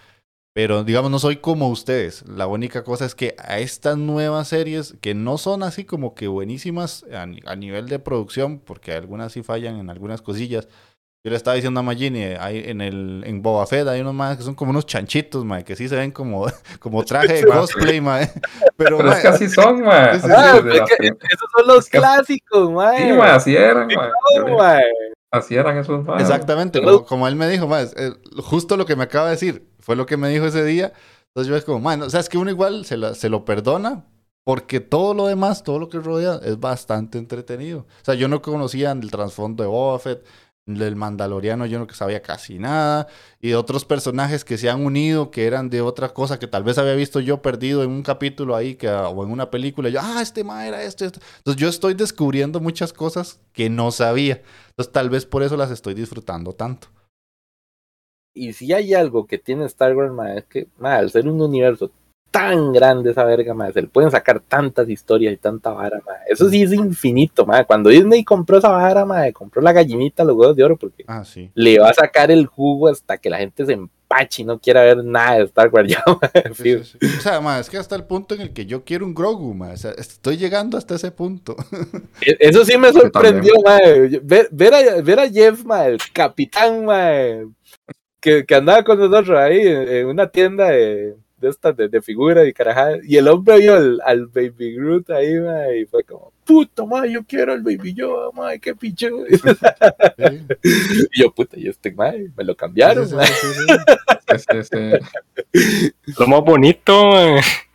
pero digamos, no soy como ustedes. La única cosa es que a estas nuevas series, que no son así como que buenísimas a, ni- a nivel de producción, porque algunas sí fallan en algunas cosillas, yo le estaba diciendo a Magini, hay en el en Boba Fett hay unos más que son como unos chanchitos, mae, que sí se ven como, [laughs] como traje de cosplay, mae. [laughs] Pero, Pero es mae, que así son, [laughs] man. Sí, Ah, sí, es que esos son los Es que- clásicos, mae. Sí, man, así eran, mae. Así eran esos exactamente, Pero- como, como él me dijo, mae, es- justo lo que me acaba de decir, fue lo que me dijo ese día. Entonces yo es como, mae, no, o sea, es que uno igual se, la- se lo perdona porque todo lo demás, todo lo que rodea es bastante entretenido. O sea, yo no conocía el trasfondo de Boba Fett, del Mandaloriano yo no sabía casi nada, y otros personajes que se han unido, que eran de otra cosa que tal vez había visto yo perdido en un capítulo ahí que, o en una película, yo, ah, este ma era esto, esto. Entonces yo estoy descubriendo muchas cosas que no sabía. Entonces tal vez por eso las estoy disfrutando tanto. Y si hay algo que tiene Star Wars, mae, es que, mae, al ser un universo tan grande esa verga, mae, se le pueden sacar tantas historias y tanta vara, mae. Eso sí es infinito, mae. Cuando Disney compró esa vara, mae, compró la gallinita, los huevos de oro, porque Ah, sí. le va a sacar el jugo hasta que la gente se empache y no quiera ver nada de Star Wars [laughs] ya, mae. Sí, fijo. sí, sí. O sea, ma, es que hasta el punto en el que yo quiero un Grogu, ma. O sea, estoy llegando hasta ese punto. [laughs] E- Eso sí me sorprendió, mae. Ver, ver, a, ver a Jeff, mae, el capitán, mae, que, que andaba con nosotros ahí en, en una tienda de, de estas de, de figuras y carajadas. Y el hombre vio al, al Baby Groot ahí, y fue como, puto, mae, yo quiero el Baby Yoda, mae, qué picho. [laughs] Sí. y yo, puta, y este, mae, me lo cambiaron, Sí, sí, mae. sí, sí, Sí, sí, sí. Lo más bonito,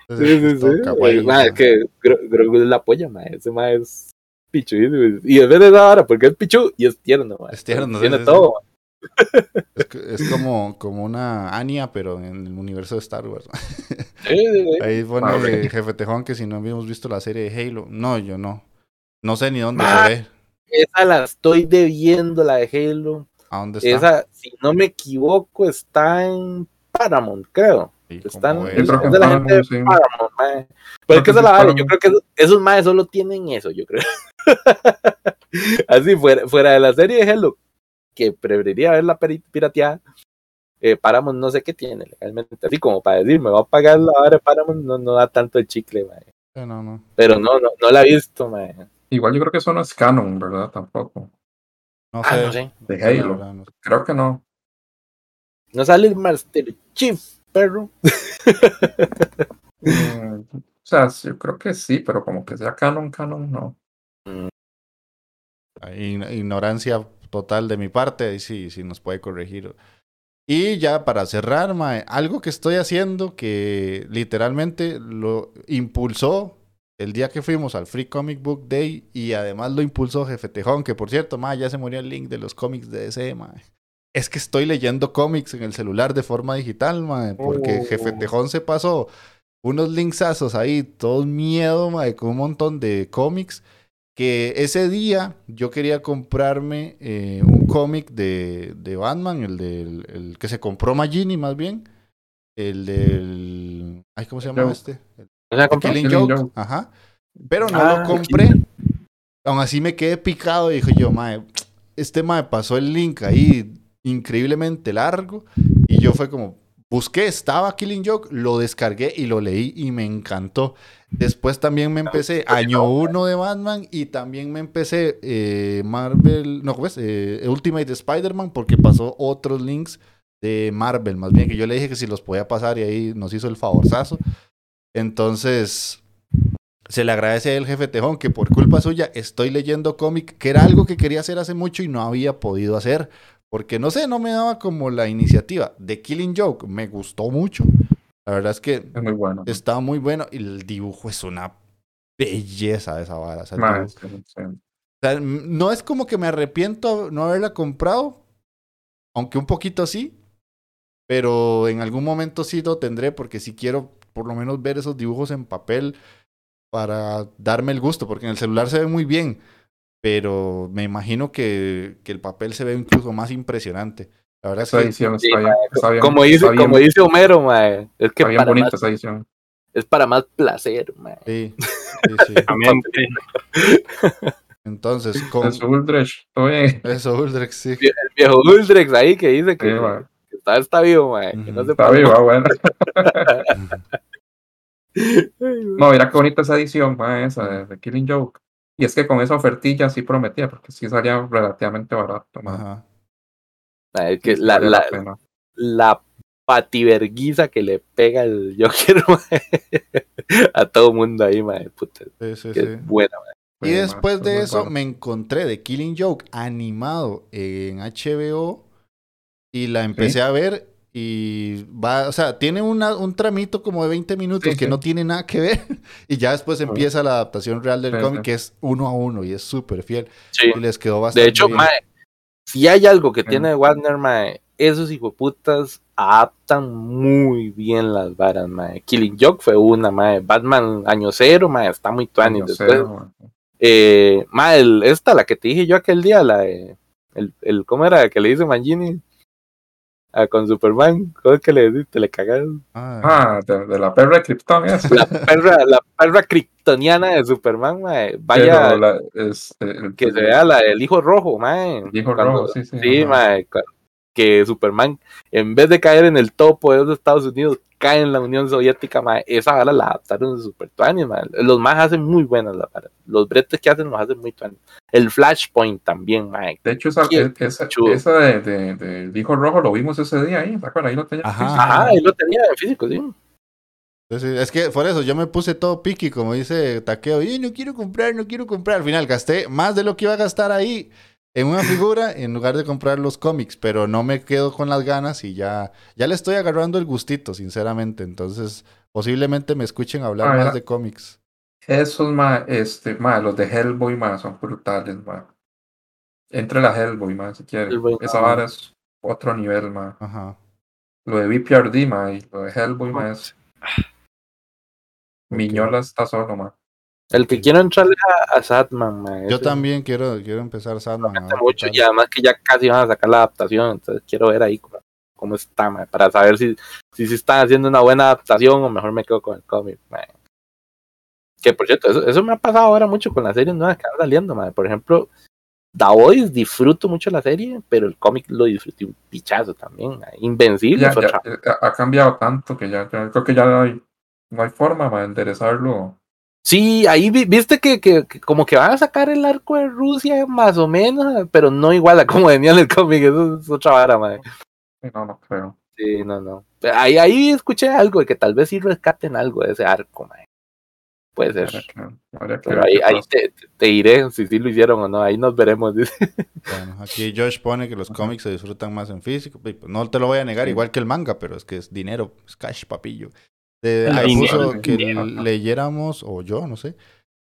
sí. Sí, sí, kawaii, Eh, ma. es que Gro- Grogu es la polla, mae. Ese mae es pichu. Y en vez de vara, porque es pichu y es tierno. Es sí, Tiene sí, todo. Es, que- es como, como una Anya, pero en el universo de Star Wars. [laughs] Ahí pone eh, Jefe Tejón que si no habíamos visto la serie de Halo. No, yo no. No sé ni dónde Ma. se ve. Esa la estoy debiendo, la de Halo. ¿A dónde está? Esa, si no me equivoco, está en Paramount, creo. Sí, Están es, es, Yo creo que es de la gente de Paramount, sí. Paramount, mae. Pero es que sí la vara. Yo creo que esos, esos maes solo tienen eso, yo creo. [laughs] Así, fuera, fuera de la serie de Halo, que preferiría verla pirateada, eh, Paramount no sé qué tiene legalmente. Así como para decir, me va a pagar la de Paramount, no, no da tanto el chicle, mae. Sí, No, no. Pero no, no, no la he visto, mae. Igual yo creo que eso no es canon, ¿verdad? Tampoco. No Ah, sé. no sé. De Halo. verdad, no sé. Creo que no. No sale el Master Chief, perro. Mm, [laughs] o sea, sí, yo creo que sí, pero como que sea canon, canon, no. Ign- Ignorancia total de mi parte, y sí, sí nos puede corregir. Y ya para cerrar, mae, algo que estoy haciendo que literalmente lo impulsó el día que fuimos al Free Comic Book Day y además lo impulsó Jefe Tejón, que por cierto, ma, ya se murió el link de los cómics de DC, ma. Es que estoy leyendo cómics en el celular de forma digital, ma, porque Oh. Jefe Tejón se pasó unos linksazos ahí, todos miedo, ma, con un montón de cómics. Que ese día yo quería comprarme eh, un cómic de, de Batman, el, del, el que se compró Magini más bien. El del. Ay, ¿cómo se llama Joke. este? Compa, Killing, Killing Joke. Joke. Ajá. Pero no Ah, lo compré. Aún así me quedé picado y dije yo, mae, este mae pasó el link ahí increíblemente largo. Y yo fue como, busqué, estaba Killing Joke, lo descargué y lo leí y me encantó. Después también me empecé año 1 de Batman y también me empecé eh, Marvel, no. Eh, Ultimate Spider-Man porque pasó otros links de Marvel, más bien que yo le dije que si los podía pasar y ahí nos hizo el favorzazo. Entonces, se le agradece al jefe Tejón que por culpa suya estoy leyendo cómic, que era algo que quería hacer hace mucho y no había podido hacer. Porque no sé, no me daba como la iniciativa. De Killing Joke me gustó mucho. La verdad es que Es muy bueno. estaba muy bueno y el dibujo es una belleza de esa vara. O sea, sí. o sea, no es como que me arrepiento no haberla comprado, aunque un poquito sí, pero en algún momento sí lo tendré porque sí quiero por lo menos ver esos dibujos en papel para darme el gusto, porque en el celular se ve muy bien, pero me imagino que, que el papel se ve incluso más impresionante. La verdad es Esa que edición Sí, está bien. Está bien como dice, está bien, como dice Homero, mae, es que está bien para bonita más- esa edición. es para más placer, mae. sí, [laughs] sí, sí. Entonces, con todo bien. eso, Uldrex, sí. El viejo Uldrex ahí que dice que, Sí, mae. que está, está vivo, mae, que no se Está vivo, ah, bueno. [laughs] No, mira qué bonita esa edición, ma, esa de, de Killing Joke. Y es que con esa ofertilla sí prometía, porque sí salía relativamente barato. Ajá. Es que Sí la, la, la pativerguiza que le pega el [laughs] Joker [laughs] a todo mundo ahí, mae, puta, Sí, sí, que sí. es buena. Y después es de eso bueno. me encontré de Killing Joke animado en HBO y la empecé a ver y va, o sea, tiene una- un tramito como de 20 minutos Sí, que sí. no tiene nada que ver [laughs] y ya después empieza la adaptación real del Sí, cómic que es uno a uno y es súper fiel Sí. y les quedó bastante De hecho, bien. mae, si hay algo que Sí. tiene Warner, mae, esos hijoputas adaptan muy bien las varas, mae. Killing Joke fue una, mae. Batman Año Cero, mae, está muy tuanis. Después, cero, eh, mae, esta, la que te dije yo aquel día, la de, el, el, ¿cómo era? Que le dice Mangini Ah, con Superman, ¿cómo es que le dijiste? Le cagaron. Ah, Ah, de, de la perra de Krypton. La perra, la perra kryptoniana de Superman, mae. Vaya, la- es, el, que se vea la del hijo rojo, mae. El hijo Cuando- rojo, sí, sí. Sí, mae, que Superman, en vez de caer en el topo de los Estados Unidos, cae en la Unión Soviética, mae. Esa vara la adaptaron de Super Tuanis. Los más hacen muy buenas las varas. Los bretes que hacen los hacen muy tuanis. El Flashpoint también, mae. De hecho, esa, e- esa, esa de, de, del hijo rojo lo vimos ese día ahí, ¿te acuerdas? Ahí lo tenía. Ajá. físico. Ajá, ahí lo tenía en físico, sí, Es que por eso yo me puse todo piqui, como dice Taqueo, y no quiero comprar, no quiero comprar. Al final gasté más de lo que iba a gastar ahí en una figura en lugar de comprar los cómics, pero no me quedo con las ganas y ya, ya le estoy agarrando el gustito, sinceramente. Entonces, posiblemente me escuchen hablar Ah, más de cómics. Esos, ma, este, ma, los de Hellboy, ma, son brutales, ma. Entre la Hellboy, ma, si quieres. Hellboy, Esa ah. vara es otro nivel, ma. Ajá. Lo de BPRD, ma, y lo de Hellboy, ma, es... Miñola está solo, ma. El que quiero entrarle a, a Satman, mae. Yo también quiero, quiero empezar qué mucho y además que ya casi van a sacar la adaptación, entonces quiero ver ahí cómo, cómo está, mae, para saber si, si, si están haciendo una buena adaptación o mejor me quedo con el cómic, mae. Que por cierto, eso, eso me ha pasado ahora mucho con las series nuevas que van saliendo, mae. Por ejemplo, The Voice disfruto mucho la serie, pero el cómic lo disfruté un pichazo también. Invencible Ya, ya, eh, ha cambiado tanto que ya, ya creo que ya no hay, no hay forma, ma, de enderezarlo. Sí, ahí vi- viste que, que, que como que van a sacar el arco de Rusia más o menos, pero no igual a como venía en el cómic, eso es otra vara. Sí, No, no creo. Sí, no, no. Ahí, ahí escuché algo de que tal vez sí rescaten algo de ese arco, mae. Puede ser. Habría que- habría Pero ahí, ahí te, te- diré si sí lo hicieron o no. Ahí nos veremos. dice. Bueno, aquí Josh pone que los cómics se disfrutan más en físico. pues no te lo voy a negar, Sí. igual que el manga, pero es que es dinero, es cash, papillo. De- lineal, puso que leyéramos, o yo, no sé,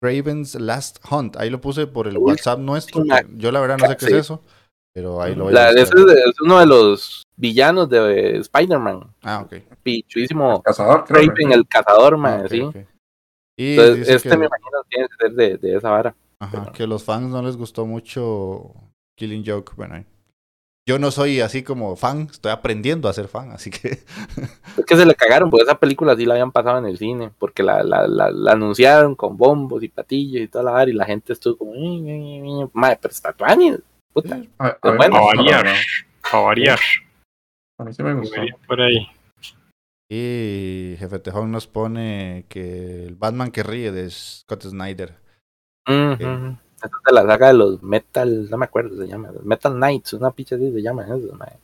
Raven's Last Hunt. Ahí lo puse por el Uy, WhatsApp nuestro. una- Yo la verdad no sé qué sí. es eso, pero ahí lo voy a La- ese buscar. es, es uno de los villanos de Spider-Man. Ah, ok. Pichuísimo. Cazador, creo. Raven, el cazador, man, Ah, ok, sí. Y Entonces, este que, me imagino tiene que ser de, de esa vara. ajá, que los fans no les gustó mucho Killing Joke. Bueno, ahí. Yo no soy así como fan, estoy aprendiendo a ser fan, así que [laughs] Es que se le cagaron, porque esa película sí la habían pasado en el cine, porque la, la, la, la anunciaron con bombos y patillos y toda la vara, y la gente estuvo como, madre, pero está puta. A, a Bueno, gustó, variar. A variar. A mí sí me gustó. Por ahí. Y Jefe Tejón nos pone que el Batman que ríe de Scott Snyder. Ujú. Esa es de la saga de los Metal, no me acuerdo, se llama, Metal Knights, una picha así se llama eso, madre.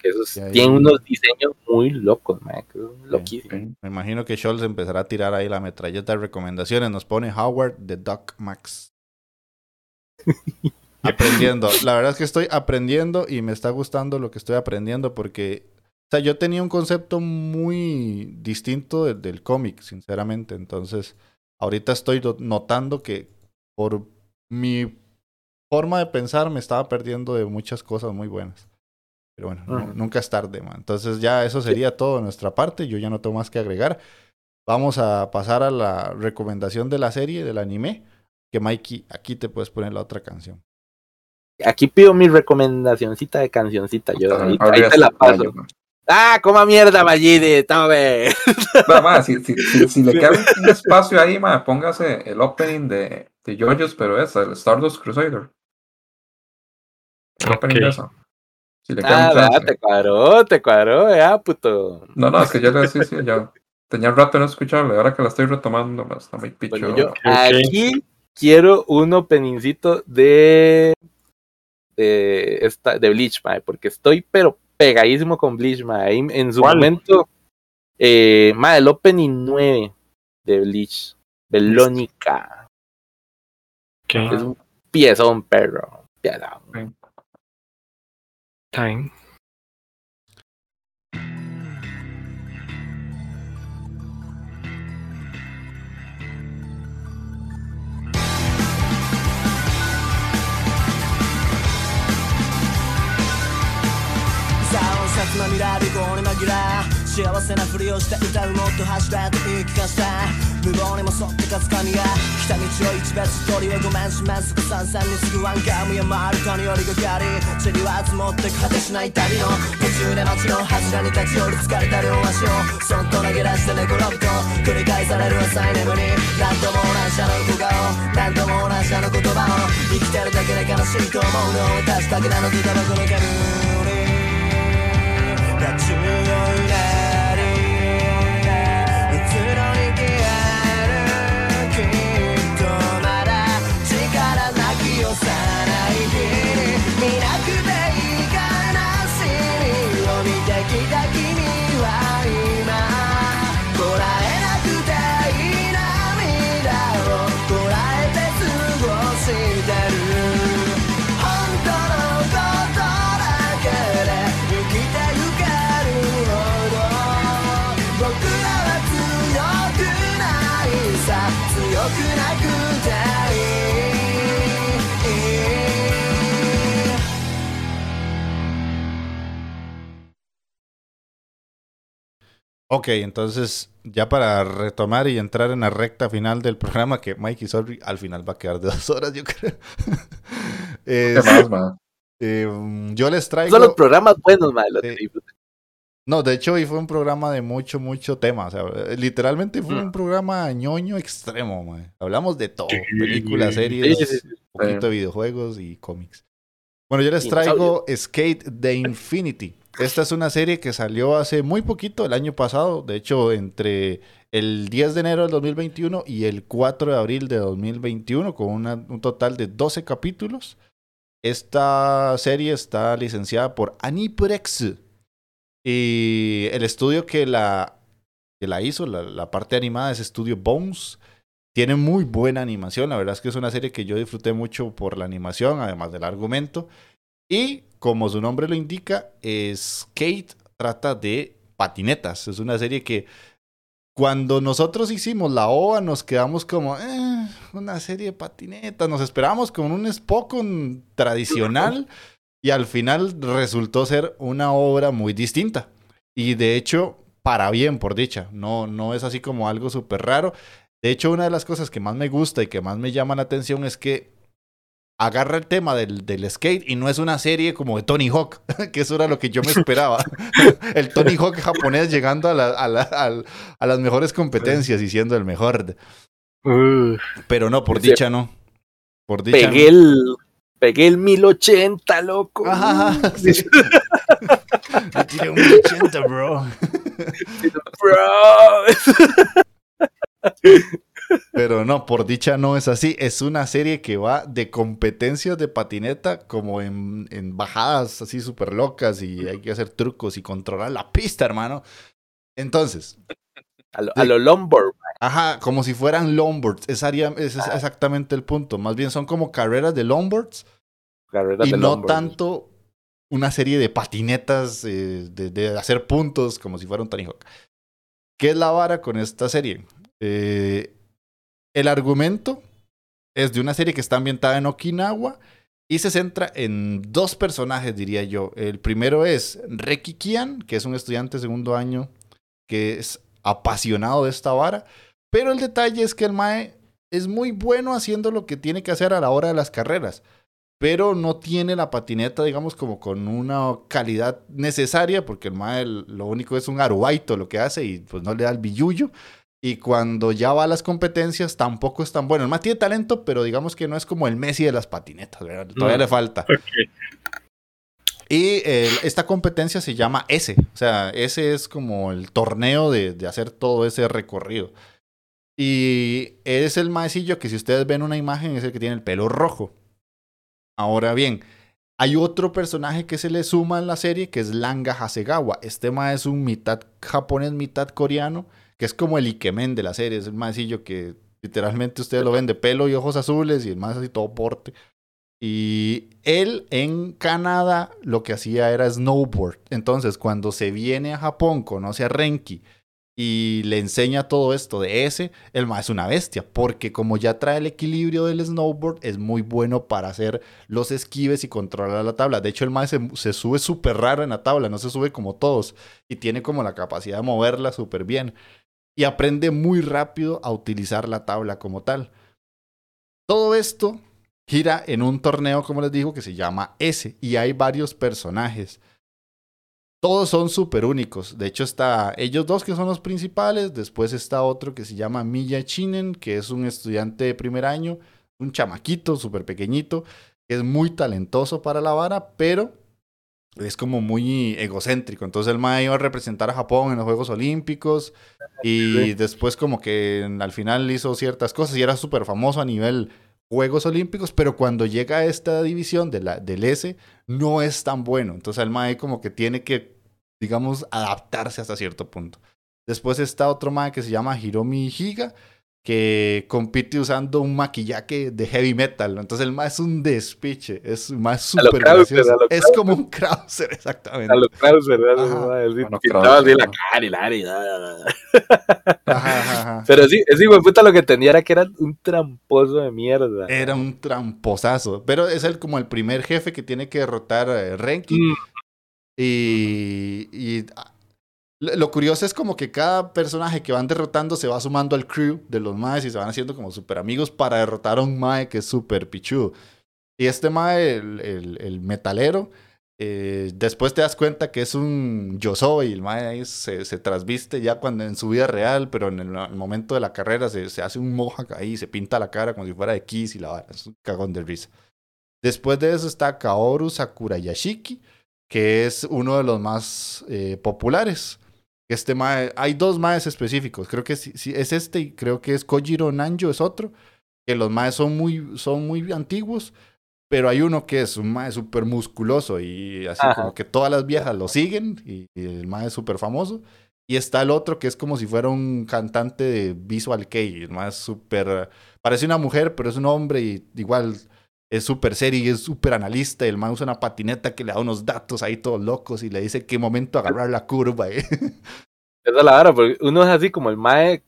Que esos ahí- tienen unos diseños muy locos, madre, que son loquísimos. Sí. Me imagino que Scholz empezará a tirar ahí la metralleta de recomendaciones. Nos pone Howard de Doc Max. [laughs] aprendiendo. La verdad es que estoy aprendiendo y me está gustando lo que estoy aprendiendo porque, o sea, yo tenía un concepto muy distinto de- del cómic, sinceramente. Entonces, ahorita estoy do- notando que por mi forma de pensar me estaba perdiendo de muchas cosas muy buenas. Pero bueno, nunca es tarde, man. Entonces ya eso sería todo de nuestra parte. Yo ya no tengo más que agregar. Vamos a pasar a la recomendación de la serie, del anime. Que Mikey, aquí te puedes poner la otra canción. Aquí pido mi recomendacioncita de cancioncita, yo ahí, te la paso. yo, man. Ah, coma mierda, Magini, tome. Va, ma, si, si, si, si le queda un- espacio ahí, ma, póngase el opening de, de JoJo's, pero es el Stardust Crusader. El opening de eso. Si le queda Ah, un chance. te cuadró, te cuadró, ya, puto. No, no, es que yo le sí, sí, ya tenía un rato de no escucharle, ahora que la estoy retomando, ma, está muy picho. Bueno, yo ok. aquí quiero un openingcito de de esta de Bleach, mae, porque estoy pero pegadísimo con Bleach, mae. Ahí en su ¿Cuál? momento eh, mae, el opening 9 de Bleach, Belónica, es un piezón, perro. Piezón. Time. つまみられこに紛ら幸せなふりをして歌うもっと走らと言い聞かした無謀にも沿ってかつかみが来た道を一別通りをごめんしますぐさんさんにすぐワンカムや回るかによりがかり塵は積もって果てしない旅の途中で街の柱に立ち寄り疲れた両足をそっと投げ出して寝転ぶと繰り返される浅い眠り何度も同じあの小顔何度も同じあの言葉を生きてるだけで悲しいと思うのを確かけなのとタバコの煙 Got to your left. Ok, entonces ya para retomar y entrar en la recta final del programa, que Mikey Sorry al final va a quedar de dos horas, yo creo. [laughs] ¿Qué Es- más, ma? eh, yo les traigo... Son los programas buenos, los disfruto. No, de hecho hoy fue un programa de mucho, mucho tema. O sea, eh, literalmente fue un programa ñoño extremo, mae. Hablamos de todo. Películas, series, Sí, sí, sí. un poquito de videojuegos y cómics. Bueno, yo les traigo Skate the Infinity. Esta es una serie que salió hace muy poquito, el año pasado. De hecho, entre el 10 de enero del 2021 y el 4 de abril de 2021, con un total de 12 capítulos. Esta serie está licenciada por Aniprex. Y el estudio que la, que la hizo, la, la parte animada, es Estudio Bones. Tiene muy buena animación. La verdad es que es una serie que yo disfruté mucho por la animación, además del argumento. Y como su nombre lo indica, Skate trata de patinetas. Es una serie que Cuando nosotros hicimos la OVA, nos quedamos como, eh, una serie de patinetas. Nos esperábamos con un Spokon tradicional [laughs] y al final resultó ser una obra muy distinta. Y de hecho, para bien, por dicha. No, no es así como algo súper raro. De hecho, una de las cosas que más me gusta y que más me llama la atención es que agarra el tema del, del skate y no es una serie como de Tony Hawk, [laughs] que eso era lo que yo me esperaba. [laughs] el Tony Hawk japonés llegando a, la- a la- al- a las mejores competencias y siendo el mejor. Pero no, por dicha no. Por dicha Pegué el, pegué el 1080, loco. Ajá, [laughs] sí. Le tiré un 80, bro. Bro. Pero no, por dicha no es así. Es una serie que va de competencias de patineta como en, en bajadas así súper locas y hay que hacer trucos y controlar la pista, hermano. Entonces, A lo, a lo Lombard. ajá, como si fueran longboards. Es, área- es exactamente el punto. Más bien son como carreras de longboards carreras y de no tanto una serie de patinetas, eh, de, de hacer puntos como si fuera un Tony Hawk. ¿Qué es la vara con esta serie? Eh, el argumento es de una serie que está ambientada en Okinawa y se centra en dos personajes, diría yo. El primero es Reki Kian, que es un estudiante de segundo año que es apasionado de esta vara, pero el detalle es que el Mae es muy bueno haciendo lo que tiene que hacer a la hora de las carreras pero no tiene la patineta, digamos, como con una calidad necesaria, porque el mae lo único es un arubaito lo que hace y pues no le da el billullo. Y cuando ya va a las competencias tampoco es tan bueno. El mae tiene talento, pero digamos que no es como el Messi de las patinetas, ¿verdad? Todavía Mm. le falta. Y eh, esta competencia se llama S. O sea, ese es como el torneo de, de hacer todo ese recorrido. Y es el maecillo que si ustedes ven una imagen es el que tiene el pelo rojo. Ahora bien, hay otro personaje que se le suma en la serie que es Langa Hasegawa. Este mae es un mitad japonés, mitad coreano, que es como el Ikemen de la serie. Es el maecillo que literalmente ustedes lo ven de pelo y ojos azules y el más así todo porte. Y él en Canadá lo que hacía era snowboard. Entonces, cuando se viene a Japón, conoce a Renki y le enseña todo esto de ese, el más es una bestia, porque como ya trae el equilibrio del snowboard, es muy bueno para hacer los esquives y controlar la tabla. De hecho, el más se, se sube súper raro en la tabla, no se sube como todos, y tiene como la capacidad de moverla súper bien. Y aprende muy rápido a utilizar la tabla como tal. Todo esto gira en un torneo, como les digo, que se llama S, y hay varios personajes. Todos son súper únicos. De hecho, está ellos dos que son los principales. Después está otro que se llama Miya Chinen, que es un estudiante de primer año, un chamaquito súper pequeñito, que es muy talentoso para la vara, pero es como muy egocéntrico. Entonces el mae iba a representar a Japón en los Juegos Olímpicos y después como que al final hizo ciertas cosas y era súper famoso a nivel Juegos Olímpicos, pero cuando llega a esta división de la, del S, no es tan bueno. Entonces el Mae como que tiene que, digamos, adaptarse hasta cierto punto. Después está otro Mae que se llama Hiromi Higa, que compite usando un maquillaje de heavy metal. Entonces el Mae es un despiche, es lo súper gracioso. Es Krauser. como un Krauser, [laughs] exactamente. A los Krauser, ¿verdad? Ajá. Así, Bueno, pintaba así la Krauser, cara y la cara y la- Ajá, ajá, [laughs] ajá. Pero sí, ese hijo de puta lo que tenía era que era un tramposo de mierda. Era un tramposazo. Pero es el, como el primer jefe que tiene que derrotar a Renki. Mm, Y, y, lo curioso es como que cada personaje que van derrotando se va sumando al crew de los maes y se van haciendo como super amigos para derrotar a un mae que es super pichudo. Y este mae, el, metalero, eh, después te das cuenta que es un yo soy, el mae ahí se, se trasviste ya cuando en su vida real, pero en el, momento de la carrera se, se hace un mohawk ahí, se pinta la cara como si fuera de Kiss y la vara, es un cagón de risa. Después de eso está Kaoru Sakurayashiki, que es uno de los más eh, populares. Este mae, hay dos maes específicos, creo que sí, es este y creo que es Kojiro Nanjo, es otro, que los maes son muy, son muy antiguos, pero hay uno que es un mae súper musculoso y así Ajá. como que todas las viejas lo siguen y, y el mae es súper famoso. Y está el otro que es como si fuera un cantante de Visual Kei, el mae es súper, parece una mujer, pero es un hombre y igual es súper serio y es súper analista. Y el man usa una patineta que le da unos datos ahí todos locos y le dice qué momento agarrar la curva. ¿eh? [laughs] esa es la vara, porque uno es así como el mae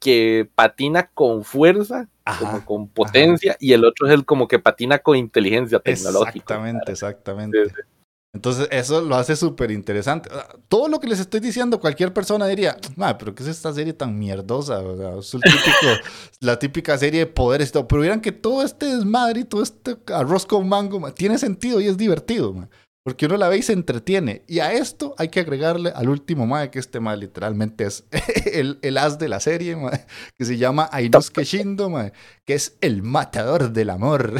que patina con fuerza, Ajá, como con potencia, y el otro es el como que patina con inteligencia tecnológica. Exactamente, exactamente. Sí, sí. Entonces, eso lo hace súper interesante. Ah, Todo lo que les estoy diciendo, cualquier persona diría, "Ma, pero ¿qué es esta serie tan mierdosa? O sea, es típico- [laughs] la típica serie de poderes todo. Pero vieran que todo este desmadre y todo este arroz con mango ma, tiene sentido y es divertido, ma, porque uno la ve y se entretiene. Y a esto hay que agregarle al último mae, que este mae literalmente es [laughs] el, el as de la serie, que se llama Ainosuke Shindo, ma, que es el matador del amor.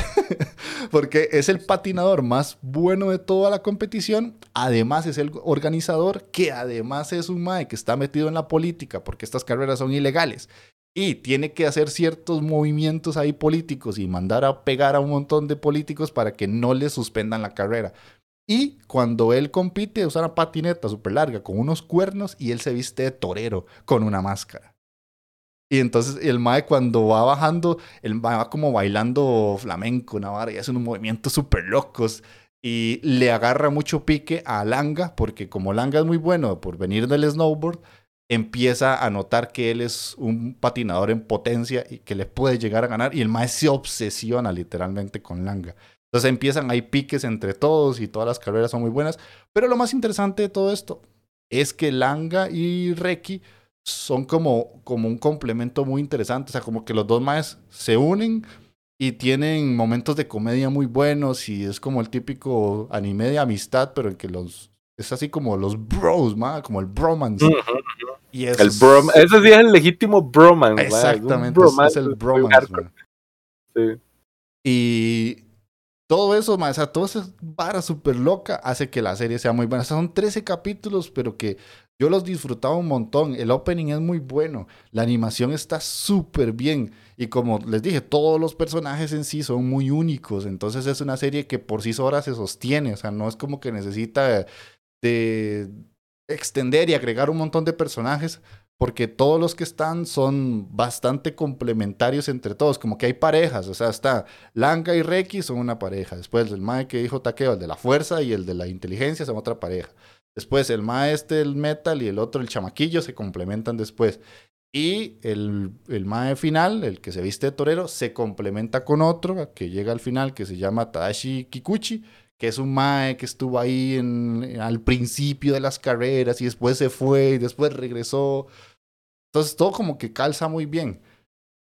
[laughs] porque es el patinador más bueno de toda la competición. Además, es el organizador, que además es un mae que está metido en la política, porque estas carreras son ilegales. Y tiene que hacer ciertos movimientos ahí políticos y mandar a pegar a un montón de políticos para que no le suspendan la carrera. Y cuando él compite, usa una patineta súper larga con unos cuernos y él se viste de torero con una máscara. Y entonces el mae cuando va bajando, el mae va como bailando flamenco, una vara, y hace unos movimientos súper locos. Y le agarra mucho pique a Langa, porque como Langa es muy bueno por venir del snowboard, empieza a notar que él es un patinador en potencia y que le puede llegar a ganar. Y el mae se obsesiona literalmente con Langa. Entonces empiezan ahí piques entre todos y todas las carreras son muy buenas. Pero lo más interesante de todo esto es que Langa y Reki son como, como un complemento muy interesante. O sea, como que los dos maes se unen y tienen momentos de comedia muy buenos y es como el típico anime de amistad, pero en que los... Es así como los bros, ma, como el bromance. Ujú. Y eso El es- brom ese sí es el legítimo bromance. es Exactamente, es bromance el muy bromance. sí. Y todo eso, o sea, toda esa vara súper loca hace que la serie sea muy buena. Son 13 capítulos, pero que yo los disfrutaba un montón. El opening es muy bueno. La animación está súper bien. Y como les dije, todos los personajes en sí son muy únicos. Entonces es una serie que por sí sola se sostiene. O sea, no es como que necesita de extender y agregar un montón de personajes. Porque todos los que están son bastante complementarios entre todos. Como que hay parejas. O sea, está Langa y Reki son una pareja. Después el Mae que dijo Takeo, el de la fuerza y el de la inteligencia son otra pareja. Después el Mae este, el metal y el otro, el chamaquillo, se complementan después. Y el, el Mae final, el que se viste de torero, se complementa con otro que llega al final que se llama Tadashi Kikuchi, que es un Mae que estuvo ahí en, al principio de las carreras y después se fue y después regresó. Entonces todo como que calza muy bien.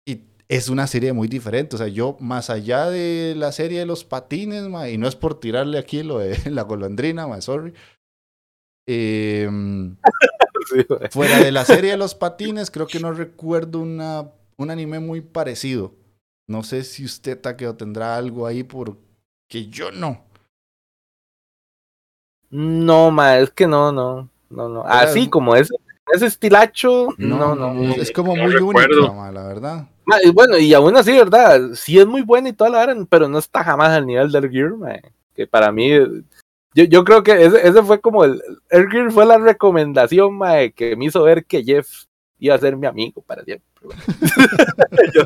Y es una serie muy diferente. O sea, yo más allá de la serie de los patines, ma, y no es por tirarle aquí lo de [laughs] la golondrina, ma, sorry. Em, [laughs] Sí, fuera de la serie de los patines, creo que no recuerdo una, un anime muy parecido. No sé si usted, Takeo, tendrá algo ahí porque yo no. No, ma, es que no, no, no, no. Así como ese, ese estilacho, no, no. Es, es como no muy recuerdo. única, ma, la verdad. Bueno, y aún así, ¿verdad? Sí es muy buena y toda la hora, pero no está jamás al nivel del Gear, Que para mí, yo, yo creo que ese, ese fue como el, el Gear fue la recomendación, ma, que me hizo ver que Jeff iba a ser mi amigo para siempre. [laughs] Yo,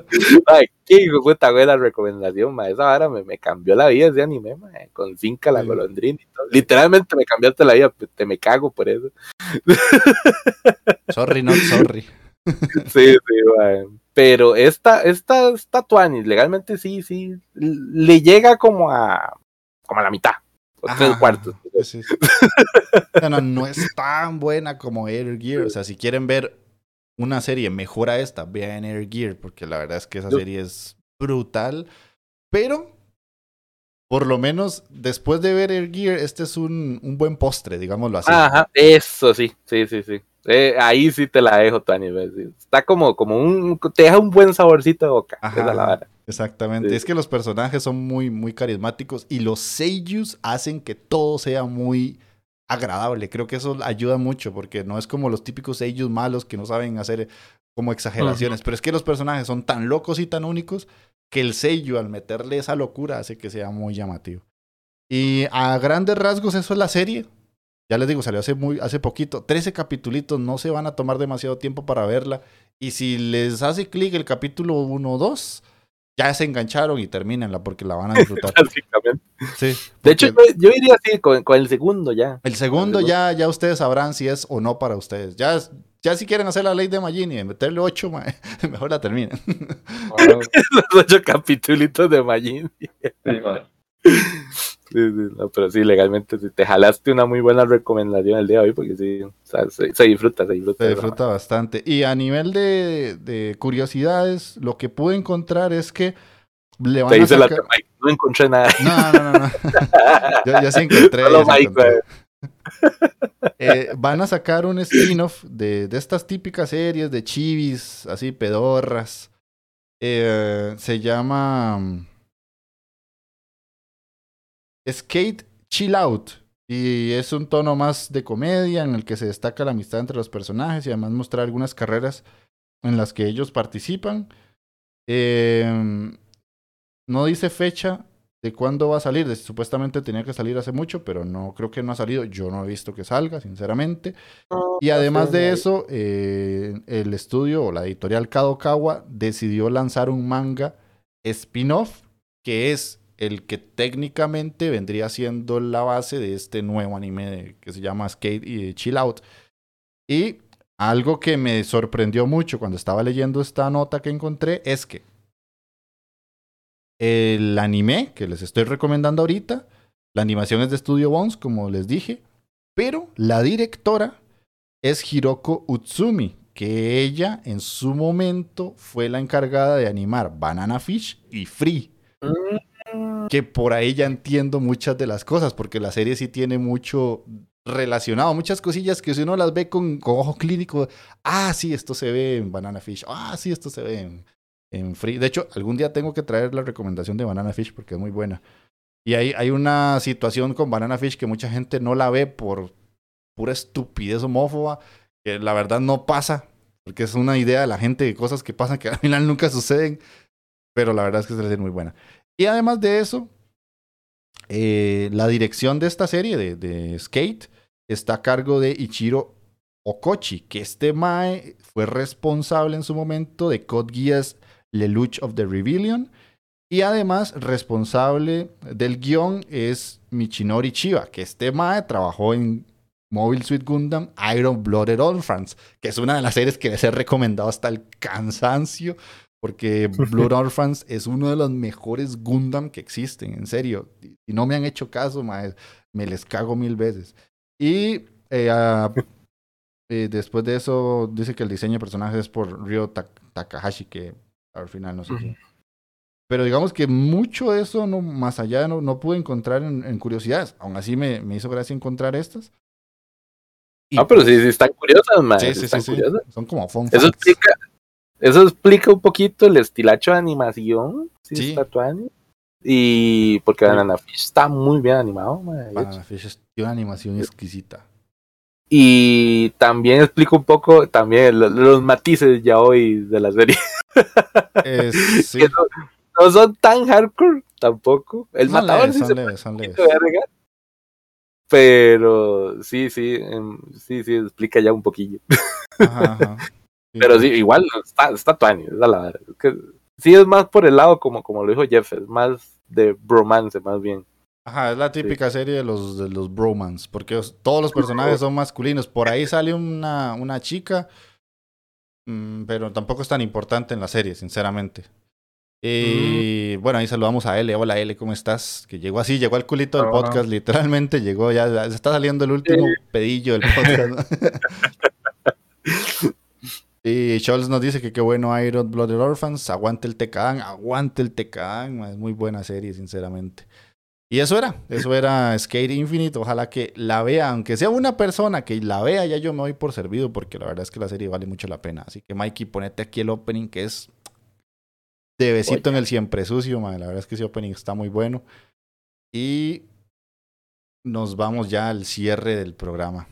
ma, qué puta buena recomendación, ma. Esa vara me, me cambió la vida ese anime, ma, con Zinca la Sí. golondrina y todo. Literalmente me cambiaste la vida, te me cago por eso. [laughs] Sorry, not sorry. Sí, sí, mae. Pero esta, esta, esta Tuanis, legalmente sí, sí, le llega como a, como a la mitad, o tres cuartos. Sí, sí. No, no, no es tan buena como Air Gear. O sea, si quieren ver una serie mejor a esta, vean Air Gear, porque la verdad es que esa serie es brutal. Pero, por lo menos, después de ver Air Gear, este es un, un buen postre, digámoslo así. Ajá, eso sí, sí, sí, sí. Eh, ahí sí te la dejo, sí. Está como, como un, te deja un buen saborcito de boca. Ajá, la vara. Exactamente. Sí. Es que los personajes son muy, muy carismáticos y los seiyus hacen que todo sea muy agradable. Creo que eso ayuda mucho porque no es como los típicos seiyus malos que no saben hacer como exageraciones. Pero es que los personajes son tan locos y tan únicos que el seiyu al meterle esa locura hace que sea muy llamativo. Y a grandes rasgos eso es la serie. Ya les digo, salió hace, muy, hace poquito. 13 capitulitos, no se van a tomar demasiado tiempo para verla. Y si les hace clic el capítulo 1 o 2, ya se engancharon y termínenla porque la van a [laughs] disfrutar. Básicamente. Sí, De hecho, yo, yo iría así con, con el segundo ya. el segundo el segundo. ya, ya ustedes sabrán si es o no para ustedes. Ya Ya si quieren hacer la ley de Majin y meterle 8, [laughs] mejor la terminen. [laughs] Los ocho capitulitos de Majin. sí. Sí, sí, no, pero sí, legalmente sí, te jalaste una muy buena recomendación el día de hoy porque sí, o sea, se, se disfruta, se disfruta. Se disfruta bastante. Y a nivel de, de curiosidades, lo que pude encontrar es que le van a la sacar... Mike, no encontré nada. No, no, no, no. yo, yo sí encontré. Yo sí. Eh, van a sacar un spin-off de, de estas típicas series de chivis, así pedorras. Eh, se llama mm, Skate Chill Out. Y es un tono más de comedia en el que se destaca la amistad entre los personajes y además mostrar algunas carreras en las que ellos participan. Eh, no dice fecha de cuándo va a salir. De- Supuestamente tenía que salir hace mucho, pero no creo que no ha salido. Yo no he visto que salga, sinceramente. Y además de eso, eh, el estudio o la editorial Kadokawa decidió lanzar un manga spin-off que es el que técnicamente vendría siendo la base de este nuevo anime que se llama Skate y Chill Out. Y algo que me sorprendió mucho cuando estaba leyendo esta nota que encontré es que el anime que les estoy recomendando ahorita, la animación es de Studio Bones, como les dije, pero la directora es Hiroko Utsumi, que ella en su momento fue la encargada de animar Banana Fish y Free. Que por ahí ya entiendo muchas de las cosas, porque la serie sí tiene mucho relacionado, muchas cosillas que si uno las ve con, con ojo clínico, ah, sí, esto se ve en Banana Fish, ah, sí, esto se ve en, Free. De hecho, algún día tengo que traer la recomendación de Banana Fish porque es muy buena. Y hay, hay una situación con Banana Fish que mucha gente no la ve por pura estupidez homófoba, que la verdad no pasa, porque es una idea de la gente de cosas que pasan que al final nunca suceden, pero la verdad es que es una serie muy buena. Y además de eso, eh, la dirección de esta serie de, de Skate está a cargo de Ichiro Okochi, que este Mae fue responsable en su momento de Code Geass Lelouch of the Rebellion. Y además, responsable del guion es Michinori Chiba, que este Mae trabajó en Mobile Suit Gundam Iron Blooded Orphans, que es una de las series que les he recomendado hasta el cansancio, porque Blood [laughs] Orphans es uno de los mejores Gundam que existen, en serio. Y no me han hecho caso, mae, me les cago mil veces. Y eh, ah, eh, después de eso, dice que el diseño de personajes es por Ryo Tak- Takahashi, que al final no sé quién. Pero digamos que mucho de eso, no, más allá, no, no pude encontrar en, en curiosidades. Aún así me, me hizo gracia encontrar estas. Y No, pero sí, sí están curiosas, man. sí, sí, sí, están sí. curiosas. Son como fun Eso facts. explica, eso explica un poquito el estilacho de animación. Sí, Sí. está tuani. Y porque Banana Fish está muy bien animado, man. Banana Fish es- una animación exquisita. Y también explica un poco también lo- los, matices ya hoy de la serie. Es- [laughs] sí. Que no, no son tan hardcore tampoco. El Son matador leves, sí se leves. Pero sí, sí, em, sí, sí, explica ya un poquillo. Ajá, ajá. [laughs] Pero sí, igual está, está tuani, es la verdad. Es que sí es más por el lado, como, como lo dijo Jeff, es más de bromance, más bien. Ajá, es la típica serie de los, de los bromans, porque os- todos los personajes son masculinos. Por ahí sale una, una chica, mm, pero tampoco es tan importante en la serie, sinceramente. Y bueno, ahí saludamos a L. Hola L, ¿cómo estás? Que llegó así, llegó al culito del podcast, literalmente llegó, ya, ya se está saliendo el último pedillo del podcast. ¿no? [laughs] [laughs] y Scholz nos dice que qué bueno Iron Blooded Orphans, aguante el TKAN, aguante el ma, es muy buena serie, sinceramente. Y eso era, eso era Skate Infinite. Ojalá que la vea, aunque sea una persona que la vea, ya yo me doy por servido, porque la verdad es que la serie vale mucho la pena. Así que, Mikey, ponete aquí el opening que es de besito en el siempre sucio, man. La verdad es que ese opening está muy bueno. Y nos vamos ya al cierre del programa.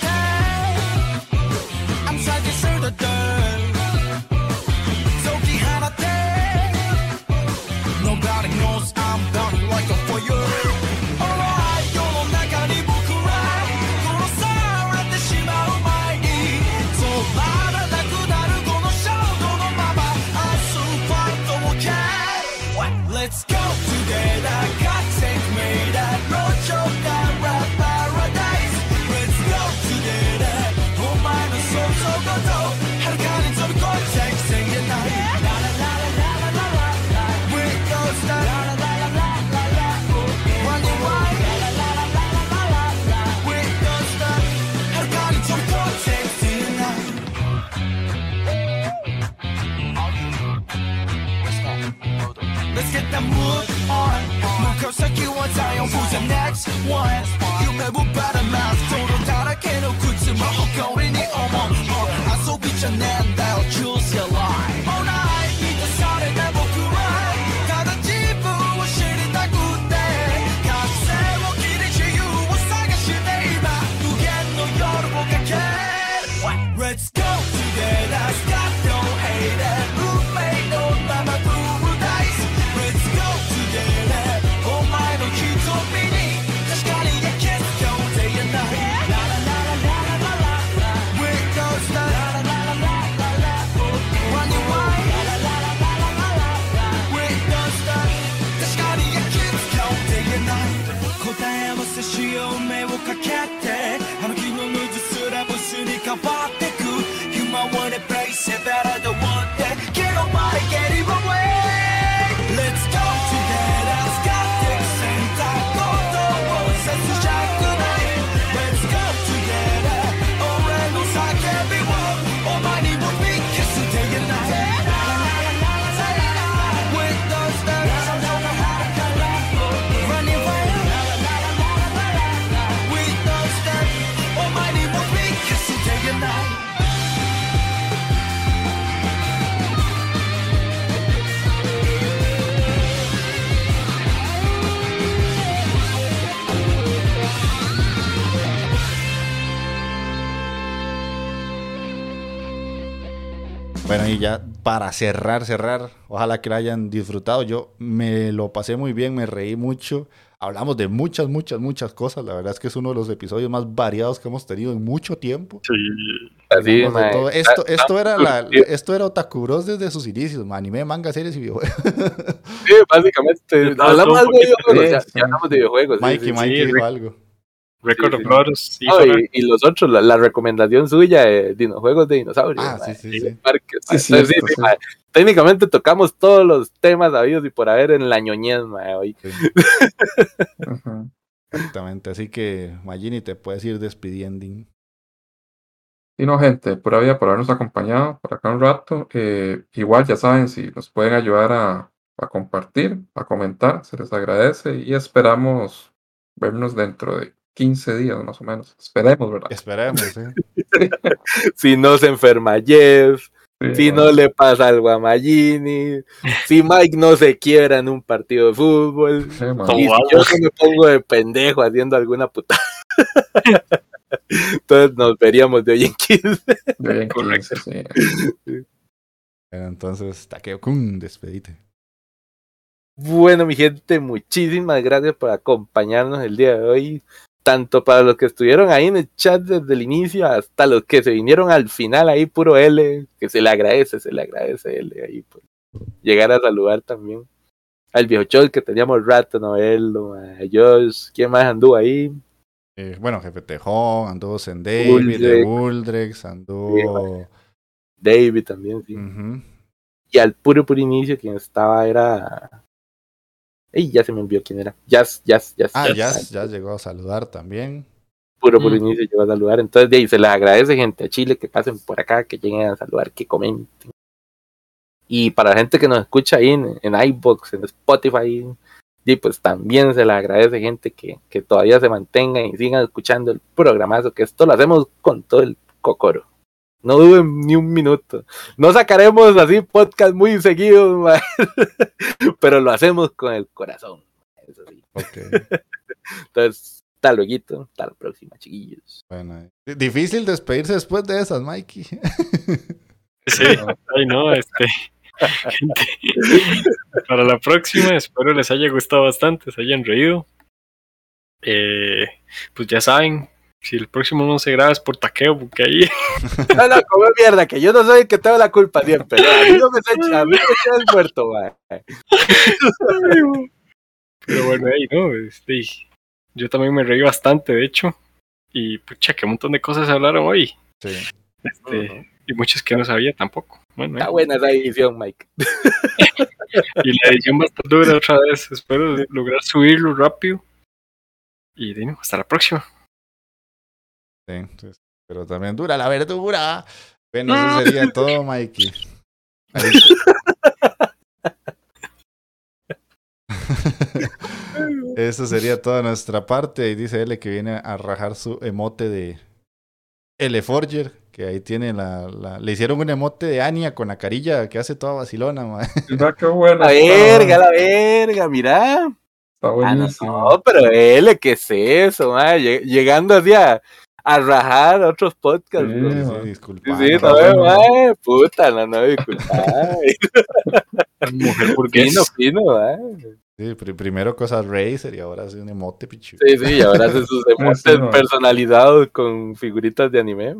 Time. 털새끼와 자연부자 next one 유매 못받아 마스크로 달아게 놓고 쯤어 헛거리니 어머 어 아소비자 난 다운 주스 Bueno, y ya para cerrar, cerrar, ojalá que lo hayan disfrutado. Yo me lo pasé muy bien, me reí mucho. Hablamos de muchas, muchas, muchas cosas. La verdad es que es uno de los episodios más variados que hemos tenido en mucho tiempo. Sí, Así, todo. Esto, Ah, esto, ah, era la, sí, esto era Otaku Bros desde sus inicios, ma, anime, manga, series y videojuegos. [laughs] Sí, básicamente. Hablamos algo de videojuegos. Ya, ya hablamos de videojuegos. Mikey, sí. Mikey sí, dijo algo. Record Sí, of sí. Lotus, sí, No, y, y los otros, la, la recomendación suya, eh, dino- juegos de dinosaurios. Ah, sí, sí, Entonces, técnicamente tocamos todos los temas habidos y por haber en la ñoñez, mae, hoy. sí, [laughs] Ujú. Exactamente. Así que, Magini, te puedes ir despidiendo. Y no, gente, pura vida por habernos acompañado por acá un rato. Eh, igual ya saben, si nos pueden ayudar a, a compartir, a comentar, se les agradece y esperamos vernos dentro de 15 días más o menos. Esperemos, ¿verdad? Esperemos, ¿eh? [laughs] Si no se enferma Jeff, Sí, si no le pasa algo a Magini, si Mike no se quiebra en un partido de fútbol, sí, y si yo no me pongo de pendejo haciendo alguna puta. [laughs] Entonces nos veríamos de hoy en 15. De ahí en Correcto. 15, sí. Entonces, Takeo Kun, despedite. Bueno, mi gente, muchísimas gracias por acompañarnos el día de hoy. Tanto para los que estuvieron ahí en el chat desde el inicio hasta los que se vinieron al final ahí, puro L, que se le agradece, se le agradece L ahí por llegar a saludar también. Al viejo Chol que teníamos rato, no verlo, a Josh, ¿quién más anduvo ahí? Eh, bueno, Jefe Tejón, anduvo en David, de Uldrex. Uldrex, anduvo. David también, sí. Y al puro puro inicio quien estaba era... Ey, ya se me envió quién era. Jazz, Jazz, Jazz. Ah, ya, Jazz. ya llegó a saludar también. puro por Mm. inicio llegó a saludar. Entonces, de ahí se les agradece, gente a Chile, que pasen por acá, que lleguen a saludar, que comenten. Y para la gente que nos escucha ahí en, en iBox, en Spotify, y pues también se les agradece, gente, que, que todavía se mantengan y sigan escuchando el programazo, que esto lo hacemos con todo el cocoro. No duden ni un minuto. No sacaremos así podcast muy seguidos, [laughs] pero lo hacemos con el corazón. Eso sí. Ok. Entonces, hasta luego, hasta la próxima, chiquillos. bueno, eh. difícil despedirse después de esas, Mikey. [laughs] Sí, ay no, este. gente, para la próxima, espero les haya gustado bastante, se hayan reído. Eh, pues ya saben, si el próximo no se graba es por taqueo, porque ahí [laughs] No, no, come mierda, que yo no soy el que tengo la culpa siempre. ¿no? A mí no me [laughs] echen, a mí me echan el muerto, mae. Pero bueno, ahí no, este, yo también me reí bastante, de hecho. Y pucha, qué montón de cosas hablaron hoy. Sí. Este, y muchas que no sabía tampoco. Bueno, Está buena esa edición, Mike. y la edición va a estar dura otra vez. Espero lograr subirlo rápido. Y bueno, hasta la próxima. Sí, pero también dura la verdura. Bueno, eso sería todo, [laughs] Mikey. Eso sería toda nuestra parte. Y dice L que viene a rajar su emote de L Forger. Que ahí tiene la, la- Le hicieron un emote de Anya con la carilla que hace toda vacilona, ma. Mira qué bueno. La verga, la verga, mira. Está Ah, no, buenísimo. no, pero él, ¿qué es eso? Lle- Llegando así a, a rajar otros podcasts. Sí. Sí, ma. sí, Sí, disculpa. sí, no, bueno. mae, puta, no, no, disculpa. [laughs] Mujer Fino, burgués. fino, mae. Sí, pri- primero cosas Razer y ahora hace un emote, pichu. Sí, sí, y ahora hace sus [laughs] emotes Sí, personalizados con figuritas de anime.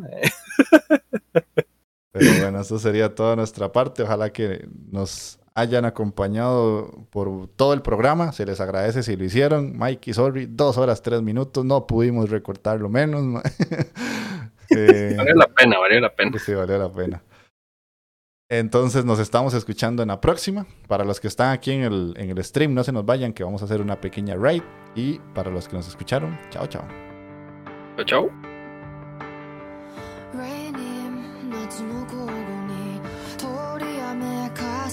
Pero bueno, eso sería toda nuestra parte. Ojalá que nos hayan acompañado por todo el programa. Se les agradece si lo hicieron. Mikey, sorry, dos horas, tres minutos. No pudimos recortarlo menos. [laughs] Eh, Vale la pena, vale la pena. sí, valió la pena. Entonces nos estamos escuchando en la próxima. Para los que están aquí en el, en el stream, no se nos vayan, que vamos a hacer una pequeña raid. Y para los que nos escucharon, chao, chao. Chao, chao.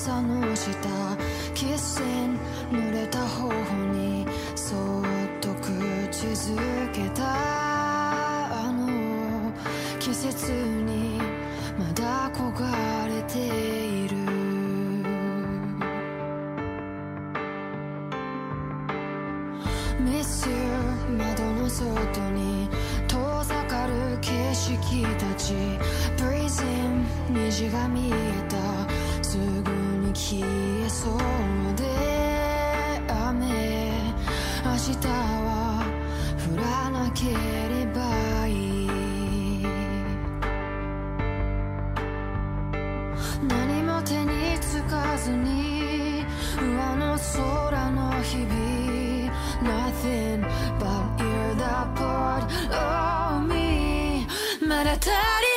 雨傘の下キッシン濡れた頬にそっと口づけた。あの季節にまだ焦がれている。Miss you 窓の外に遠ざかる景色たち。Breezing 虹が見えた。すぐ消えそうで雨明日は降らなければいい何も手につかずに上の空の日々 Nothing but you're the part of me. まだ足り